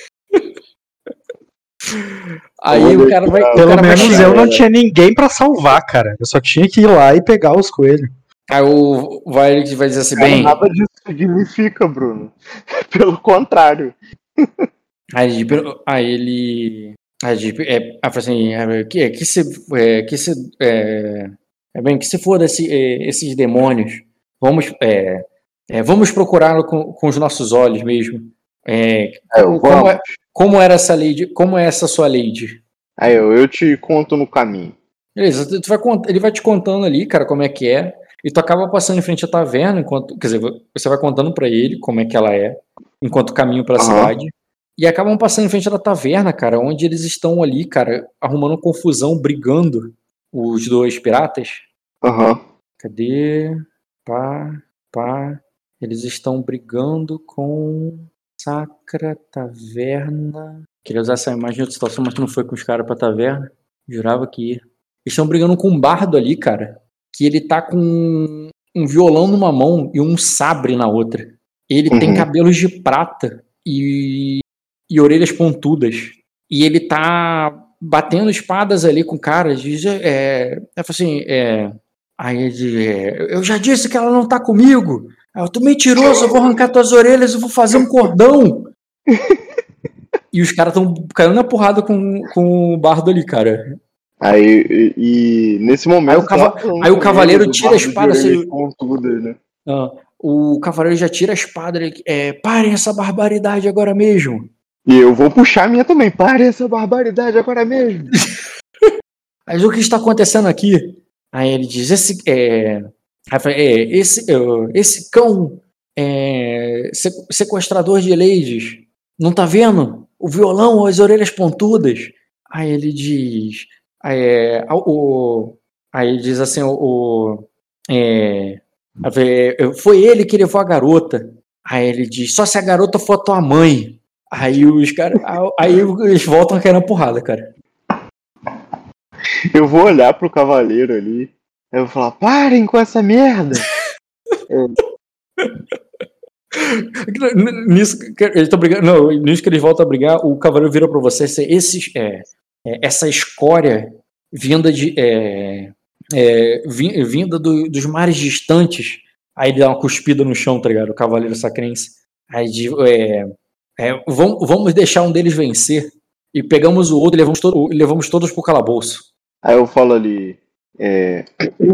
Aí o cara vai. Pelo cara vai menos chegar- eu não tinha ninguém pra salvar, cara. Eu só tinha que ir lá e pegar os coelhos. Aí o vai, vai dizer assim, Cara, bem. nada disso significa, Bruno. Pelo contrário. Aí, ele- aí ele. Aí ele é, aí fala assim, é, que, que se. É, que se é, é bem, que se for desse, é, esses demônios, vamos. É, é, vamos procurá-lo com, com os nossos olhos mesmo. É, É, como, é, como era essa lady? Como é essa sua lady? Aí eu, eu te conto no caminho. Beleza, vai, ele vai te contando ali, cara, como é que é. E tu acaba passando em frente à taverna, enquanto. Quer dizer, você vai contando pra ele como é que ela é, enquanto caminho pela Aham. cidade. E acabam passando em frente da taverna, cara, onde eles estão ali, cara, arrumando confusão, brigando, os dois piratas. Aham. Cadê? Pá, pá. Eles estão brigando com Sacra Taverna. Queria usar essa imagem de outra situação, mas não foi com os caras pra taverna. Jurava que ia. Eles estão brigando com um bardo ali, cara. Que ele tá com um violão numa mão e um sabre na outra. Ele tem Uhum. cabelos de prata e, e orelhas pontudas. E ele tá batendo espadas ali com caras. Diz, é, é assim, é, Aí ele diz, é, eu já disse que ela não tá comigo. Eu tô mentiroso, eu vou arrancar tuas orelhas, eu vou fazer um cordão. e os caras tão caindo na porrada com, com o bardo ali, cara. Aí, e, e nesse momento. Aí o cava- tá aí o cavaleiro tira a espada, assim- né? Ah, o cavaleiro já tira a espada, ele, é, parem essa barbaridade agora mesmo. E eu vou puxar a minha também. Pare essa barbaridade agora mesmo. Mas o que está acontecendo aqui? Aí ele diz, esse, é, é, esse, é, esse cão é, se- sequestrador de ladies, não tá vendo? O violão, as orelhas pontudas. Aí ele diz, é, o, aí diz assim, o, o- é, é, foi ele que levou a garota. Aí ele diz, só se a garota for tua mãe. Aí os caras, aí eles voltam na porrada, cara. Eu vou olhar pro cavaleiro ali. Eu vou falar: parem com essa merda. Nisso que eles brigando. Não, nisso que eles voltam a brigar, o cavaleiro vira pra você. esse- Esses, é, é, essa escória vinda de. É, é, vi- vinda do- dos mares distantes. Aí ele dá uma cuspida no chão, tá ligado? O cavaleiro sacrense. Aí diz, é, é, vamos, vamos deixar um deles vencer. E pegamos o outro e levamos, e levamos todos pro calabouço. Aí eu falo ali. É,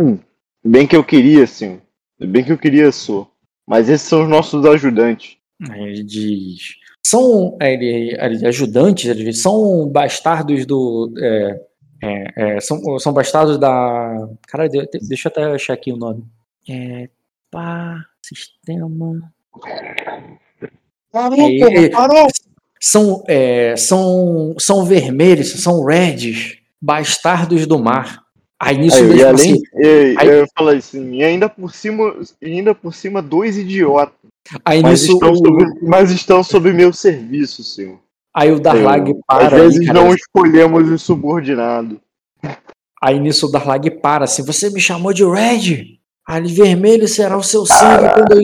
bem que eu queria, assim. Bem que eu queria, sou. Mas esses são os nossos ajudantes. Aí ele diz. São aí ele, aí ele- ajudantes, ele são bastardos do. é, é, é, são, são bastardos da. Cara, de- de- deixa eu até achar aqui o nome. É. Pá, sistema. Aí, ele- são, é, são, são vermelhos, são reds, bastardos do mar. Aí nisso Aí, ia tipo além, assim, eu, aí- eu falar assim, e ainda por cima, ainda por cima, dois idiotas. aí Mas nisso estão, o- sob, mas estão sob meu serviço, senhor. aí o Darlag Eu- para Às vezes ali, cara, não escolhemos o subordinado. Aí nisso o Darlag para assim, você me chamou de Red? Ali vermelho será o seu sangue quando,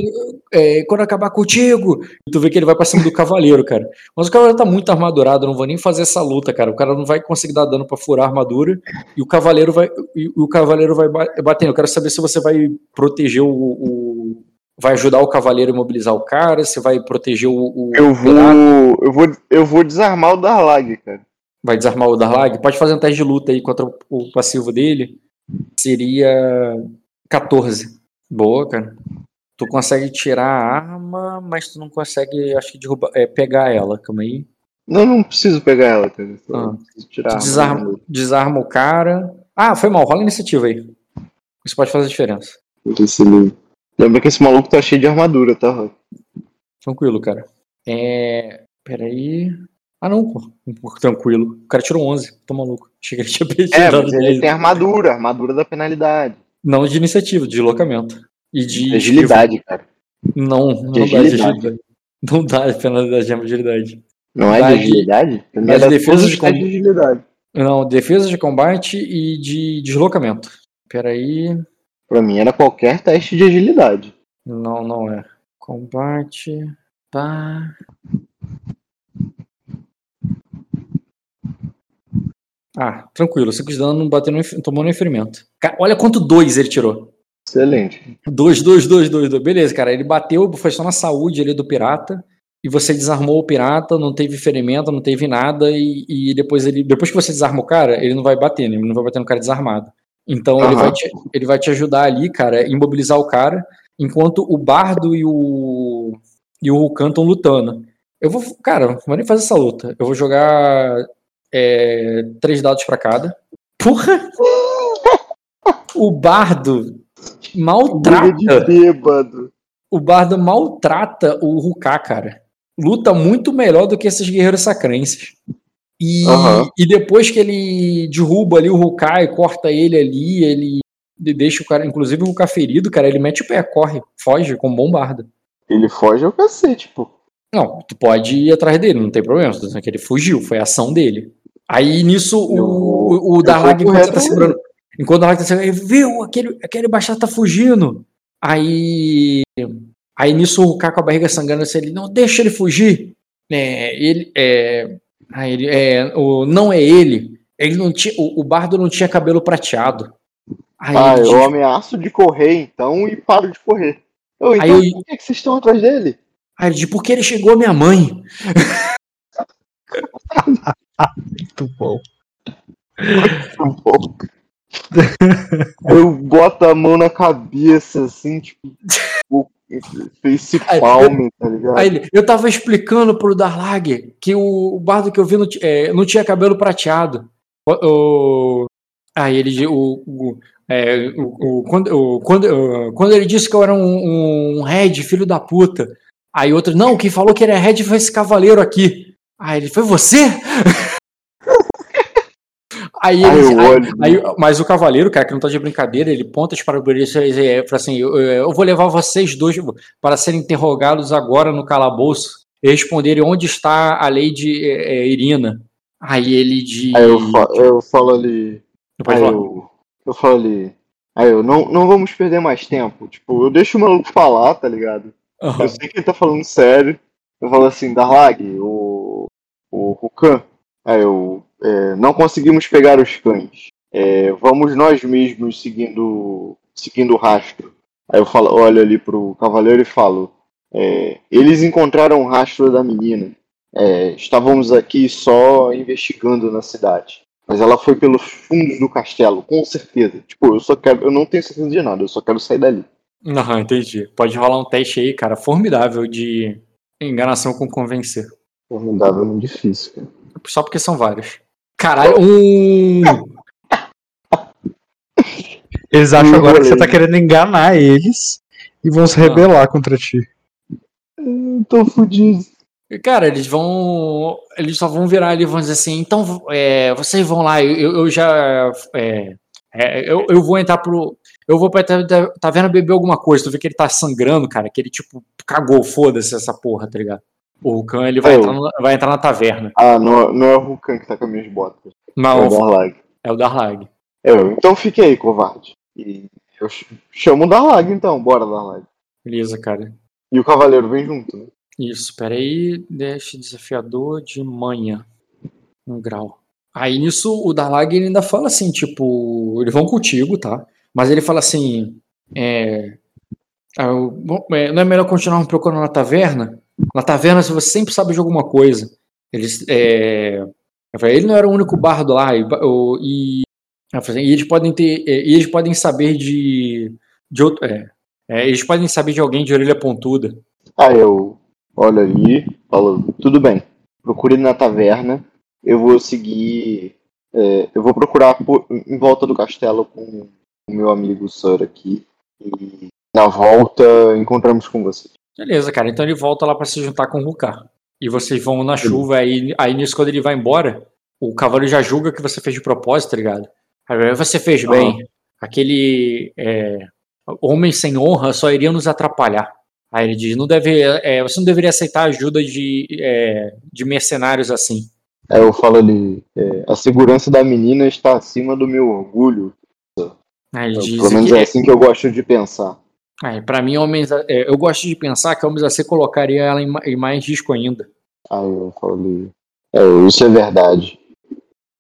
é, quando acabar contigo. E tu vê que ele vai pra cima do cavaleiro, cara. Mas o cavaleiro tá muito armadurado, eu não vou nem fazer essa luta, cara. O cara não vai conseguir dar dano pra furar a armadura e o cavaleiro vai e o cavaleiro vai ba- bater. Eu quero saber se você vai proteger o, o- vai ajudar o cavaleiro a imobilizar o cara, se vai proteger o, o Eu pirata, vou, eu vou, eu vou desarmar o Darlag, cara. vai desarmar o Darlag. Pode fazer um teste de luta aí contra o passivo dele. Seria 14. Boa, cara. Tu consegue tirar a arma, mas tu não consegue, acho que, derrubar, é, pegar ela. Calma aí. Não, não preciso pegar ela, cara. Ah. tirar Tu a arma desarma, desarma o cara. Ah, foi mal. Rola a iniciativa aí. Isso pode fazer diferença. Lembra que esse maluco tá cheio de armadura, tá? Tranquilo, cara. É. Peraí. Ah, não, pô. Tranquilo. O cara tirou 11. Tô maluco. Achei que ele tinha perdido. É, mas ele 10. tem armadura, armadura da penalidade. Não de iniciativa, de deslocamento. E de. Agilidade, cara. Não, não De dá de agilidade. agilidade. Não dá penalidade de agilidade. Não é de de- agilidade? Dá de defesa de com- de agilidade. Não, defesa de combate e de deslocamento. Peraí. Pra mim era qualquer teste de agilidade. Não, não é. Combate. Pá. Ah, tranquilo. 5 de dano não bateu tomou no ferimento. Cara, olha quanto dois ele tirou. Excelente. Dois, dois, dois, dois, dois. Beleza, cara. Ele bateu, foi só na saúde ali do pirata. E você desarmou o pirata, não teve ferimento, não teve nada. E, e depois ele. Depois que você desarma o cara, ele não vai bater, né? Ele não vai bater no cara desarmado. Então ele, Aham. vai te, ele vai te ajudar ali, cara, imobilizar o cara, enquanto o Bardo e o. E o Vulcan estão lutando. Eu vou. Cara, não vou nem fazer essa luta. Eu vou jogar. É, três dados pra cada. Porra! O Bardo maltrata de bêbado. o Bardo maltrata o Ruká, cara. Luta muito melhor do que esses guerreiros sacrenses. E, Aham. e depois que ele derruba ali o Ruká e corta ele ali, ele deixa o cara, inclusive o Ruká ferido, cara, ele mete o pé, corre, foge com bombarda. Ele foge ao cacete, pô. Não, tu pode ir atrás dele, não tem problema. Que ele fugiu, foi a ação dele. Aí nisso o, o eu Darlag, enquanto tá segurando. Enquanto o Darlag tá segurando, ele viu, aquele, aquele baixado tá fugindo. Aí. Aí nisso o Ruká com a barriga sangrando, assim, ele, não, deixa ele fugir. É, ele, é, aí ele, é, o, não é ele. Ele não tinha, o, o bardo não tinha cabelo prateado. Aí Ah, eu ameaço de correr então e paro de correr. Eu, então, Aí por que, que vocês estão atrás dele? aí ele diz, porque ele chegou a minha mãe. Muito bom. Um pouco. eu boto a mão na cabeça, assim, tipo, face Aí- palm, tá ligado? Aí ele, eu tava explicando pro Darlag que o, o bardo que eu vi não, é, não tinha cabelo prateado. O, o- aí ele o, o, é, o, o- quando, o- quando, o- quando ele disse que eu era um, um Red, filho da puta. Aí outro, não, quem falou que ele é Red foi esse cavaleiro aqui. Aí ele, foi você? Aí Aí ele, aí- olho. Aí, mas o cavaleiro, cara, que não tá de brincadeira, ele ponta para o e fala assim: eu, eu vou levar vocês dois para serem interrogados agora no calabouço e responderem onde está a lei de é, é, Irina. Aí ele diz. Aí eu, fa- eu falo ali. Aí eu, eu falo ali. Aí eu, não, não vamos perder mais tempo. Tipo, eu deixo o maluco falar, tá ligado? Aham. Eu sei que ele tá falando sério. Eu falo assim, Darlag, o. O Rukan. Aí eu. é, não conseguimos pegar os cães. É, vamos nós mesmos seguindo. seguindo o rastro. Aí eu falo, olho ali pro cavaleiro e falo. é, eles encontraram o rastro da menina. É, estávamos aqui só investigando na cidade. Mas ela foi pelos fundos do castelo, com certeza. Tipo, eu só quero. Eu não tenho certeza de nada, eu só quero sair dali. Aham, entendi. Pode rolar um teste aí, cara, formidável de enganação com convencer. Formidável, muito difícil, cara. Só porque são vários. Caralho, um. Eles acham agora que você tá querendo enganar eles e vão se Ah. rebelar contra ti. Eu tô fudido. Cara, eles vão. Eles só vão virar ali e vão dizer assim, então é, vocês vão lá, eu, eu já. é, É, eu, eu vou entrar pro. Eu vou pra ta- taverna beber alguma coisa. Tu vê que ele tá sangrando, cara. Que ele, tipo, cagou, foda-se essa porra, tá ligado? O Rukan, ele vai, É, entrar, no- vai entrar na taverna. Ah, não, não é o Rukan que tá com as minhas botas. É o Não, Darlag. é o Darlag. É, então fique aí, covarde. E eu ch- chamo o Darlag então, bora Darlag. Beleza, cara. E o cavaleiro vem junto, né? Isso, peraí. Deixa desafiador de manhã. Um grau. Aí nisso o Darlag ele ainda fala assim, tipo, eles vão contigo, tá? Mas ele fala assim, é, eu- bom, é, não é melhor continuar procurando na taverna? Na taverna você sempre sabe de alguma coisa. Eles, é, ele não era o único bardo lá e, e, falei, e eles podem ter, é, e eles podem saber de, de outro, é, é, eles podem saber de alguém de orelha pontuda. Aí eu olho ali, falo, tudo bem, procure na taverna, eu vou seguir. é, eu vou procurar por- em volta do castelo com o meu amigo Sir aqui. E na volta encontramos com você. Beleza, cara. Então ele volta lá pra se juntar com o Rukar. E vocês vão na chuva, aí, aí nisso, quando ele vai embora, o cavalo já julga que você fez de propósito, tá ligado? Aí você fez bem. Aquele é, homem sem honra só iria nos atrapalhar. Aí ele diz: não deve, é, você não deveria aceitar ajuda de, é, de mercenários assim. Aí eu falo ali, é, a segurança da menina está acima do meu orgulho. Aí ele diz Pelo menos que, é assim que eu gosto de pensar. É, pra mim, homens, é, eu gosto de pensar que homens assim colocaria ela em, em mais risco ainda. Aí eu falo ali, é, isso é verdade.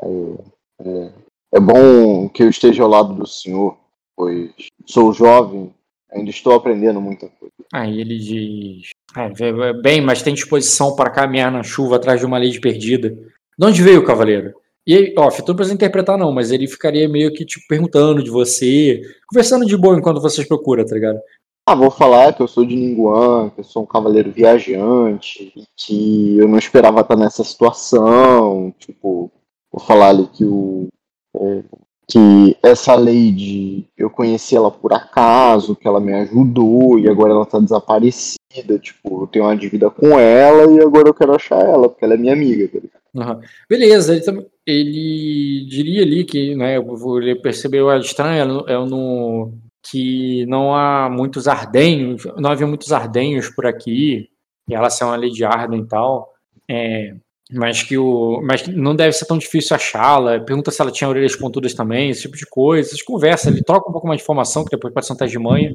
É, é bom que eu esteja ao lado do senhor, pois sou jovem, ainda estou aprendendo muita coisa. Aí ele diz: "É, vê- vê- Bem, mas tem disposição para caminhar na chuva atrás de uma lei perdida. De onde veio o cavaleiro? E aí, ó, tu não precisa interpretar, não, mas ele ficaria meio que tipo, perguntando de você, conversando de boa enquanto vocês procuram, tá ligado? Ah, vou falar que eu sou de Ninguan, que eu sou um cavaleiro viajante, que eu não esperava estar nessa situação. Tipo, vou falar ali que o. é, que essa lady, eu conheci ela por acaso, que ela me ajudou e agora ela tá desaparecida. Tipo, eu tenho uma dívida com ela e agora eu quero achar ela, porque ela é minha amiga. tá ligado? Aham. Beleza, ele, ele diria ali que, né, ele percebeu a estranha é no, que não há muitos ardenhos, não havia muitos ardenhos por aqui, e ela ser uma Lady Arden e tal, é, mas que o, mas que não deve ser tão difícil achá-la, pergunta se ela tinha orelhas pontudas também, esse tipo de coisa, essas conversas, ele troca um pouco mais de informação, que depois pode ser um teste de manhã,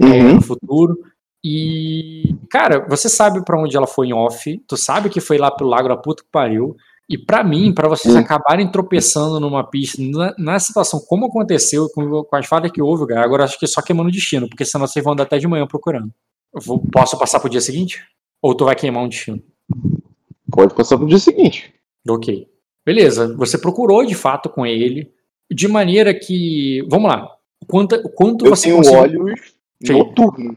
é, Uhum. no futuro. E, cara, você sabe pra onde ela foi em off, tu sabe que foi lá pro lago da puta que pariu. E pra mim, pra vocês Hum. acabarem tropeçando numa pista, na, na situação como aconteceu, com, com as falhas que houve, cara, agora acho que é só queimando o destino, porque senão vocês vão andar até de manhã procurando. Vou- posso passar pro dia seguinte? Ou tu vai queimar um destino? Pode passar pro dia seguinte. Ok. Beleza, você procurou de fato com ele, de maneira que. Vamos lá. Quanto, quanto Eu você tenho conseguiu- olhos Sim. noturnos.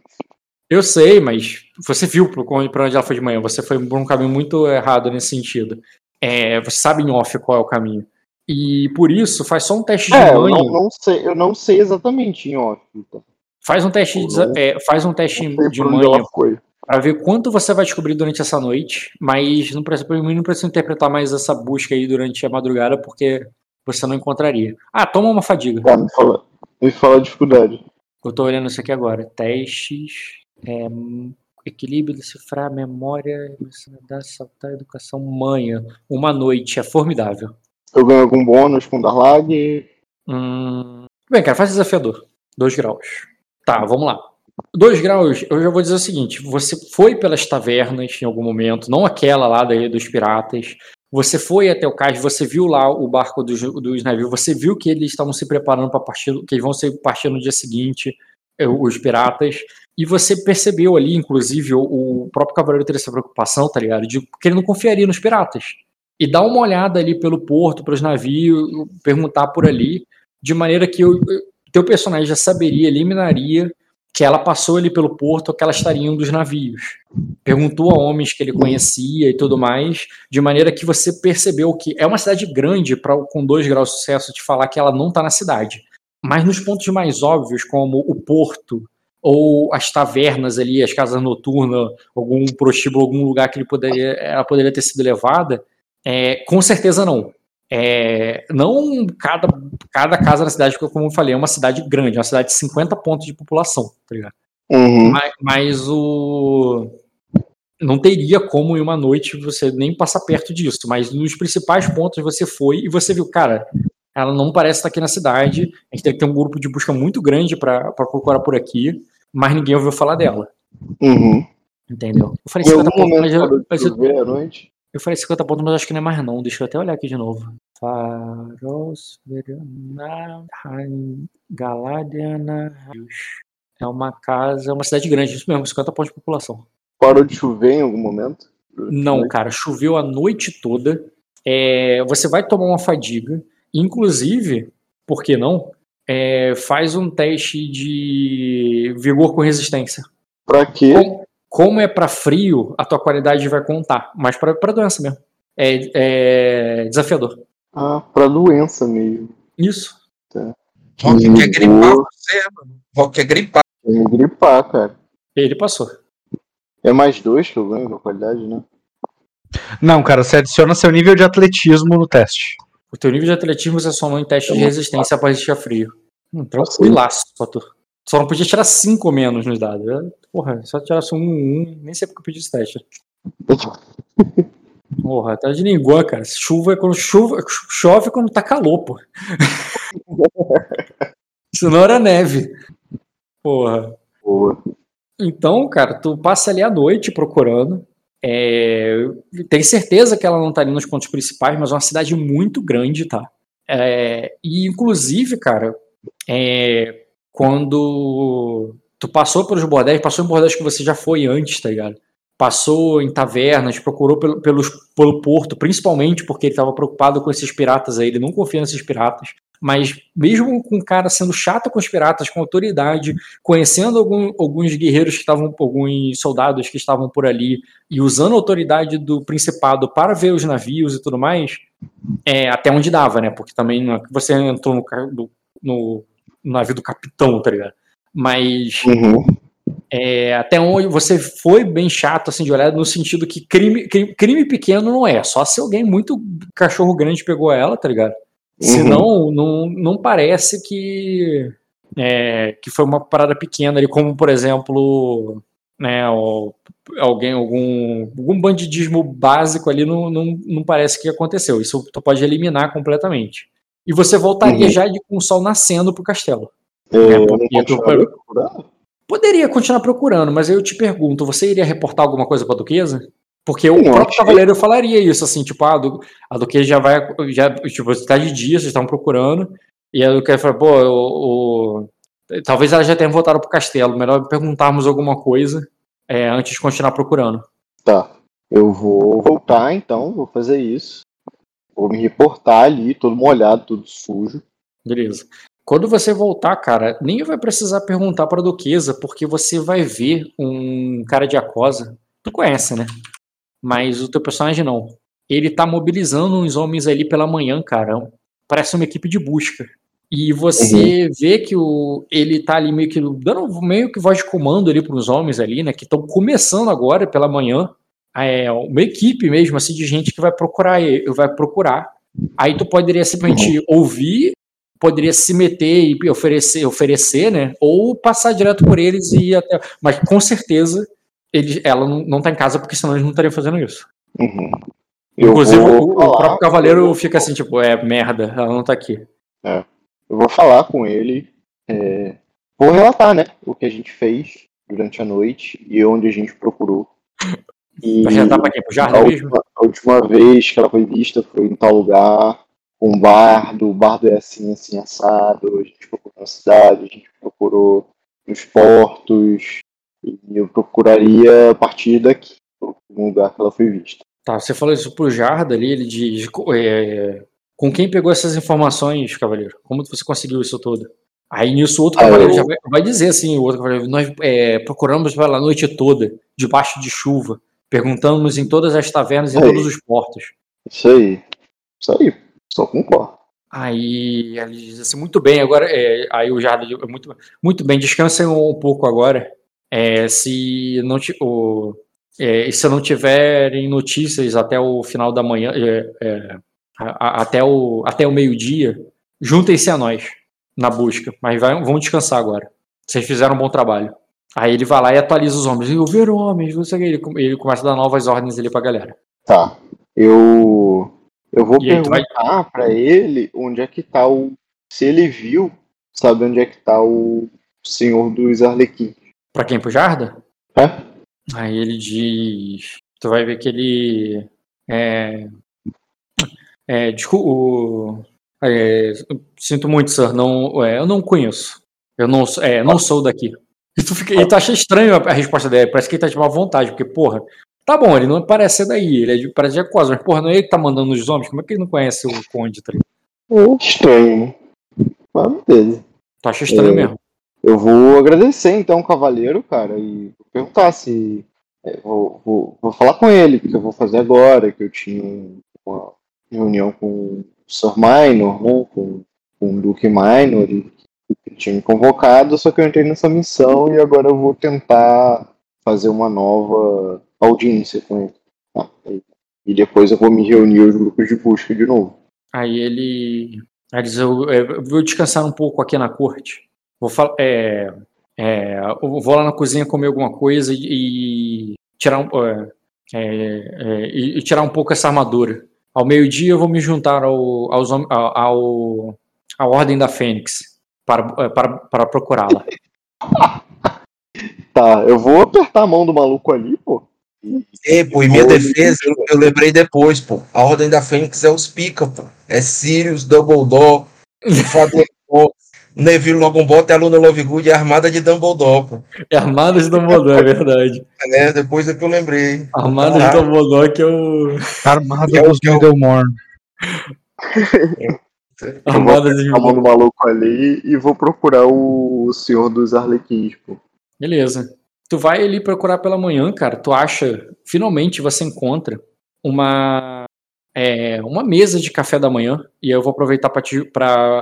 Eu sei, mas você viu pra onde ela foi de manhã. Você foi por um caminho muito errado nesse sentido. É, você sabe em off qual é o caminho. E por isso, faz só um teste de É, eu não, não sei, eu não sei exatamente em off. Então. Faz um teste de, é, faz um teste de por pra ver quanto você vai descobrir durante essa noite. Mas não precisa, não precisa interpretar mais essa busca aí durante a madrugada, porque você não encontraria. Ah, toma uma fadiga. Tá, me fala, me fala a dificuldade. Eu tô olhando isso aqui agora. Testes. é, equilíbrio, decifrar, memória, saltar, educação, manha. Uma noite. É formidável. Eu ganho algum bônus com Darlag? Hum... Bem, cara, faz desafiador. Dois graus. Tá, vamos lá. Dois graus, eu já vou dizer o seguinte: você foi pelas tavernas em algum momento, não aquela lá daí dos piratas. Você foi até o cais, você viu lá o barco dos, dos navios, você viu que eles estavam se preparando para partir, que eles vão ser partir no dia seguinte, eh, os piratas. E você percebeu ali, inclusive, o, o próprio cavaleiro ter essa preocupação, tá ligado? De que ele não confiaria nos piratas. E dá uma olhada ali pelo porto, pelos navios, perguntar por ali, de maneira que o teu personagem já saberia, eliminaria que ela passou ali pelo porto, que ela estaria em um dos navios. Perguntou a homens que ele conhecia e tudo mais, de maneira que você percebeu que é uma cidade grande para com dois graus de sucesso te falar que ela não está na cidade. Mas nos pontos mais óbvios, como o porto ou as tavernas ali, as casas noturnas, algum prostíbulo, algum lugar que ele poderia, ela poderia ter sido levada, é, com certeza não. É, não cada, cada casa na cidade, porque como eu falei, é uma cidade grande, é uma cidade de 50 pontos de população, tá ligado? Uhum. Mas, mas o. Não teria como em uma noite você nem passar perto disso, mas nos principais pontos você foi e você viu, cara, ela não parece estar aqui na cidade, a gente tem que ter um grupo de busca muito grande para procurar por aqui, mas ninguém ouviu falar dela. Uhum. Entendeu? Eu falei Em 50 algum pontos, mas eu, eu- eu falei 50 pontos, mas acho que não é mais não. Deixa eu até olhar aqui de novo. Faros, Verona, Rain- Galadiana. É uma casa, uma cidade grande, isso mesmo, 50 pontos de população. Parou de chover em algum momento? Não, cara, choveu a noite toda. É, você vai tomar uma fadiga. Inclusive, por que não? É, faz um teste de vigor com resistência. Pra quê? Como, como é pra frio, a tua qualidade vai contar. Mas pra, pra doença mesmo. É, é desafiador. Ah, pra doença mesmo. Isso. Rock Uhum. quer gripar você, mano. Rock quer gripar. É me gripar, cara. Ele passou. É mais dois que eu ganho da qualidade, né? Não, cara, você adiciona seu nível de atletismo no teste. O teu nível de atletismo você somou em teste de Tá resistência pra resistir a frio. Hum, tranquilaço, pra tu. Só não podia tirar 5 ou menos nos dados. É, Porra, só tirasse um, um, nem sei porque eu pedi esse teste. Porra, tá de ninguém, cara. Chuva é quando chuva, chove quando tá calor, pô. Senão era neve. Porra. Boa. Então, cara, tu passa ali à noite procurando. É, tem certeza que ela não tá ali nos pontos principais, mas é uma cidade muito grande, tá? É, e inclusive, cara, é, quando tu passou pelos bordéis, passou em bordéis que você já foi antes, tá ligado? Passou em tavernas, procurou pelo, pelos, pelo porto, principalmente porque ele estava preocupado com esses piratas aí, ele não confia nesses piratas. Mas mesmo com o cara sendo chato com os piratas, com autoridade, conhecendo algum- alguns guerreiros que estavam, alguns soldados que estavam por ali e usando a autoridade do principado para ver os navios e tudo mais, é, até onde dava, né? Porque também é você entrou no, no- no navio do capitão, tá ligado? Mas Uhum. É, até onde você foi bem chato assim de olhar no sentido que crime, crime, crime pequeno não é, só se alguém muito cachorro grande pegou ela, tá ligado? Senão, não, não parece que é, que foi uma parada pequena ali, como por exemplo, né, o- alguém, algum, algum bandidismo básico ali não, não, não parece que aconteceu. Isso tu pode eliminar completamente. E você voltaria Uhum. já de, com o sol nascendo pro castelo. É, É, eu não porque tu- continuaria procurando? Poderia continuar procurando, mas eu te pergunto, você iria reportar alguma coisa pra Duquesa? Porque o Não, próprio cavaleiro falaria isso, assim, tipo, ah, a Du- a Duquesa já vai, já, tipo, você tá de dia, vocês estão procurando, e a Duquesa fala, pô, o, o- talvez ela já tenha voltado pro castelo, melhor perguntarmos alguma coisa é, antes de continuar procurando. Tá. Eu vou voltar então, vou fazer isso. Vou me reportar ali, todo molhado, tudo sujo. Beleza. Quando você voltar, cara, nem vai precisar perguntar pra Duquesa, porque você vai ver um cara de Acosa. Tu conhece, né? Mas o teu personagem não. Ele tá mobilizando uns homens ali pela manhã, cara. Parece uma equipe de busca. E você vê que o, ele tá ali meio que dando meio que voz de comando ali pros homens ali, né? Que estão começando agora pela manhã. É uma equipe mesmo, assim, de gente que vai procurar ele, vai procurar. Aí tu poderia simplesmente ouvir poderia se meter e oferecer, oferecer, né? Ou passar direto por eles e ir até. Mas com certeza ele, ela não, tá em casa, porque senão eles não estariam fazendo isso. Uhum. Inclusive, vou o, o próprio cavaleiro fica assim, tipo, é merda, ela não tá aqui. Eu vou falar com ele. é, Vou relatar, né? O que a gente fez durante a noite e onde a gente procurou. E Vai relatar pra quem? Pro Jarda a, mesmo? última, a última vez que ela foi vista foi em tal lugar, com um bardo, o bardo é assim, assim, assado. A gente procurou na cidade, a gente procurou nos portos. E eu procuraria a partir daqui, no lugar que ela foi vista. Tá, você falou isso pro Jarda ali, ele diz. é, com quem pegou essas informações, cavaleiro? Como você conseguiu isso tudo? Aí nisso o outro Ah, cavaleiro eu- já vai, vai dizer assim, o outro cavaleiro, nós é, procuramos pela noite toda, debaixo de chuva, perguntamos em todas as tavernas e todos os portos. Isso aí. Isso aí. Só concordo. Aí ele diz assim, muito bem, agora. é, aí o Jardim muito, muito bem, descansem um pouco agora. É, se não o, é, e se não tiverem notícias até o final da manhã, é, é, a- a- até o, até o meio-dia, juntem-se a nós na busca, mas vai, vão descansar agora. Vocês fizeram um bom trabalho. Aí ele vai lá e atualiza os homens. Eu ver homens, não sei o que. Ele, ele começa a dar novas ordens ali pra galera. Tá. Eu. Eu vou E tu vai- perguntar pra ele onde é que tá o. Se ele viu, sabe onde é que tá o senhor dos Arlequins. Pra quem? Pro Jarda? É? Aí ele diz. Tu vai ver que ele. É. É, desculpa. É, sinto muito, sir. Não, é, eu não conheço. Eu não, sou- é, não sou daqui. E tu, fica, e tu acha estranho a, a resposta dele. Parece que ele tá de má vontade, porque, porra. Tá bom, ele não parece ser daí, ele é de, parece de Aquosa, mas, porra, não é ele que tá mandando os homens? Como é que ele não conhece o Conde? Tá? É estranho? Mas beleza. Tu acha estranho É. mesmo. Eu vou agradecer então o cavaleiro, cara, e perguntar se. é, vou, vou, vou falar com ele, porque eu vou fazer agora, que eu tinha um- uma reunião com o Sir Minor, né? Com, com o Duque Minor, e ele tinha me convocado, só que eu entrei nessa missão e agora eu vou tentar fazer uma nova audiência com ele. Ah, e, depois eu vou me reunir os grupos de busca de novo. Aí ele. Aí diz, eu, eu vou descansar um pouco aqui na corte. Vou falar. É, é, vou lá na cozinha comer alguma coisa e, e tirar um. é, é, é, e, e tirar um pouco essa armadura. Ao meio-dia eu vou me juntar ao, aos, ao, ao- à Ordem da Fênix para, é, para, para procurá-la. Tá, eu vou apertar a mão do maluco ali, pô. E, pô, em minha defesa, eu, lembrei depois, pô. A Ordem da Fênix é os pica, pô. É Sirius, Dumbledore, Fador, Neville Longbottom, é Luna Lovegood e a Armada de Dumbledore, pô. É Armadas de Dumbledore, é verdade. É, depois é que eu lembrei. Armadas de Dumbledore que é o. Armada É o dos que eu- Middlemorn. Armadas de a do maluco ali e vou procurar o senhor dos Arlequins, pô. Beleza. Tu vai ali procurar pela manhã, cara. Tu acha, finalmente você encontra uma é, uma mesa de café da manhã. E eu vou aproveitar pra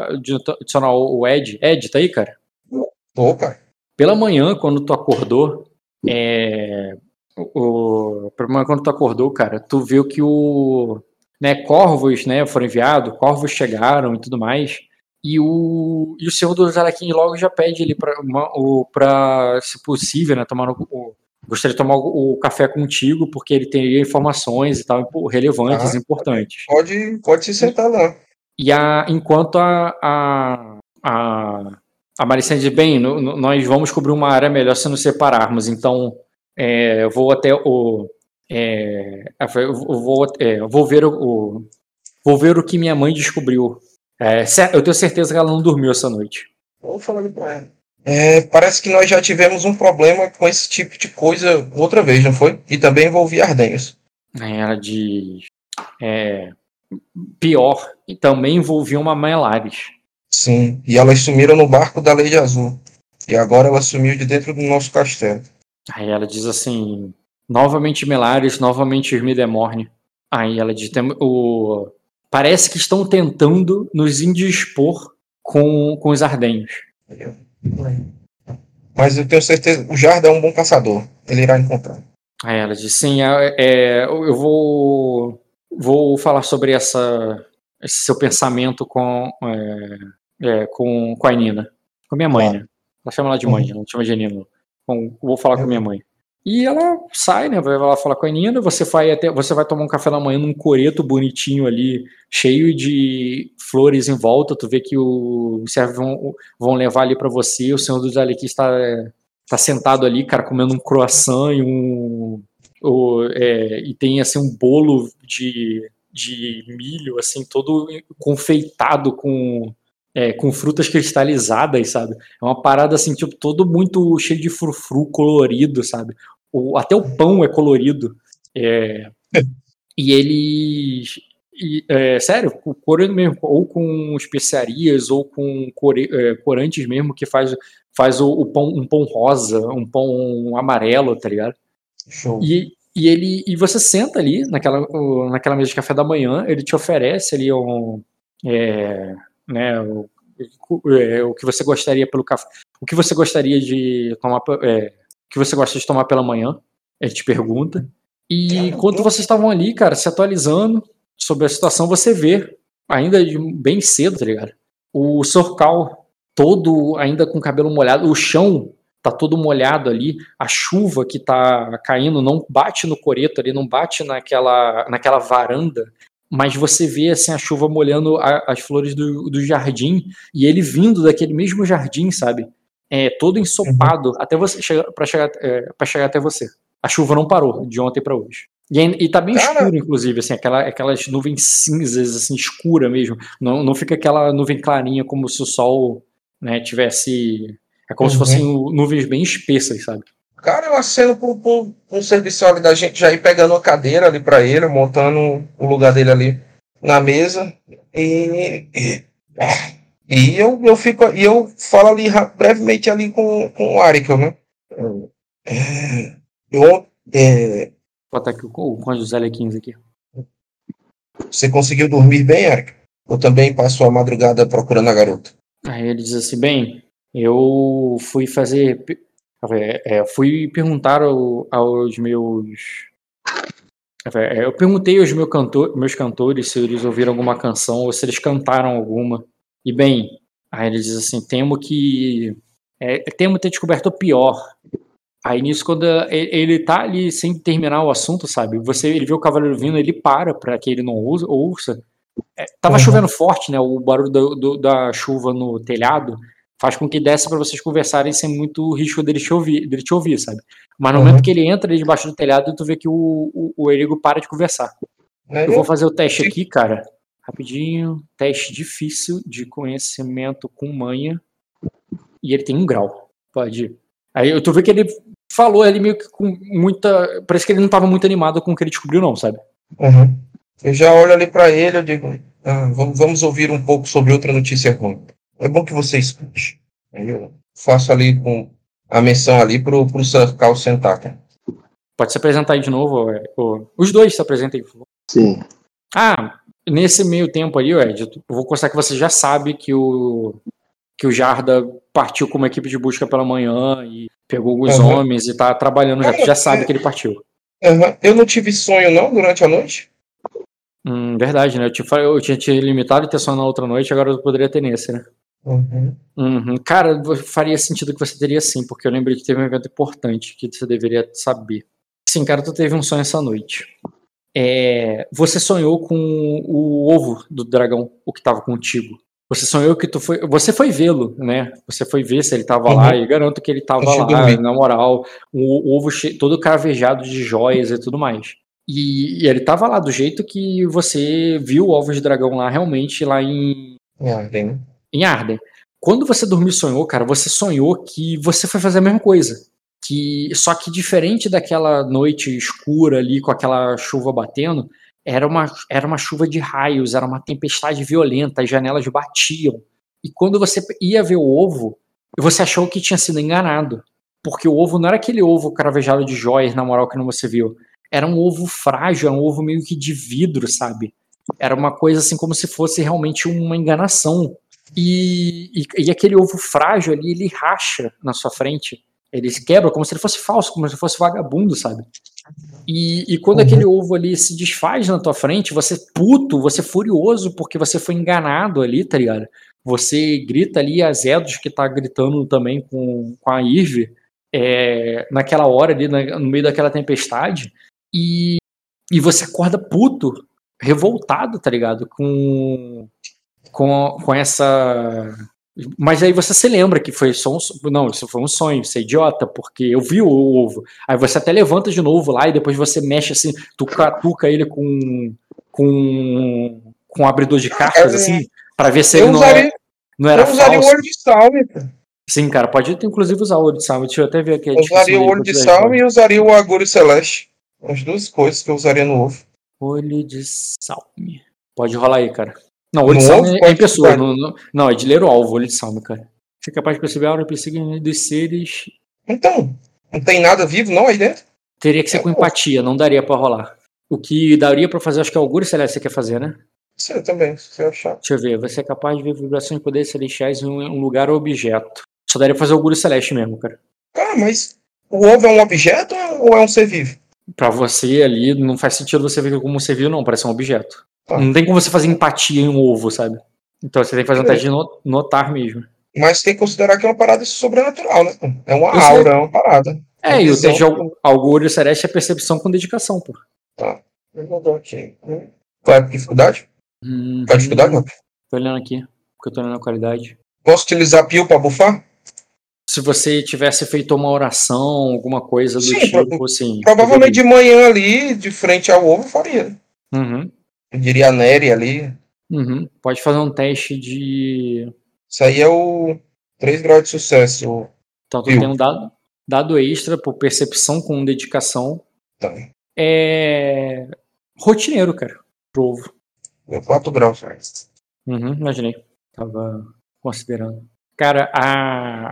adicionar o Ed. Ed, tá aí, cara? Cara. Pela manhã, quando tu acordou, é, o, quando tu acordou, cara, tu viu que o né, corvos, né, foram enviados, corvos chegaram e tudo mais. E o, e o senhor dos Araquim logo já pede o- pra se possível, né, tomar o, gostaria de tomar o, o café contigo, porque ele teria informações e tal relevantes, Ah. importantes. Pode, pode se sentar lá. E a, enquanto a, a, a, a Maricene diz, bem, no- no- nós vamos cobrir uma área melhor se nos separarmos, então é, eu vou até o. é, eu vou, é, vou ver o, o- Vou ver o que minha mãe descobriu. É, eu tenho certeza que ela não dormiu essa noite. Vou falar com ela. É, parece que nós já tivemos um problema com esse tipo de coisa outra vez, não foi? E também envolvia Ardenhos. Aí ela diz. é, pior, e também envolvia uma Melares. Sim, e elas sumiram no barco da Lei de Azul. E agora ela sumiu de dentro do nosso castelo. Aí ela diz assim: novamente Melares, novamente Irmidemorne. Aí ela diz: "Tem- o, parece que estão tentando nos indispor com, com os ardenhos. Mas eu tenho certeza, o Jarda é um bom caçador. Ele irá encontrar. Aí ela diz: sim, é, é, eu vou, vou falar sobre essa, esse seu pensamento com, é, é, com, com a Nina. Com a minha mãe, Claro. né? Ela chama ela de mãe, não chama de Nina. Com, vou falar com a minha mãe. E ela sai, né? Vai lá falar com a Nina. Você vai até, você vai tomar um café da manhã num coreto bonitinho ali, cheio de flores em volta. Tu vê que o- os servos vão, vão levar ali pra você. O senhor dos Alequis está tá sentado ali, cara, comendo um croissant e um é, e tem assim um bolo de, de milho assim todo confeitado com é, com frutas cristalizadas, sabe? É uma parada assim, tipo, todo muito cheio de frufru colorido, sabe? O, até o pão é colorido. É, e eles. e, é, sério, com coreano mesmo, ou com especiarias, ou com core, é, corantes mesmo, que faz, faz o, o pão, um pão rosa, um pão amarelo, tá ligado? Show. E, e ele e você senta ali naquela, o- naquela mesa de café da manhã, ele te oferece ali um, é, né, o, o- é, o que você gostaria pelo café, o que você gostaria de tomar, é, o que você gosta de tomar pela manhã, ele te pergunta. E enquanto vocês estavam ali, cara, se atualizando, sobre a situação, você vê, ainda bem cedo, tá ligado? O Sorcal todo ainda com o cabelo molhado, o chão tá todo molhado ali, a chuva que tá caindo não bate no coreto ali, não bate naquela, naquela varanda, mas você vê assim a chuva molhando a- as flores do, do jardim e ele vindo daquele mesmo jardim, sabe? É todo ensopado até você chegar para chegar é, para chegar até você. A chuva não parou de ontem para hoje. E, e tá bem Cara. escuro, inclusive, assim, aquela, aquelas nuvens cinzas, assim, escura mesmo. Não, não fica aquela nuvem clarinha como se o sol, né, tivesse. É como se Uhum. fossem nuvens bem espessas, sabe? Cara, eu aceno pro, pro, pro serviço ali da gente já ir pegando uma cadeira ali pra ele, montando o lugar dele ali na mesa. E, e, e eu, eu fico e eu falo ali brevemente ali com, com o Arikel, né? É, Eu, é, Vou botar aqui o, o Conde Zélia 15 aqui. você conseguiu dormir bem, Arikel? Eu também passo a madrugada procurando a garota. Aí ele diz assim: bem, eu fui fazer. é, é, fui perguntar ao- aos meus. é, eu perguntei aos meu cantor, meus cantores se eles ouviram alguma canção ou se eles cantaram alguma. E bem, aí ele diz assim: temo que. É, temo ter descoberto o pior. Aí nisso, quando ele, tá ali sem terminar o assunto, sabe? Você, ele vê o cavaleiro vindo, ele para para que ele não ouça. ouça. É, tava Uhum. chovendo forte, né? O barulho do- do- da chuva no telhado faz com que desse para vocês conversarem sem muito risco dele te ouvir, dele te ouvir sabe? Mas no Uhum. momento que ele entra ali debaixo do telhado, tu vê que o, o, o Erigo para de conversar. Né? Eu vou fazer o teste Sim. aqui, cara. Rapidinho. Teste difícil de conhecimento com manha. E ele tem um grau. Pode ir. Aí eu tô vendo que ele falou ali meio que com muita. Parece que ele não tava muito animado com o que ele descobriu, não, sabe? Uhum. Eu já olho ali para ele, eu digo, ah, vamos, vamos ouvir um pouco sobre outra notícia ruim. É bom que você escute. Aí eu faço ali com a menção ali pro, pro Sarcal sentar, cara. Pode se apresentar aí de novo. é, ô. Os dois se apresentem, por favor. Sim. Ah, nesse meio tempo aí, Ed, eu vou constar que você já sabe que o que o Jarda partiu com uma equipe de busca pela manhã e pegou alguns Uhum. homens e tá trabalhando já. Tu já sabe que ele partiu. Uhum. Eu não tive sonho não durante a noite? Hum, verdade, né? Eu, te, eu tinha te limitado a ter só na outra noite, agora eu poderia ter nesse, né? Uhum. Uhum. Cara, faria sentido que você teria sim, porque eu lembrei que teve um evento importante que você deveria saber. Sim, cara, tu teve um sonho essa noite. É, você sonhou com o ovo do dragão, o que tava contigo. Você sonhou que tu foi. Você foi vê-lo, né? Você foi ver se ele tava Uhum. lá, e garanto que ele tava Antes de lá, na moral. O, ovo todo cravejado de joias e tudo mais. E, e ele tava lá do jeito que você viu o ovo de dragão lá, realmente, lá em, tem, né? em Arden. Quando você dormiu e sonhou, cara, você sonhou que você foi fazer a mesma coisa. Que só que diferente daquela noite escura ali com aquela chuva batendo, era uma, era uma chuva de raios, era uma tempestade violenta, as janelas batiam. E quando você ia ver o ovo, você achou que tinha sido enganado. Porque o ovo não era aquele ovo cravejado de joias, na moral, que não você viu. Era um ovo frágil, era um ovo meio que de vidro, sabe? Era uma coisa assim como se fosse realmente uma enganação. E, e, e aquele ovo frágil ali, ele racha na sua frente. Ele se quebra como se ele fosse falso, como se fosse vagabundo, sabe? E, e quando Uhum. aquele ovo ali se desfaz na tua frente, você puto, você furioso porque você foi enganado ali, tá ligado? Você grita ali a Zedos, que tá gritando também com, com a Irve, é, naquela hora ali, na- no meio daquela tempestade, e, e você acorda puto, revoltado, tá ligado? Com, com, com essa. Mas aí você se lembra que foi só um. Não, isso foi um sonho, você é idiota, porque eu vi o ovo. Aí você até levanta de novo lá e depois você mexe assim, tu catuca ele com. com. com um abridor de cartas, É, assim, pra ver se Eu ele não, usaria, é, não era eu usaria o falso. olho de cara. Sim, cara, pode inclusive usar o olho de salme. Deixa eu até ver aqui. a Eu usaria o olho de resposta. e usaria o agulho celeste. As duas coisas que eu usaria no ovo. Olho de salme. Pode rolar aí, cara. Não, olho de No salme ovo é em pode pessoa. usar. Não, não, é de ler o alvo, olho de salme, cara. Você é capaz de perceber a aura perseguindo dos seres. Então, não tem nada vivo não aí dentro? Teria que ser É, com empatia, não daria pra rolar. O que daria pra fazer, acho que é o augúrio celeste que você quer fazer, né? Você também, se você achar. Deixa eu ver. Você é capaz de ver vibrações de poderes celestiais em um lugar ou objeto. Só daria pra fazer o augúrio celeste mesmo, cara. Cara, mas o ovo é um objeto ou é um ser vivo? Pra você ali, não faz sentido você ver como um ser vivo, não. Parece um objeto. Tá. Não tem como você fazer empatia em um ovo, sabe? Então você tem que fazer um teste de no- notar mesmo. Mas tem que considerar que é uma parada sobrenatural, né? É uma sei. aura, é uma parada. É, e o teste de Augúrio Celeste é percepção com dedicação, pô. Eu vou dar aqui. Qual é a dificuldade? Hum, Qual a dificuldade, Rob? Tô olhando aqui, porque eu tô olhando a qualidade. Posso utilizar pio pra bufar? Se você tivesse feito uma oração, alguma coisa do Sim, tipo, assim. Provavelmente de manhã ali, de frente ao ovo, faria. Uhum, Eu diria Nery ali. uhum. Pode fazer um teste de. Isso aí é o 3 graus de sucesso. Então, tu tem um dado, dado extra por percepção com dedicação. Tá. É. Rotineiro, cara, pro ovo. Deu 4 graus. Uhum, imaginei. Tava considerando. Cara, a,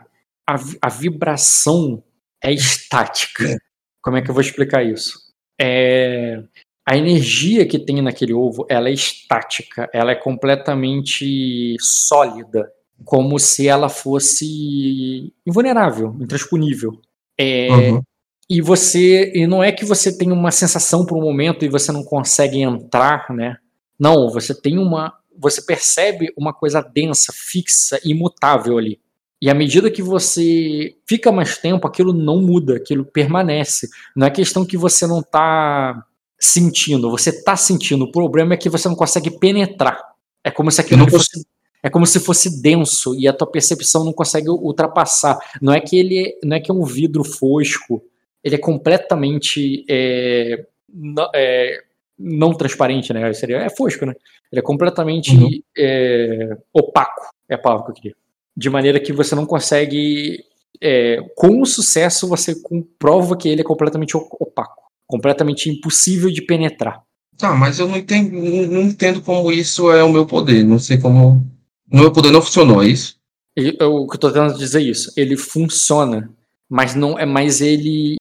a, a vibração é estática. Como é que eu vou explicar isso? É, a energia que tem naquele ovo, ela é estática. Ela é completamente sólida. Como se ela fosse invulnerável, intransponível. É, Uhum. e você e não é que você tem uma sensação por um momento e você não consegue entrar, né? Não, você tem uma você percebe uma coisa densa, fixa, imutável ali. E à medida que você fica mais tempo, aquilo não muda, aquilo permanece. Não é questão que você não tá sentindo, você tá sentindo. O problema é que você não consegue penetrar. É como se aquilo fosse é como se fosse denso e a tua percepção não consegue ultrapassar. Não é que ele não é que é um vidro fosco, ele é completamente é, não, é, não transparente, né? Seria, é fosco, né? Ele é completamente Uhum. é, opaco, é a palavra que eu queria. De maneira que você não consegue. é, com o sucesso, você comprova que ele é completamente opaco, completamente impossível de penetrar. Tá, mas eu não entendo, não, entendo como isso é o meu poder. Não sei como. O meu poder não funcionou, é isso? Ele- eu- o que eu tô tentando dizer é isso. Ele funciona, mas não é mais ele.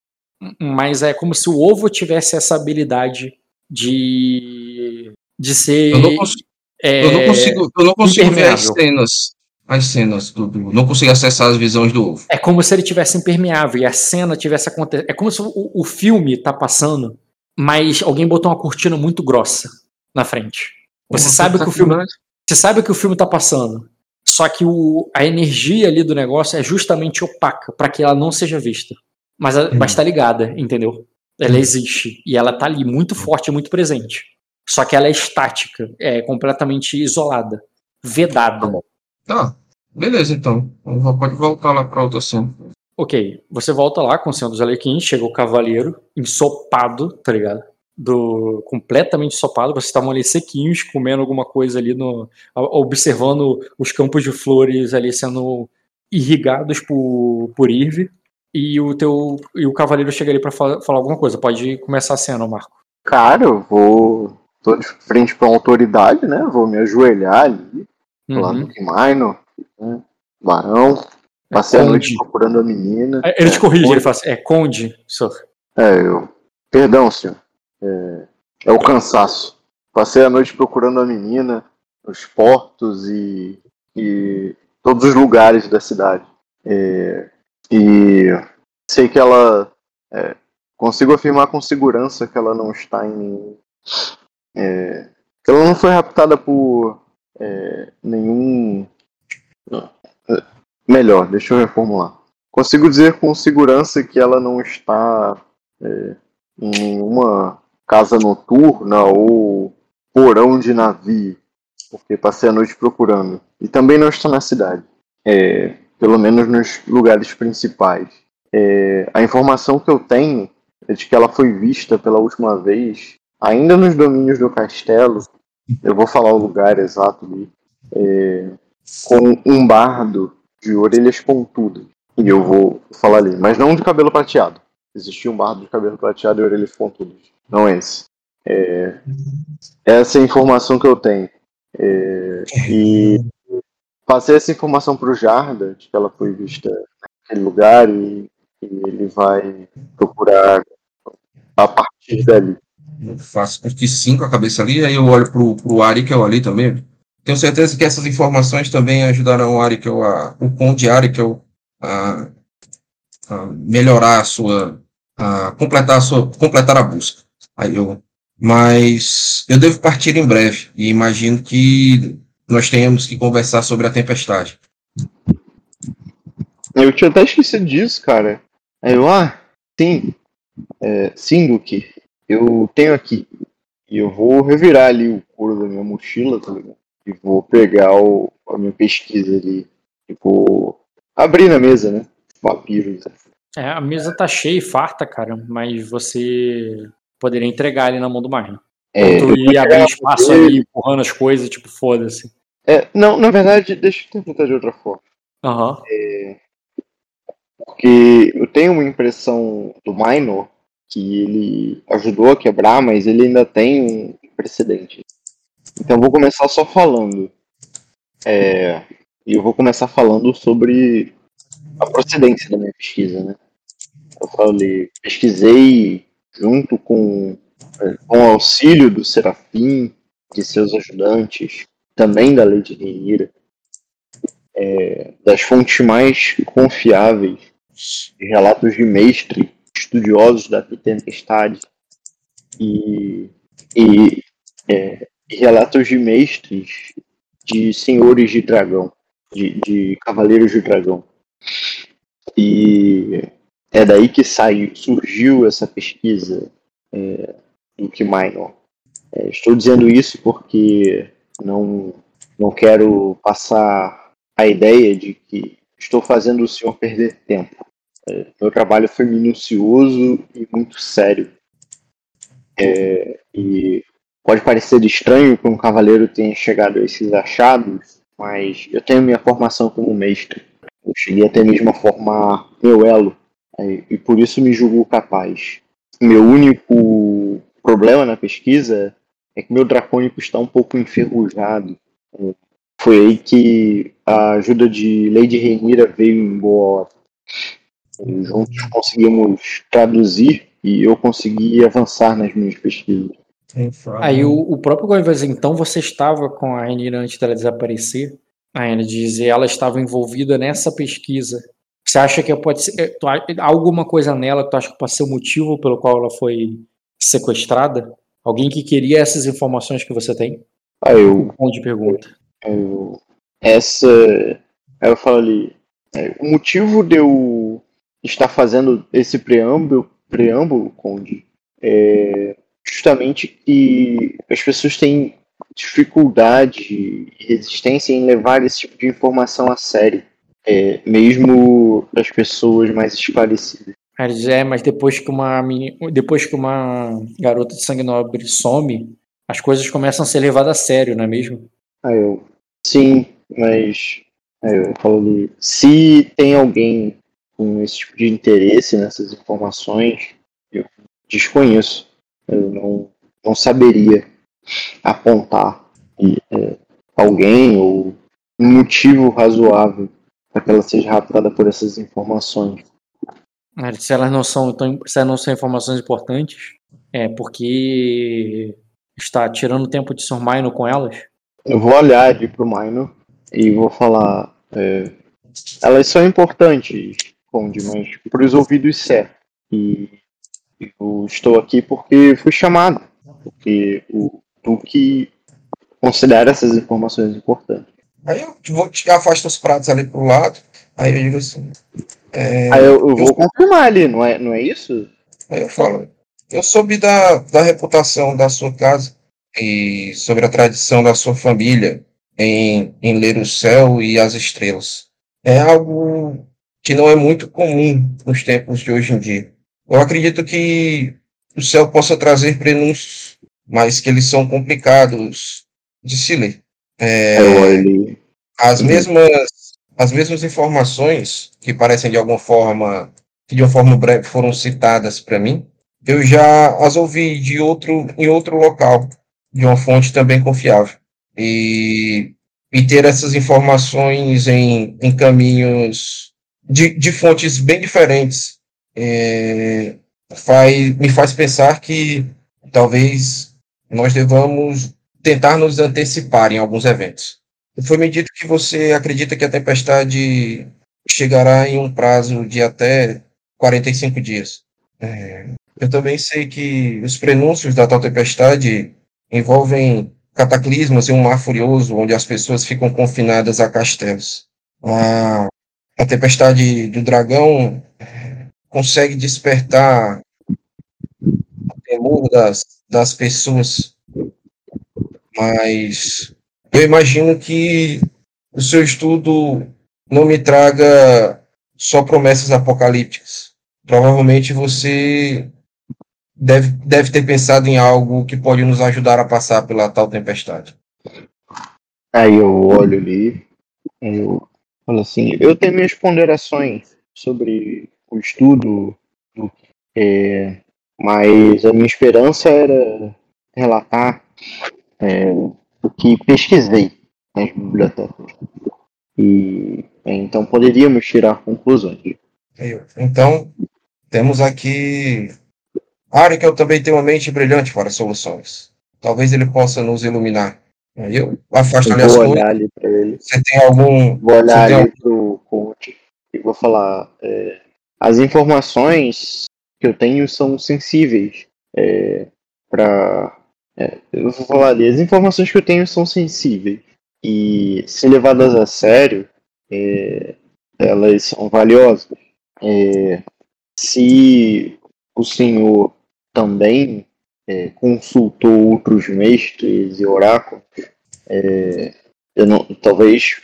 Mas é como se o ovo tivesse essa habilidade de. de ser. Eu não, cons- é, eu não consigo, eu não consigo ver as cenas. As cenas do, do- Não consigo acessar as visões do ovo. É como se ele tivesse impermeável e a cena tivesse acontecendo. É como se o, o filme tá passando, mas alguém botou uma cortina muito grossa na frente. Você Porra, sabe tá que o filme. Você sabe que o filme tá passando. Só que o, a energia ali do negócio é justamente opaca para que ela não seja vista. Mas, a- Hum. mas tá ligada, entendeu? Ela Hum. existe. E ela tá ali, muito forte e muito presente. Só que ela é estática, é completamente isolada, vedada. Tá, beleza então. Pode voltar lá pra outra cena. Ok, você volta lá com o Senhor dos Alequins, chega o cavaleiro, ensopado, tá ligado? Do, completamente ensopado, vocês estavam ali sequinhos, comendo alguma coisa ali, no, observando os campos de flores ali sendo irrigados por, por Irve, e o teu e o cavaleiro chega ali pra fa- falar alguma coisa. Pode começar a cena, Marco. Cara, eu vou. tô de frente pra uma autoridade, né? Vou me ajoelhar ali, lá Uhum. no Kimaino, né? Barão. Passei a noite procurando a menina. É, Ele te É, corrige, Conde. ele fala assim, é Conde, senhor. É, eu. Perdão, senhor. É, é o cansaço. Passei a noite procurando a menina nos portos e, e todos os lugares da cidade. É, e sei que ela. é, consigo afirmar com segurança que ela não está em. é, que ela não foi raptada por é, nenhum. Melhor, deixa eu reformular. Consigo dizer com segurança que ela não está é, em nenhuma casa noturna ou porão de navio, porque passei a noite procurando. E também não está na cidade, é, pelo menos nos lugares principais. É, a informação que eu tenho é de que ela foi vista pela última vez, ainda nos domínios do castelo. Eu vou falar o lugar exato ali. é, com um bardo de orelhas pontudas. E eu vou falar ali, mas não de cabelo prateado. Existia um bardo de cabelo prateado e orelhas pontudas. Não é esse. É, essa é a informação que eu tenho. É, e passei essa informação pro Jarda, de que ela foi vista naquele lugar e, e ele vai procurar a partir dali. Eu faço que cinco a cabeça ali, aí eu olho pro, pro Arikel ali também. Tenho certeza que essas informações também ajudarão o Arikel a, o Conde Arikel a, a melhorar a sua, a completar a sua, completar a busca. Aí eu mas eu devo partir em breve e imagino que nós tenhamos que conversar sobre a tempestade. Eu tinha até esquecido disso, cara. Aí eu, ah, sim, é, sim, Duque, eu tenho aqui. E eu vou revirar ali o couro da minha mochila, tá ligado? E vou pegar o, a minha pesquisa ali. E vou abrir na mesa, né? Papiros. É, a mesa tá cheia e farta, cara, mas você poderia entregar ali na mão do Marlon. É, tu ia abrir espaço ali, empurrando as coisas, tipo, foda-se. É, não, na verdade, deixa eu tentar de outra forma. Aham. Porque eu tenho uma impressão do Minor que ele ajudou a quebrar, mas ele ainda tem um precedente. Então eu vou começar só falando. É, eu vou começar falando sobre a procedência da minha pesquisa, né? Eu falei, pesquisei junto com, com o auxílio do Serafim, de seus ajudantes, também da Lei de Reira, é, das fontes mais confiáveis, de relatos de mestre, estudiosos da tempestade e, e, é, relatos de mestres de senhores de dragão, de, de cavaleiros de dragão. E é daí que saiu, surgiu essa pesquisa é, do que Minor. É, estou dizendo isso porque não, não quero passar a ideia de que estou fazendo o senhor perder tempo. É, meu trabalho foi minucioso e muito sério. É, e pode parecer estranho que um cavaleiro tenha chegado a esses achados, mas eu tenho minha formação como mestre. Eu cheguei até mesmo a formar meu elo, é, e por isso me julgo capaz. Meu único problema na pesquisa é que meu dracônico está um pouco enferrujado. É, Foi aí que a ajuda de Lady Renira veio em boa hora. Juntos conseguimos traduzir e eu consegui avançar nas minhas pesquisas. Aí o, o próprio Goiás vai dizer, então você estava com a Renira antes dela desaparecer? A Renira diz, e ela estava envolvida nessa pesquisa. Você acha que pode ser, tu alguma coisa nela que tu acha que pode ser o motivo pelo qual ela foi sequestrada? Alguém que queria essas informações que você tem? Aí eu Onde pergunta. Eu- essa. Aí eu falo ali. é, o motivo de eu estar fazendo esse preâmbulo, preâmbulo Conde, é justamente que as pessoas têm dificuldade e resistência em levar esse tipo de informação a sério. É, mesmo das pessoas mais esclarecidas. Diz, é, mas depois que uma depois que uma garota de sangue nobre some, as coisas começam a ser levadas a sério, não é mesmo? Aí eu. Sim, mas. Aí eu falo ali. Se tem alguém com esse tipo de interesse nessas informações, eu desconheço. Eu não, não saberia apontar é, alguém ou um motivo razoável para que ela seja raptada por essas informações. Se elas não são tão, se elas não são informações importantes, é porque está tirando tempo de Sr. Minor com elas. Eu vou olhar ali pro Minor e vou falar. é, elas são importantes, Conde, mas para os ouvidos certos. E eu estou aqui porque fui chamado. Porque o Duque considera essas informações importantes. Aí eu vou te afasto os pratos ali pro lado. Aí eu digo assim. é, Aí eu, eu vou confirmar ali, não é, não é isso? Aí eu falo, eu soube da, da reputação da sua casa e sobre a tradição da sua família em, em ler o céu e as estrelas. É algo que não é muito comum nos tempos de hoje em dia. Eu acredito que o céu possa trazer prenúncios, mas que eles são complicados de se ler. É, ali. as Uhum. mesmas as mesmas informações que parecem de alguma forma que de uma forma breve foram citadas para mim eu já as ouvi de outro em outro local de uma fonte também confiável e, e ter essas informações em, em caminhos de, de fontes bem diferentes é, faz, me faz pensar que talvez nós devamos tentar nos antecipar em alguns eventos foi me dito que você acredita que a tempestade chegará em um prazo de até 45 dias. É, Eu também sei que os prenúncios da tal tempestade envolvem cataclismos e um mar furioso onde as pessoas ficam confinadas a castelos. A, a tempestade do dragão consegue despertar o temor das, das pessoas, mas eu imagino que o seu estudo não me traga só promessas apocalípticas. Provavelmente você deve, deve ter pensado em algo que pode nos ajudar a passar pela tal tempestade. Aí eu olho ali, eu falo assim, eu tenho minhas ponderações sobre o estudo, é, mas a minha esperança era relatar é, o que pesquisei nas bibliotecas. E é, então poderíamos tirar conclusões. Então, temos aqui eu também tem uma mente brilhante para soluções. Talvez ele possa nos iluminar. Eu afasto ali as olhar ali para ele. Você tem algum. Vou olhar ali algum... pro coach e vou falar. É, as informações que eu tenho são sensíveis é, para. É, eu vou falar ali. As informações que eu tenho são sensíveis e, se levadas a sério, é, elas são valiosas. É, se o senhor também é, consultou outros mestres e oráculos. É, eu não, talvez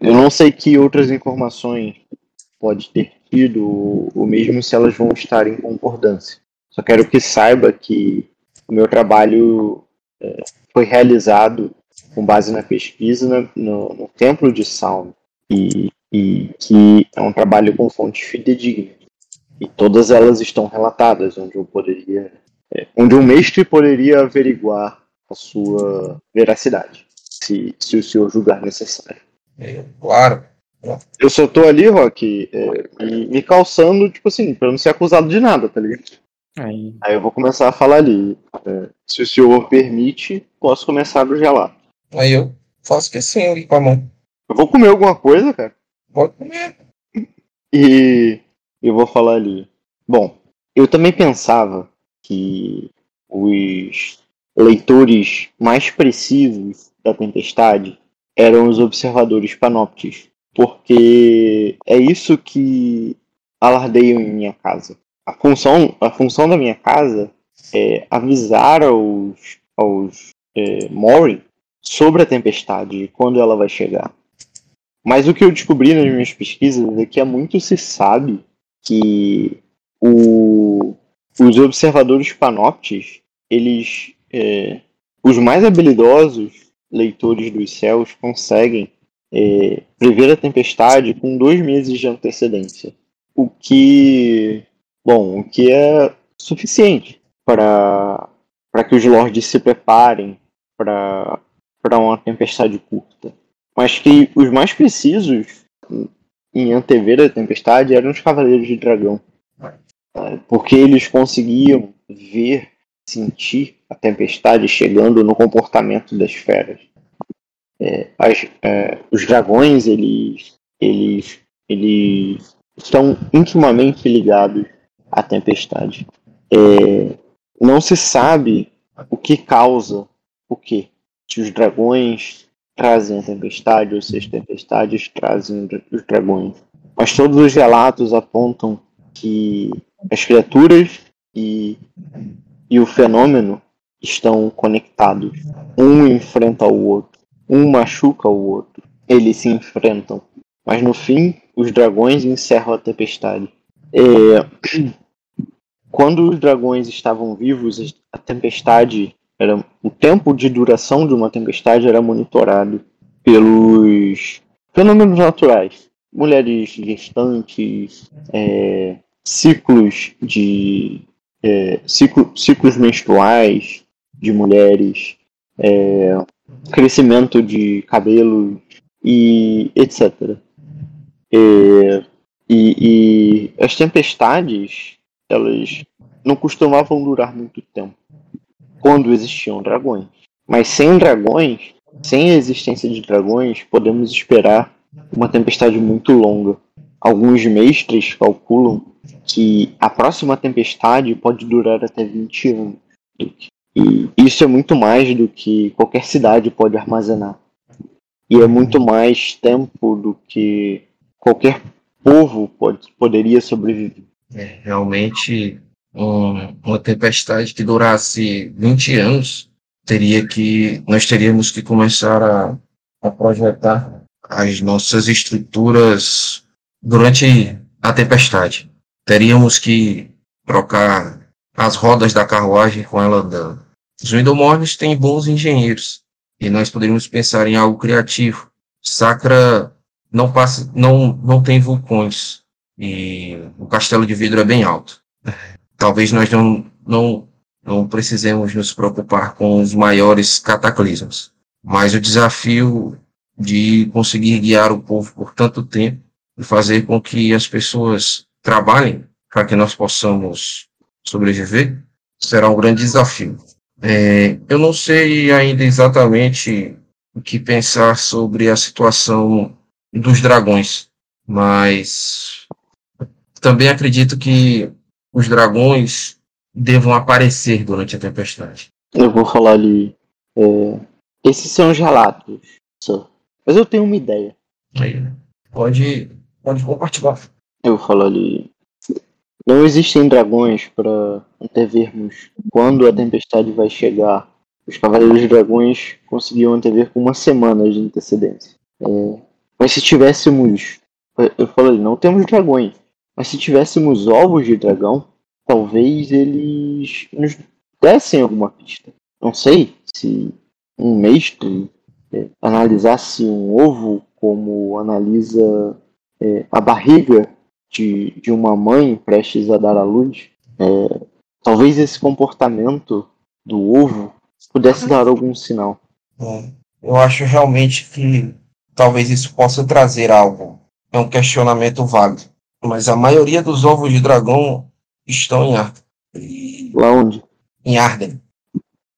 eu não sei que outras informações pode ter tido, ou mesmo se elas vão estar em concordância. Só quero que saiba que o meu trabalho é, foi realizado com base na pesquisa no, no Templo de Salmo e, e que é um trabalho com fontes fidedignas. E todas elas estão relatadas, onde eu poderia. É, onde um mestre poderia averiguar a sua veracidade, se, se o senhor julgar necessário. É, claro. Eu só tô ali, Rock, é, me, me calçando, tipo assim, pra não ser acusado de nada, tá ligado? Aí, Aí eu vou começar a falar ali. É, se o senhor permite, posso começar a gelar. Aí eu faço que sim, ali com a mão. Eu vou comer alguma coisa, cara? Pode comer. E eu vou falar ali. Bom, eu também pensava que os leitores mais precisos da tempestade eram os observadores panópticos, porque é isso que alardeiam em minha casa. A função, a função da minha casa é avisar aos, aos é, Mori sobre a tempestade, quando ela vai chegar. Mas o que eu descobri nas minhas pesquisas é que há muito se sabe que o, os observadores panoptes, eles, é, os mais habilidosos leitores dos céus conseguem é, prever a tempestade com dois meses de antecedência, o que, bom, o que é suficiente para para que os lords se preparem para para uma tempestade curta, mas que os mais precisos em antever a tempestade eram os Cavaleiros de Dragão. Porque eles conseguiam ver, sentir a tempestade chegando no comportamento das feras. É, as, é, os dragões, eles, eles, eles estão intimamente ligados à tempestade. É, não se sabe o que causa o que. Se os dragões trazem a tempestade, ou se as tempestades trazem os dragões. Mas todos os relatos apontam que as criaturas e, e o fenômeno estão conectados. Um enfrenta o outro, um machuca o outro. Eles se enfrentam. Mas no fim, os dragões encerram a tempestade. É... Quando os dragões estavam vivos, a tempestade era o tempo de duração de uma tempestade era monitorado pelos fenômenos naturais, mulheres gestantes, é, ciclos de é, ciclo, ciclos menstruais de mulheres, é, crescimento de cabelo e etc. É, e, e as tempestades elas não costumavam durar muito tempo quando existiam dragões. Mas sem dragões, sem a existência de dragões, podemos esperar uma tempestade muito longa. alguns mestres calculam que a próxima tempestade pode durar até 20 anos. E isso é muito mais do que qualquer cidade pode armazenar. E é muito mais tempo do que qualquer povo pode, poderia sobreviver. É, realmente, um, uma tempestade que durasse 20 anos, teria que, nós teríamos que começar a, a projetar as nossas estruturas durante a tempestade. Teríamos que trocar as rodas da carruagem com ela andando. Os Windomornes têm bons engenheiros e nós poderíamos pensar em algo criativo. Sacra não passa, não, não tem vulcões e o castelo de vidro é bem alto. Talvez nós não, não, não precisemos nos preocupar com os maiores cataclismos, mas o desafio de conseguir guiar o povo por tanto tempo e fazer com que as pessoas trabalhem para que nós possamos sobreviver será um grande desafio. É, eu não sei ainda exatamente o que pensar sobre a situação dos dragões, mas também acredito que os dragões devam aparecer durante a tempestade. Eu vou falar ali. É, esses são os relatos, só. Mas eu tenho uma ideia. Aí, pode, pode compartilhar. Eu vou falar ali. Não existem dragões para antevermos quando a tempestade vai chegar. Os Cavaleiros Dragões conseguiam antever com uma semana de antecedência. É, mas se tivéssemos. Eu falei, não temos dragões. Mas se tivéssemos ovos de dragão, talvez eles nos dessem alguma pista. Não sei se um mestre é, analisasse um ovo como analisa é, a barriga de, de uma mãe prestes a dar à luz, é, talvez esse comportamento do ovo pudesse dar algum sinal. É, eu acho realmente que talvez isso possa trazer algo. É um questionamento válido. Mas a maioria dos ovos de dragão estão em Arden. Lá onde? Em Arden.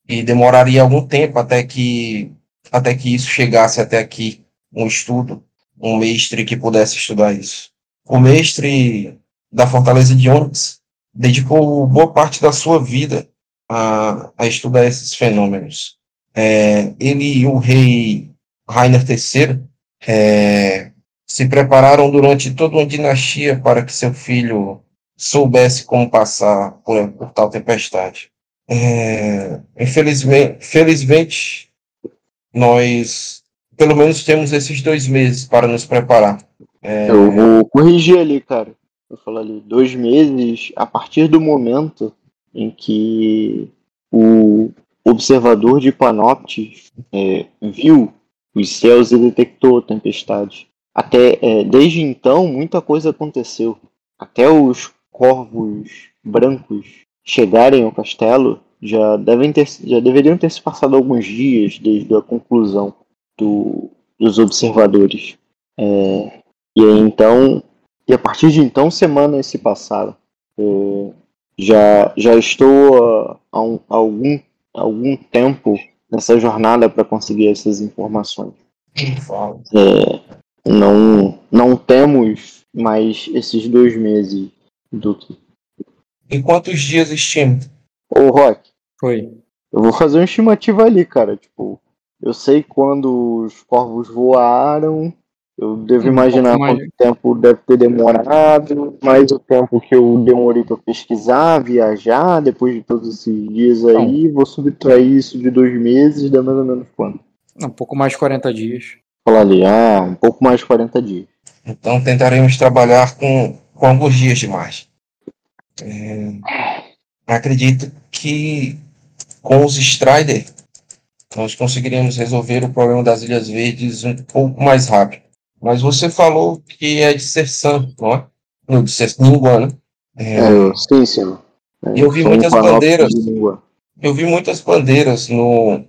E demoraria algum tempo até que até que isso chegasse até aqui, um estudo, um mestre que pudesse estudar isso. O mestre da Fortaleza de Onyx dedicou boa parte da sua vida a, a estudar esses fenômenos. É, ele e o rei Rainer III é, se prepararam durante toda uma dinastia para que seu filho soubesse como passar por, por tal tempestade. É, infelizmente, felizmente, nós pelo menos temos esses dois meses para nos preparar. É... Eu vou corrigir ali, cara. Eu falo ali, dois meses a partir do momento em que o observador de Panoptes é, viu os céus e detectou a tempestade. Até é, desde então muita coisa aconteceu. Até os corvos brancos chegarem ao castelo, já, devem ter, já deveriam ter se passado alguns dias desde a conclusão do, dos observadores. É, e aí, então, e a partir de então, semanas se passaram. É, já, já estou há, um, há algum, algum tempo nessa jornada para conseguir essas informações. É, não, não temos mais esses dois meses do que. E quantos dias estima? Ô, Rock, Foi. eu vou fazer uma estimativa ali, cara. Tipo, eu sei quando os corvos voaram, eu devo Um imaginar pouco mais. quanto tempo deve ter demorado, mais o tempo que eu demorei para pesquisar, viajar, depois de todos esses dias aí, vou subtrair isso de dois meses, dá mais ou menos quanto? Um pouco mais de 40 dias. Falar ali, ah, um pouco mais de 40 dias. Então tentaremos trabalhar com, com alguns dias de margem. É, acredito que com os Strider nós conseguiriremos resolver o problema das Ilhas Verdes um pouco mais rápido. Mas você falou que é de Sersan, não é? Não, de Sersan, Ninguana. É, É, sim, sim. É, Eu vi muitas bandeiras. de língua. eu vi muitas bandeiras no,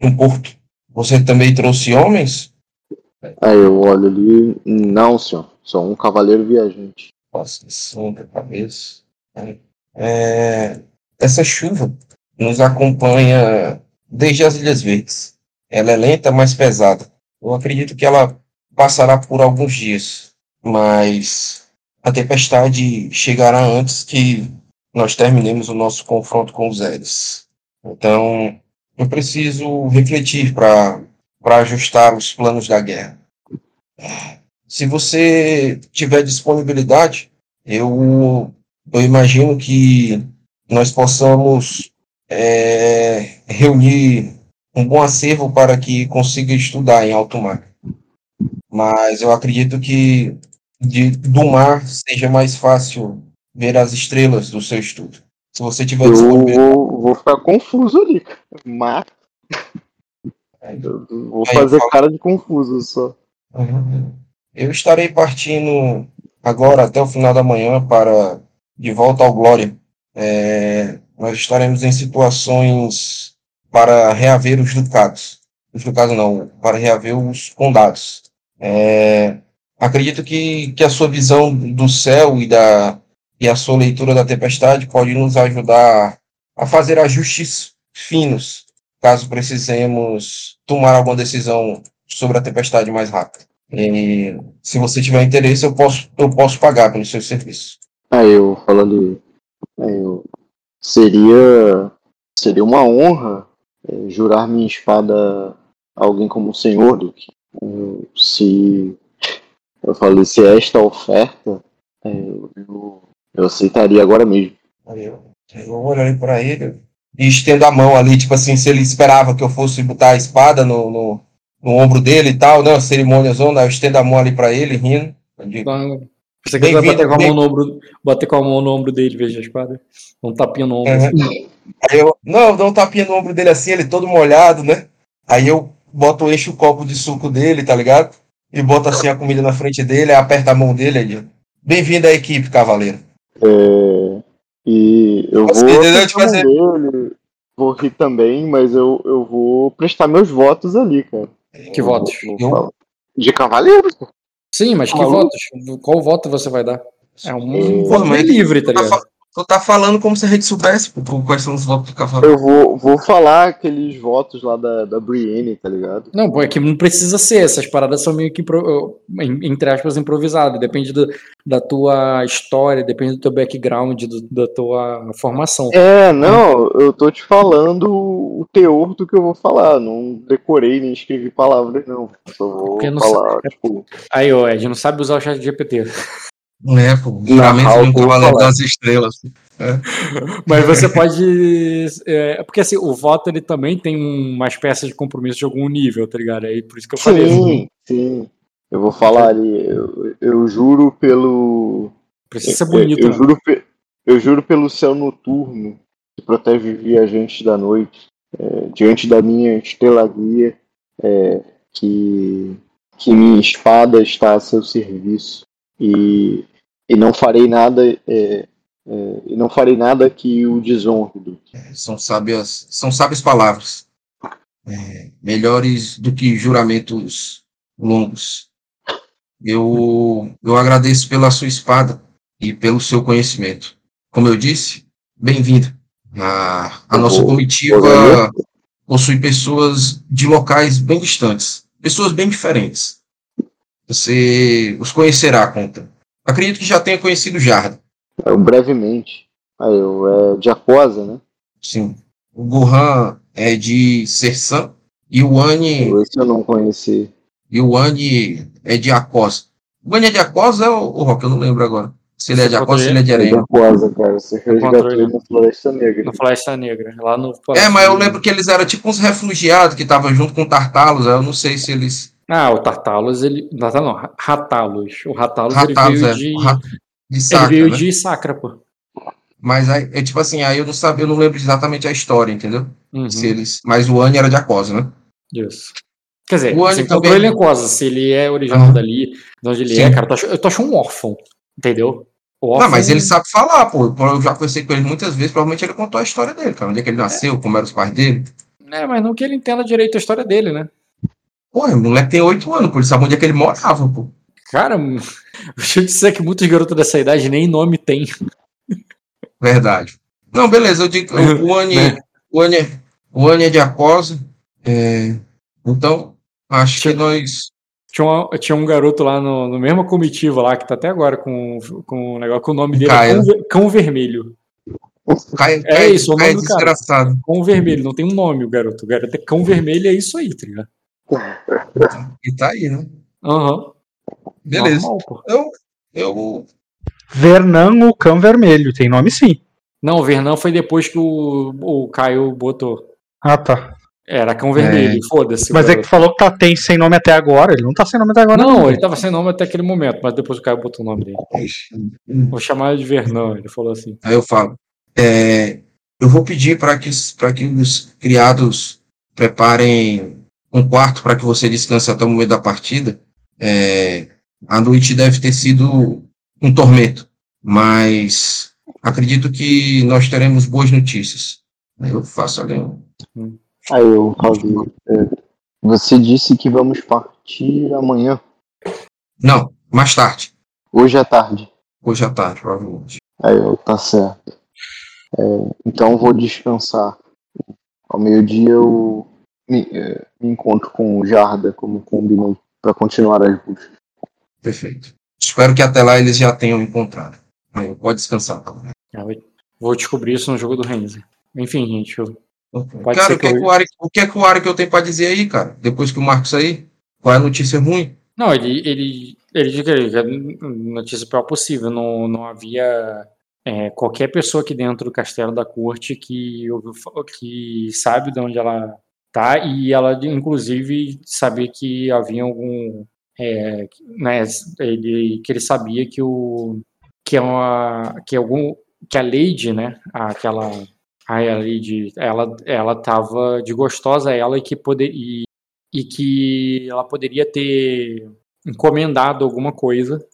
no porto. Você também trouxe homens? Aí eu olho ali, não, senhor, sou um cavaleiro viajante. Nossa, som da cabeça. É, essa chuva nos acompanha desde as Ilhas Verdes. Ela é lenta, mas pesada. Eu acredito que ela passará por alguns dias. mas a tempestade chegará antes que nós terminemos o nosso confronto com os Eres. Então, eu preciso refletir para ajustar os planos da guerra. Se você tiver disponibilidade, eu, eu imagino que nós possamos é, reunir um bom acervo para que consiga estudar em alto mar. Mas eu acredito que de, do mar seja mais fácil ver as estrelas do seu estudo. Se você tiver Eu vou, vou ficar confuso ali. Mar. Eu vou Aí, fazer fala. cara de confuso só. Uhum. Eu estarei partindo agora até o final da manhã para de volta ao Glória. É, nós estaremos em situações para reaver os ducados. Os ducados não, para reaver os condados. É, acredito que, que a sua visão do céu e, da, e a sua leitura da tempestade pode nos ajudar a fazer ajustes finos, caso precisemos tomar alguma decisão sobre a tempestade mais rápido. E, se você tiver interesse, eu posso, eu posso pagar pelo seu serviço. Aí eu ali. Aí eu, seria. Seria uma honra é, jurar minha espada a alguém como o senhor, Duque. Eu, se. Eu falei, se é esta oferta, é, eu, eu aceitaria agora mesmo. Aí eu, eu olhei para ele e estendo a mão ali, tipo assim, se ele esperava que eu fosse botar a espada no, no, no ombro dele e tal, né? Cerimônia zona, eu estendo a mão ali para ele, rindo. Eu digo, Então, Você quer bater com, a mão no ombro, bater com a mão no ombro dele, veja a espada. Um tapinha no ombro. Uhum. assim. Aí eu, não, eu dou um tapinha no ombro dele assim, ele todo molhado, né? Aí eu boto, encho o copo de suco dele, tá ligado? E boto assim a comida na frente dele, aí aperta a mão dele, digo, bem-vindo à equipe, cavaleiro. É, e eu Assim, vou entendeu? apertar Tipo assim- dele, vou rir também, mas eu, eu vou prestar meus votos ali, cara. Que Eu votos? vou-. De cavaleiro, pô. Sim, mas que Maluco. votos? Qual voto você vai dar? É um É, livre, tá Tá ligado? Tu tá falando como se a gente soubesse pô, quais são os votos do cavaleiro. Eu vou, vou falar aqueles votos lá da, da Brienne, tá ligado? Não, pô, é que não precisa ser. Essas paradas são meio que, entre aspas, improvisadas. Depende do- da tua história, depende do teu background, do- da tua formação. É, não, eu tô te falando o teor do que eu vou falar. Não decorei nem escrevi palavras, não. Só vou Porque não falar, tipo. Aí, ó, Ed, não sabe usar o chat GPT. É, pô, juramento Narrar de um o eu falar. das estrelas. Mas você pode. É, porque assim, o voto ele também tem uma espécie de compromisso de algum nível, tá ligado? Aí por isso que eu falei. Sim, sim. Eu vou falar ali. Eu, eu juro pelo. Precisa ser eu, bonito, eu né? juro, pe- eu juro pelo céu noturno que protege viajantes da noite, é, diante da minha estrela guia, é, que, que minha espada está a seu serviço e, e não farei nada é, é, e não farei nada que o desonre. Duque. São sábias, são sábias palavras. É, melhores do que juramentos longos. Eu, eu agradeço pela sua espada e pelo seu conhecimento. Como eu disse, bem-vindo. A, a nossa comitiva possui pessoas de locais bem distantes, pessoas bem diferentes. Você os conhecerá, conta. Acredito que já tenha conhecido Jardim. Eu, brevemente. Aí eu, é de Aquosa, né? Sim. O Gohan é de Sersan e o Ani, Esse eu não conheci. e o Ani é de Acosa. O Ani é de Acosa ou o Rock? Eu não lembro agora. Se ele é de Acosa ou se ele é de É de Areia. Aquosa, cara. Você resgatou ele. na Floresta Negra. No Floresta Negra, lá no. É, mas eu lembro que eles eram tipo uns refugiados que estavam junto com Tartalos. Eu não sei se eles. Ah, o Tartalos, ele. Tartalos não, Ratalos. O Ratalos, Ratalos, ele é. veio de. Ra- De ele Sacra, veio né? de Sacra, pô. Mas aí, é tipo assim, aí eu não sabia, eu não lembro exatamente a história, entendeu? Uhum, Se eles, mas o Ani era de Acosa, né? Isso. Quer dizer, O encontrou também- ele em Cosa, se ele é original Ah. dali, de onde ele Sim. é, cara, tu achou, eu tô achando um órfão, entendeu? Não, mas ele sabe falar, pô. Eu já conversei com ele muitas vezes, provavelmente ele contou a história dele, cara. Onde é que ele nasceu, como eram os pais dele. É, mas não que ele entenda direito a história dele, né? Pô, o moleque tem oito anos, pô. Ele sabe onde é que ele morava, pô. Cara, deixa eu dizer que muitos garotos dessa idade nem nome tem. Verdade. Não, beleza, eu digo, o- Ani, Né? o Ani, o Ani é de Acosa. é, então, acho que nós. Tinha, uma- tinha um garoto lá no, no mesma comitiva lá, que tá até agora com, com o negócio, que o nome dele é Caio. Cão, Cão Vermelho. Cai, É cai- isso, o nome do cara. desgraçado. Cão Vermelho, não tem um nome o garoto. O garoto é Cão Vermelho, é isso aí, tá ligado? E tá aí, né? Aham. Beleza. Normal. Eu, eu Vernan, o cão vermelho. Tem nome sim. Não, o Vernan foi depois que o, o Caio botou. Ah, tá. Era Cão Vermelho, foda-se. o Mas é que tu falou que tá, tem sem nome até agora. Ele não tá sem nome até agora. Não, ele tava sem nome até aquele momento, mas depois o Caio botou o nome dele. Vou chamar ele de Vernan, ele falou assim. Aí eu falo, é, eu vou pedir para que, pra que os criados preparem um quarto para que você descanse até o momento da partida. É, a noite deve ter sido um tormento, mas acredito que nós teremos boas notícias. Eu faço ali um... Aí eu é, você disse que vamos partir amanhã, Não, mais tarde, hoje à tarde. hoje à tarde, provavelmente. Aí eu, tá certo. É, então vou descansar. Ao meio-dia eu me, é, me encontro com o Jarda, como combinei, para continuar as buscas. Perfeito. Espero que até lá eles já tenham encontrado. Aí, pode descansar. tá? Ah, vou- descobrir isso no jogo do Renzi. Enfim, gente, eu- Pode cara, o que, é que que eu- o Ari, o que é que o Ari que eu tenho pra dizer aí, cara? Depois que o Marcos sair? Qual é a notícia ruim? Não, ele, ele, ele disse que que a notícia pior possível. Não, não havia é, qualquer pessoa aqui dentro do castelo da corte que, que sabe de onde ela tá e ela, inclusive, sabia que havia algum. é, né, ele, que ele sabia que o. que, é uma, que algum. que a Lady, né? Aquela. A Lady, ela, ela tava de gostosa ela e que poderia e que ela poderia ter encomendado alguma coisa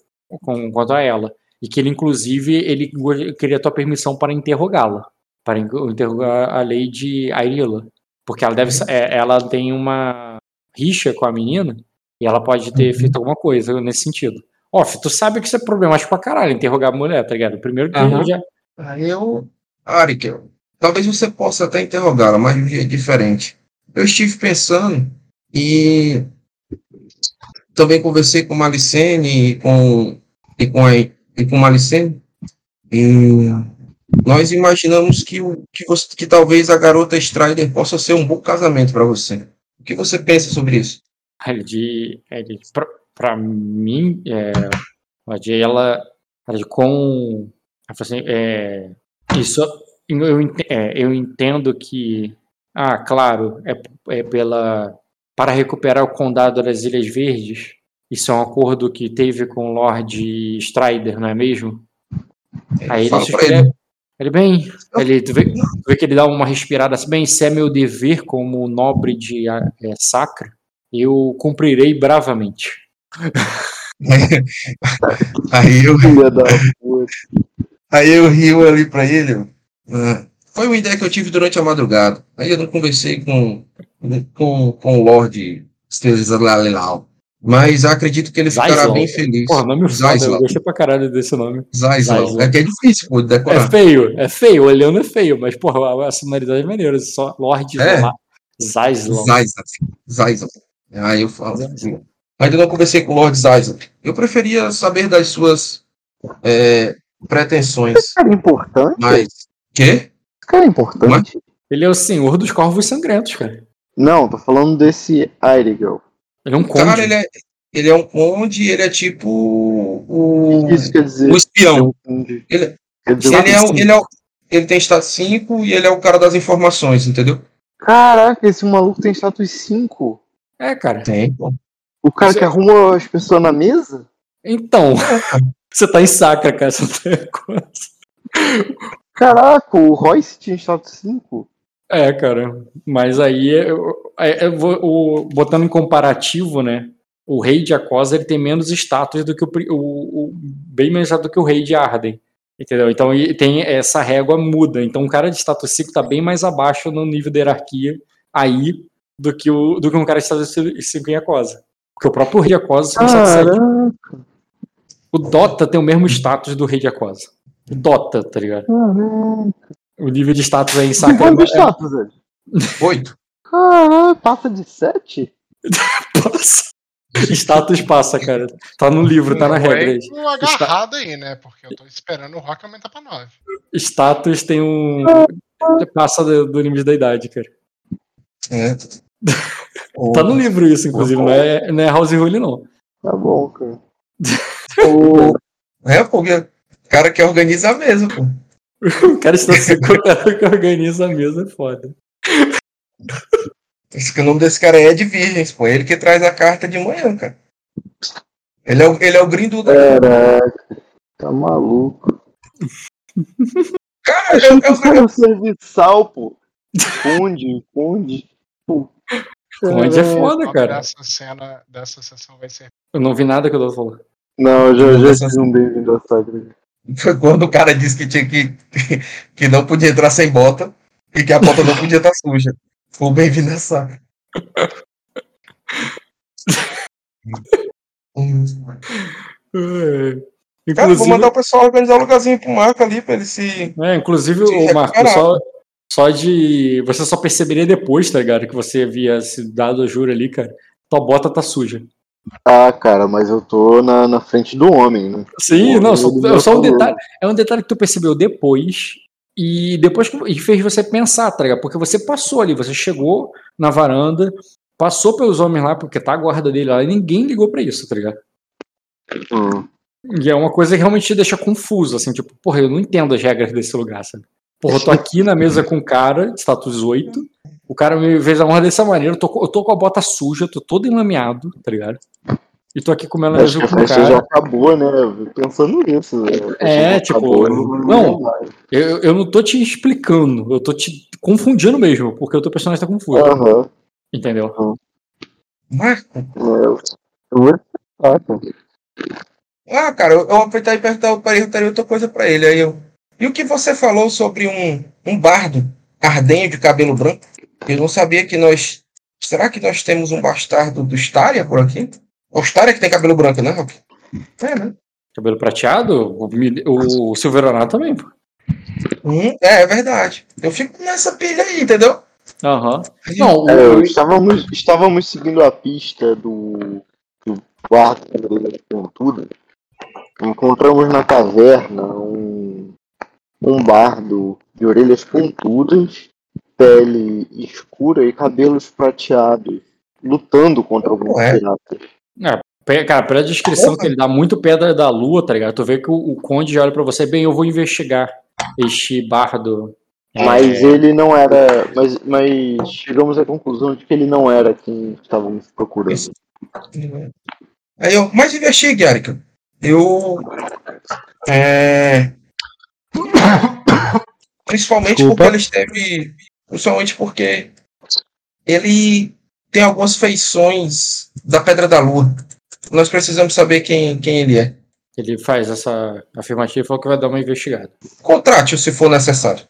com, quanto a ela. E que ele, inclusive, ele queria tua permissão para interrogá-la. Para in- interrogar a Lady Airila. Porque ela deve sa- é, ela tem uma rixa com a menina e ela pode ter feito alguma coisa nesse sentido. Ó, fi, tu sabe que isso é problemático pra caralho, interrogar a mulher, tá ligado? Primeiro que já. Aí eu. Ari, que eu- talvez você possa até interrogá-la, mas de um jeito diferente. Eu estive pensando e também conversei com Malicene e com, e com, a, e com Malicene e nós imaginamos que, o, que, você, que talvez a garota Strider possa ser um bom casamento para você. O que você pensa sobre isso? Ele de, ele, pra, pra mim, é, ela de ela, de com, assim, é, isso, eu, é, eu entendo que, ah, claro, é, é pela, para recuperar o condado das Ilhas Verdes, isso é um acordo que teve com o Lord Strider, não é mesmo? Aí ele, ele. Ele bem, ele, tu, vê, tu vê que ele dá uma respirada assim, bem, se é meu dever como nobre de é, Sacra, eu cumprirei bravamente. Aí eu. Aí eu rio ali pra ele. ah, foi uma ideia que eu tive durante a madrugada. Aí eu não conversei com, com, com o Lorde Stelislalau. Mas acredito que ele ficará Zaislau. bem feliz. Porra, nome foda, eu gostei pra caralho desse nome. Zaislau. É que é difícil, pô, de É decorar. feio, é feio, olhando é feio, mas porra, a sonoridade é maneira, só Lord É. Zaislau. Zaislau. Aí eu falo. Zaislau. Ainda não conversei com o Lord Zaislau. Eu preferia saber das suas é, pretensões. Esse cara é importante? Mas. Quê? Esse cara é importante? Ele é o senhor dos corvos sangrentos, cara. Não, tô falando desse Airigel. Ele é um conde. Cara, ele é, ele é um conde, ele é tipo o, Isso quer dizer. o espião. Ele, Ele- quer dizer Ele, é, o- sim. ele, é o- ele tem status 5 e ele é o cara das informações, entendeu? Caraca, esse maluco tem status 5. É, cara. Tem. O cara Isso que é- arruma as pessoas na mesa? Então, você tá em sacra, cara, você coisa. Caraca, o Royce tinha status 5. É, cara. Mas aí, eu, é- eu o- botando em comparativo, né? O rei de Acosa ele tem menos status do que o, o- o- bem menos do que o rei de Arden. Entendeu? Então tem essa régua muda. Então um cara de status 5 tá bem mais abaixo no nível da hierarquia aí do que, o, do que um cara de status 5 em Acosa. Porque o próprio rei de Acosa tem status 7. Caraca, O Dota tem o mesmo status do rei de Acosa. Dota, tá ligado? caraca. O nível de status aí em Sacra quanto é, status, velho? Oito. Caraca, passa de 7? Nossa. Status passa, cara. Tá no livro, tá na Não é regra. aí. um agarrado aí, né? Porque eu tô esperando o Rock aumentar pra 9. Status tem um. Passa do, do limite da idade, cara. É. Tá no livro isso, inclusive. Não é, não é House Rule, não. Tá bom, cara. O... É, porque o cara que organiza mesa, pô. O cara está se contando que organiza a mesa, é foda. Que o nome desse cara é Ed Virgens, pô. Ele que traz a carta de manhã, cara. Ele é o, ele é o grindu da. Caraca, tá maluco. Cara, eu, eu, Cara, o serviçal, pô. Funde, funde. Onde é foda, cara. dessa cena, dessa sessão vai ser. Eu não vi nada que eu tô falando. Não, eu já, já fiz um bem-vindo à Sacra. Foi quando o cara disse que tinha que, que não podia entrar sem bota e que a bota não podia estar suja. Foi bem-vindo. Hum. É. Cara, Inclusive, vou mandar o pessoal organizar um lugarzinho pro Marco ali pra ele se. é, inclusive se o Marco, só, só de. Você só perceberia depois, tá ligado? Que você havia se dado a jura ali, cara. Tua bota tá suja. Ah, cara, mas eu tô na, na frente do homem, né? Sim, não, só, é só um detalhe. É um detalhe que tu percebeu depois. E depois e fez você pensar, tá ligado? Porque você passou ali, você chegou na varanda, passou pelos homens lá, porque tá a guarda dele lá, e ninguém ligou pra isso, tá ligado? Hum. E é uma coisa que realmente te deixa confuso, assim, tipo, porra, eu não entendo as regras desse lugar, sabe? Porra, eu tô aqui na mesa com um cara, status 8, o cara me fez a honra dessa maneira, eu tô, com- eu tô com a bota suja, tô todo enlameado, tá ligado? E tô aqui comendo a Acho mesa que a com o festa já cara. acabou, né? Pensando nisso. né? É, tipo, acabou, não. Eu, eu não tô te explicando, eu tô te confundindo mesmo, porque o teu personagem tá confuso, Aham. entendeu? Marco? É, eu vou cara. Ah, cara, eu, eu aproveitar e perguntar, perguntaria outra coisa pra ele. Aí eu. E o que você falou sobre um, um bardo cardenho de cabelo branco? Eu não sabia que nós. Será que nós temos um bastardo do Staria por aqui? O Staria que tem cabelo branco, né, Rock? É, né? Cabelo prateado, o, o Silveronato também, pô. Hum, é, é verdade. Eu fico nessa pilha aí, entendeu? Aham. Não, o, É, eu o- estávamos, estávamos seguindo a pista do, do quarto tudo. Encontramos na caverna um, um bardo de orelhas pontudas, pele escura e cabelos prateados, lutando contra alguns Ué. piratas. Pe- Cara, pela descrição que ele dá muito pedra da lua, tá ligado? Tu vê que o, o Conde já olha pra você, bem, eu vou investigar este bardo. É, Mas ele não era. Mas, mas chegamos à conclusão de que ele não era quem estávamos procurando. Aí eu, mas investigue, Erika. Eu. É, principalmente Desculpa. porque ele esteve. Principalmente porque ele tem algumas feições da Pedra da Lua. Nós precisamos saber quem, quem ele é. Ele faz essa afirmativa e falou que vai dar uma investigada. Contrate-o se for necessário.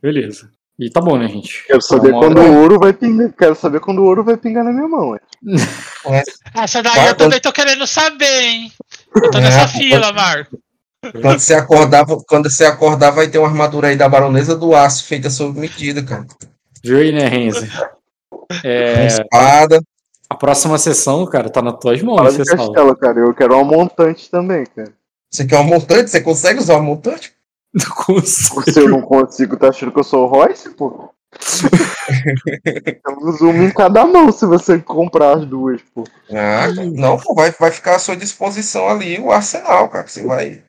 Beleza. E tá bom, né, gente? Quero saber Uma quando hora- o ouro vai pingar. Quero saber quando o ouro vai pingar na minha mão. é. Essa daí Vai, eu também tô querendo saber, hein? Eu tô É, nessa fila, Marco. Quando você acordar, quando você acordar, vai ter uma armadura aí da baronesa do aço feita sob medida, cara. Viu aí, né, Renzi? É, espada. a próxima sessão, cara, tá nas tuas mãos, Fala você de castelo, cara. Eu quero uma montante também, cara. Você quer um montante? Você consegue usar um montante? Não consigo. Se eu não consigo, tá achando que eu sou o Royce, pô? Temos uma em cada mão se você comprar as duas, pô. Ah, não, pô, vai, vai ficar à sua disposição ali o arsenal, cara. Você vai,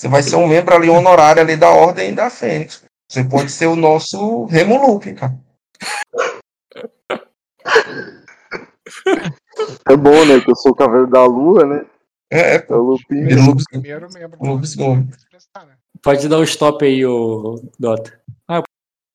você vai ser um membro ali honorário ali da Ordem da Fênix. Você pode ser o nosso Remo Lupe, cara. É bom, né? Que eu sou o cavaleiro da lua, né? É, É pô. o um lobisomem. Primeiro membro. Prestar, né? Pode dar o stop aí, ô Dota.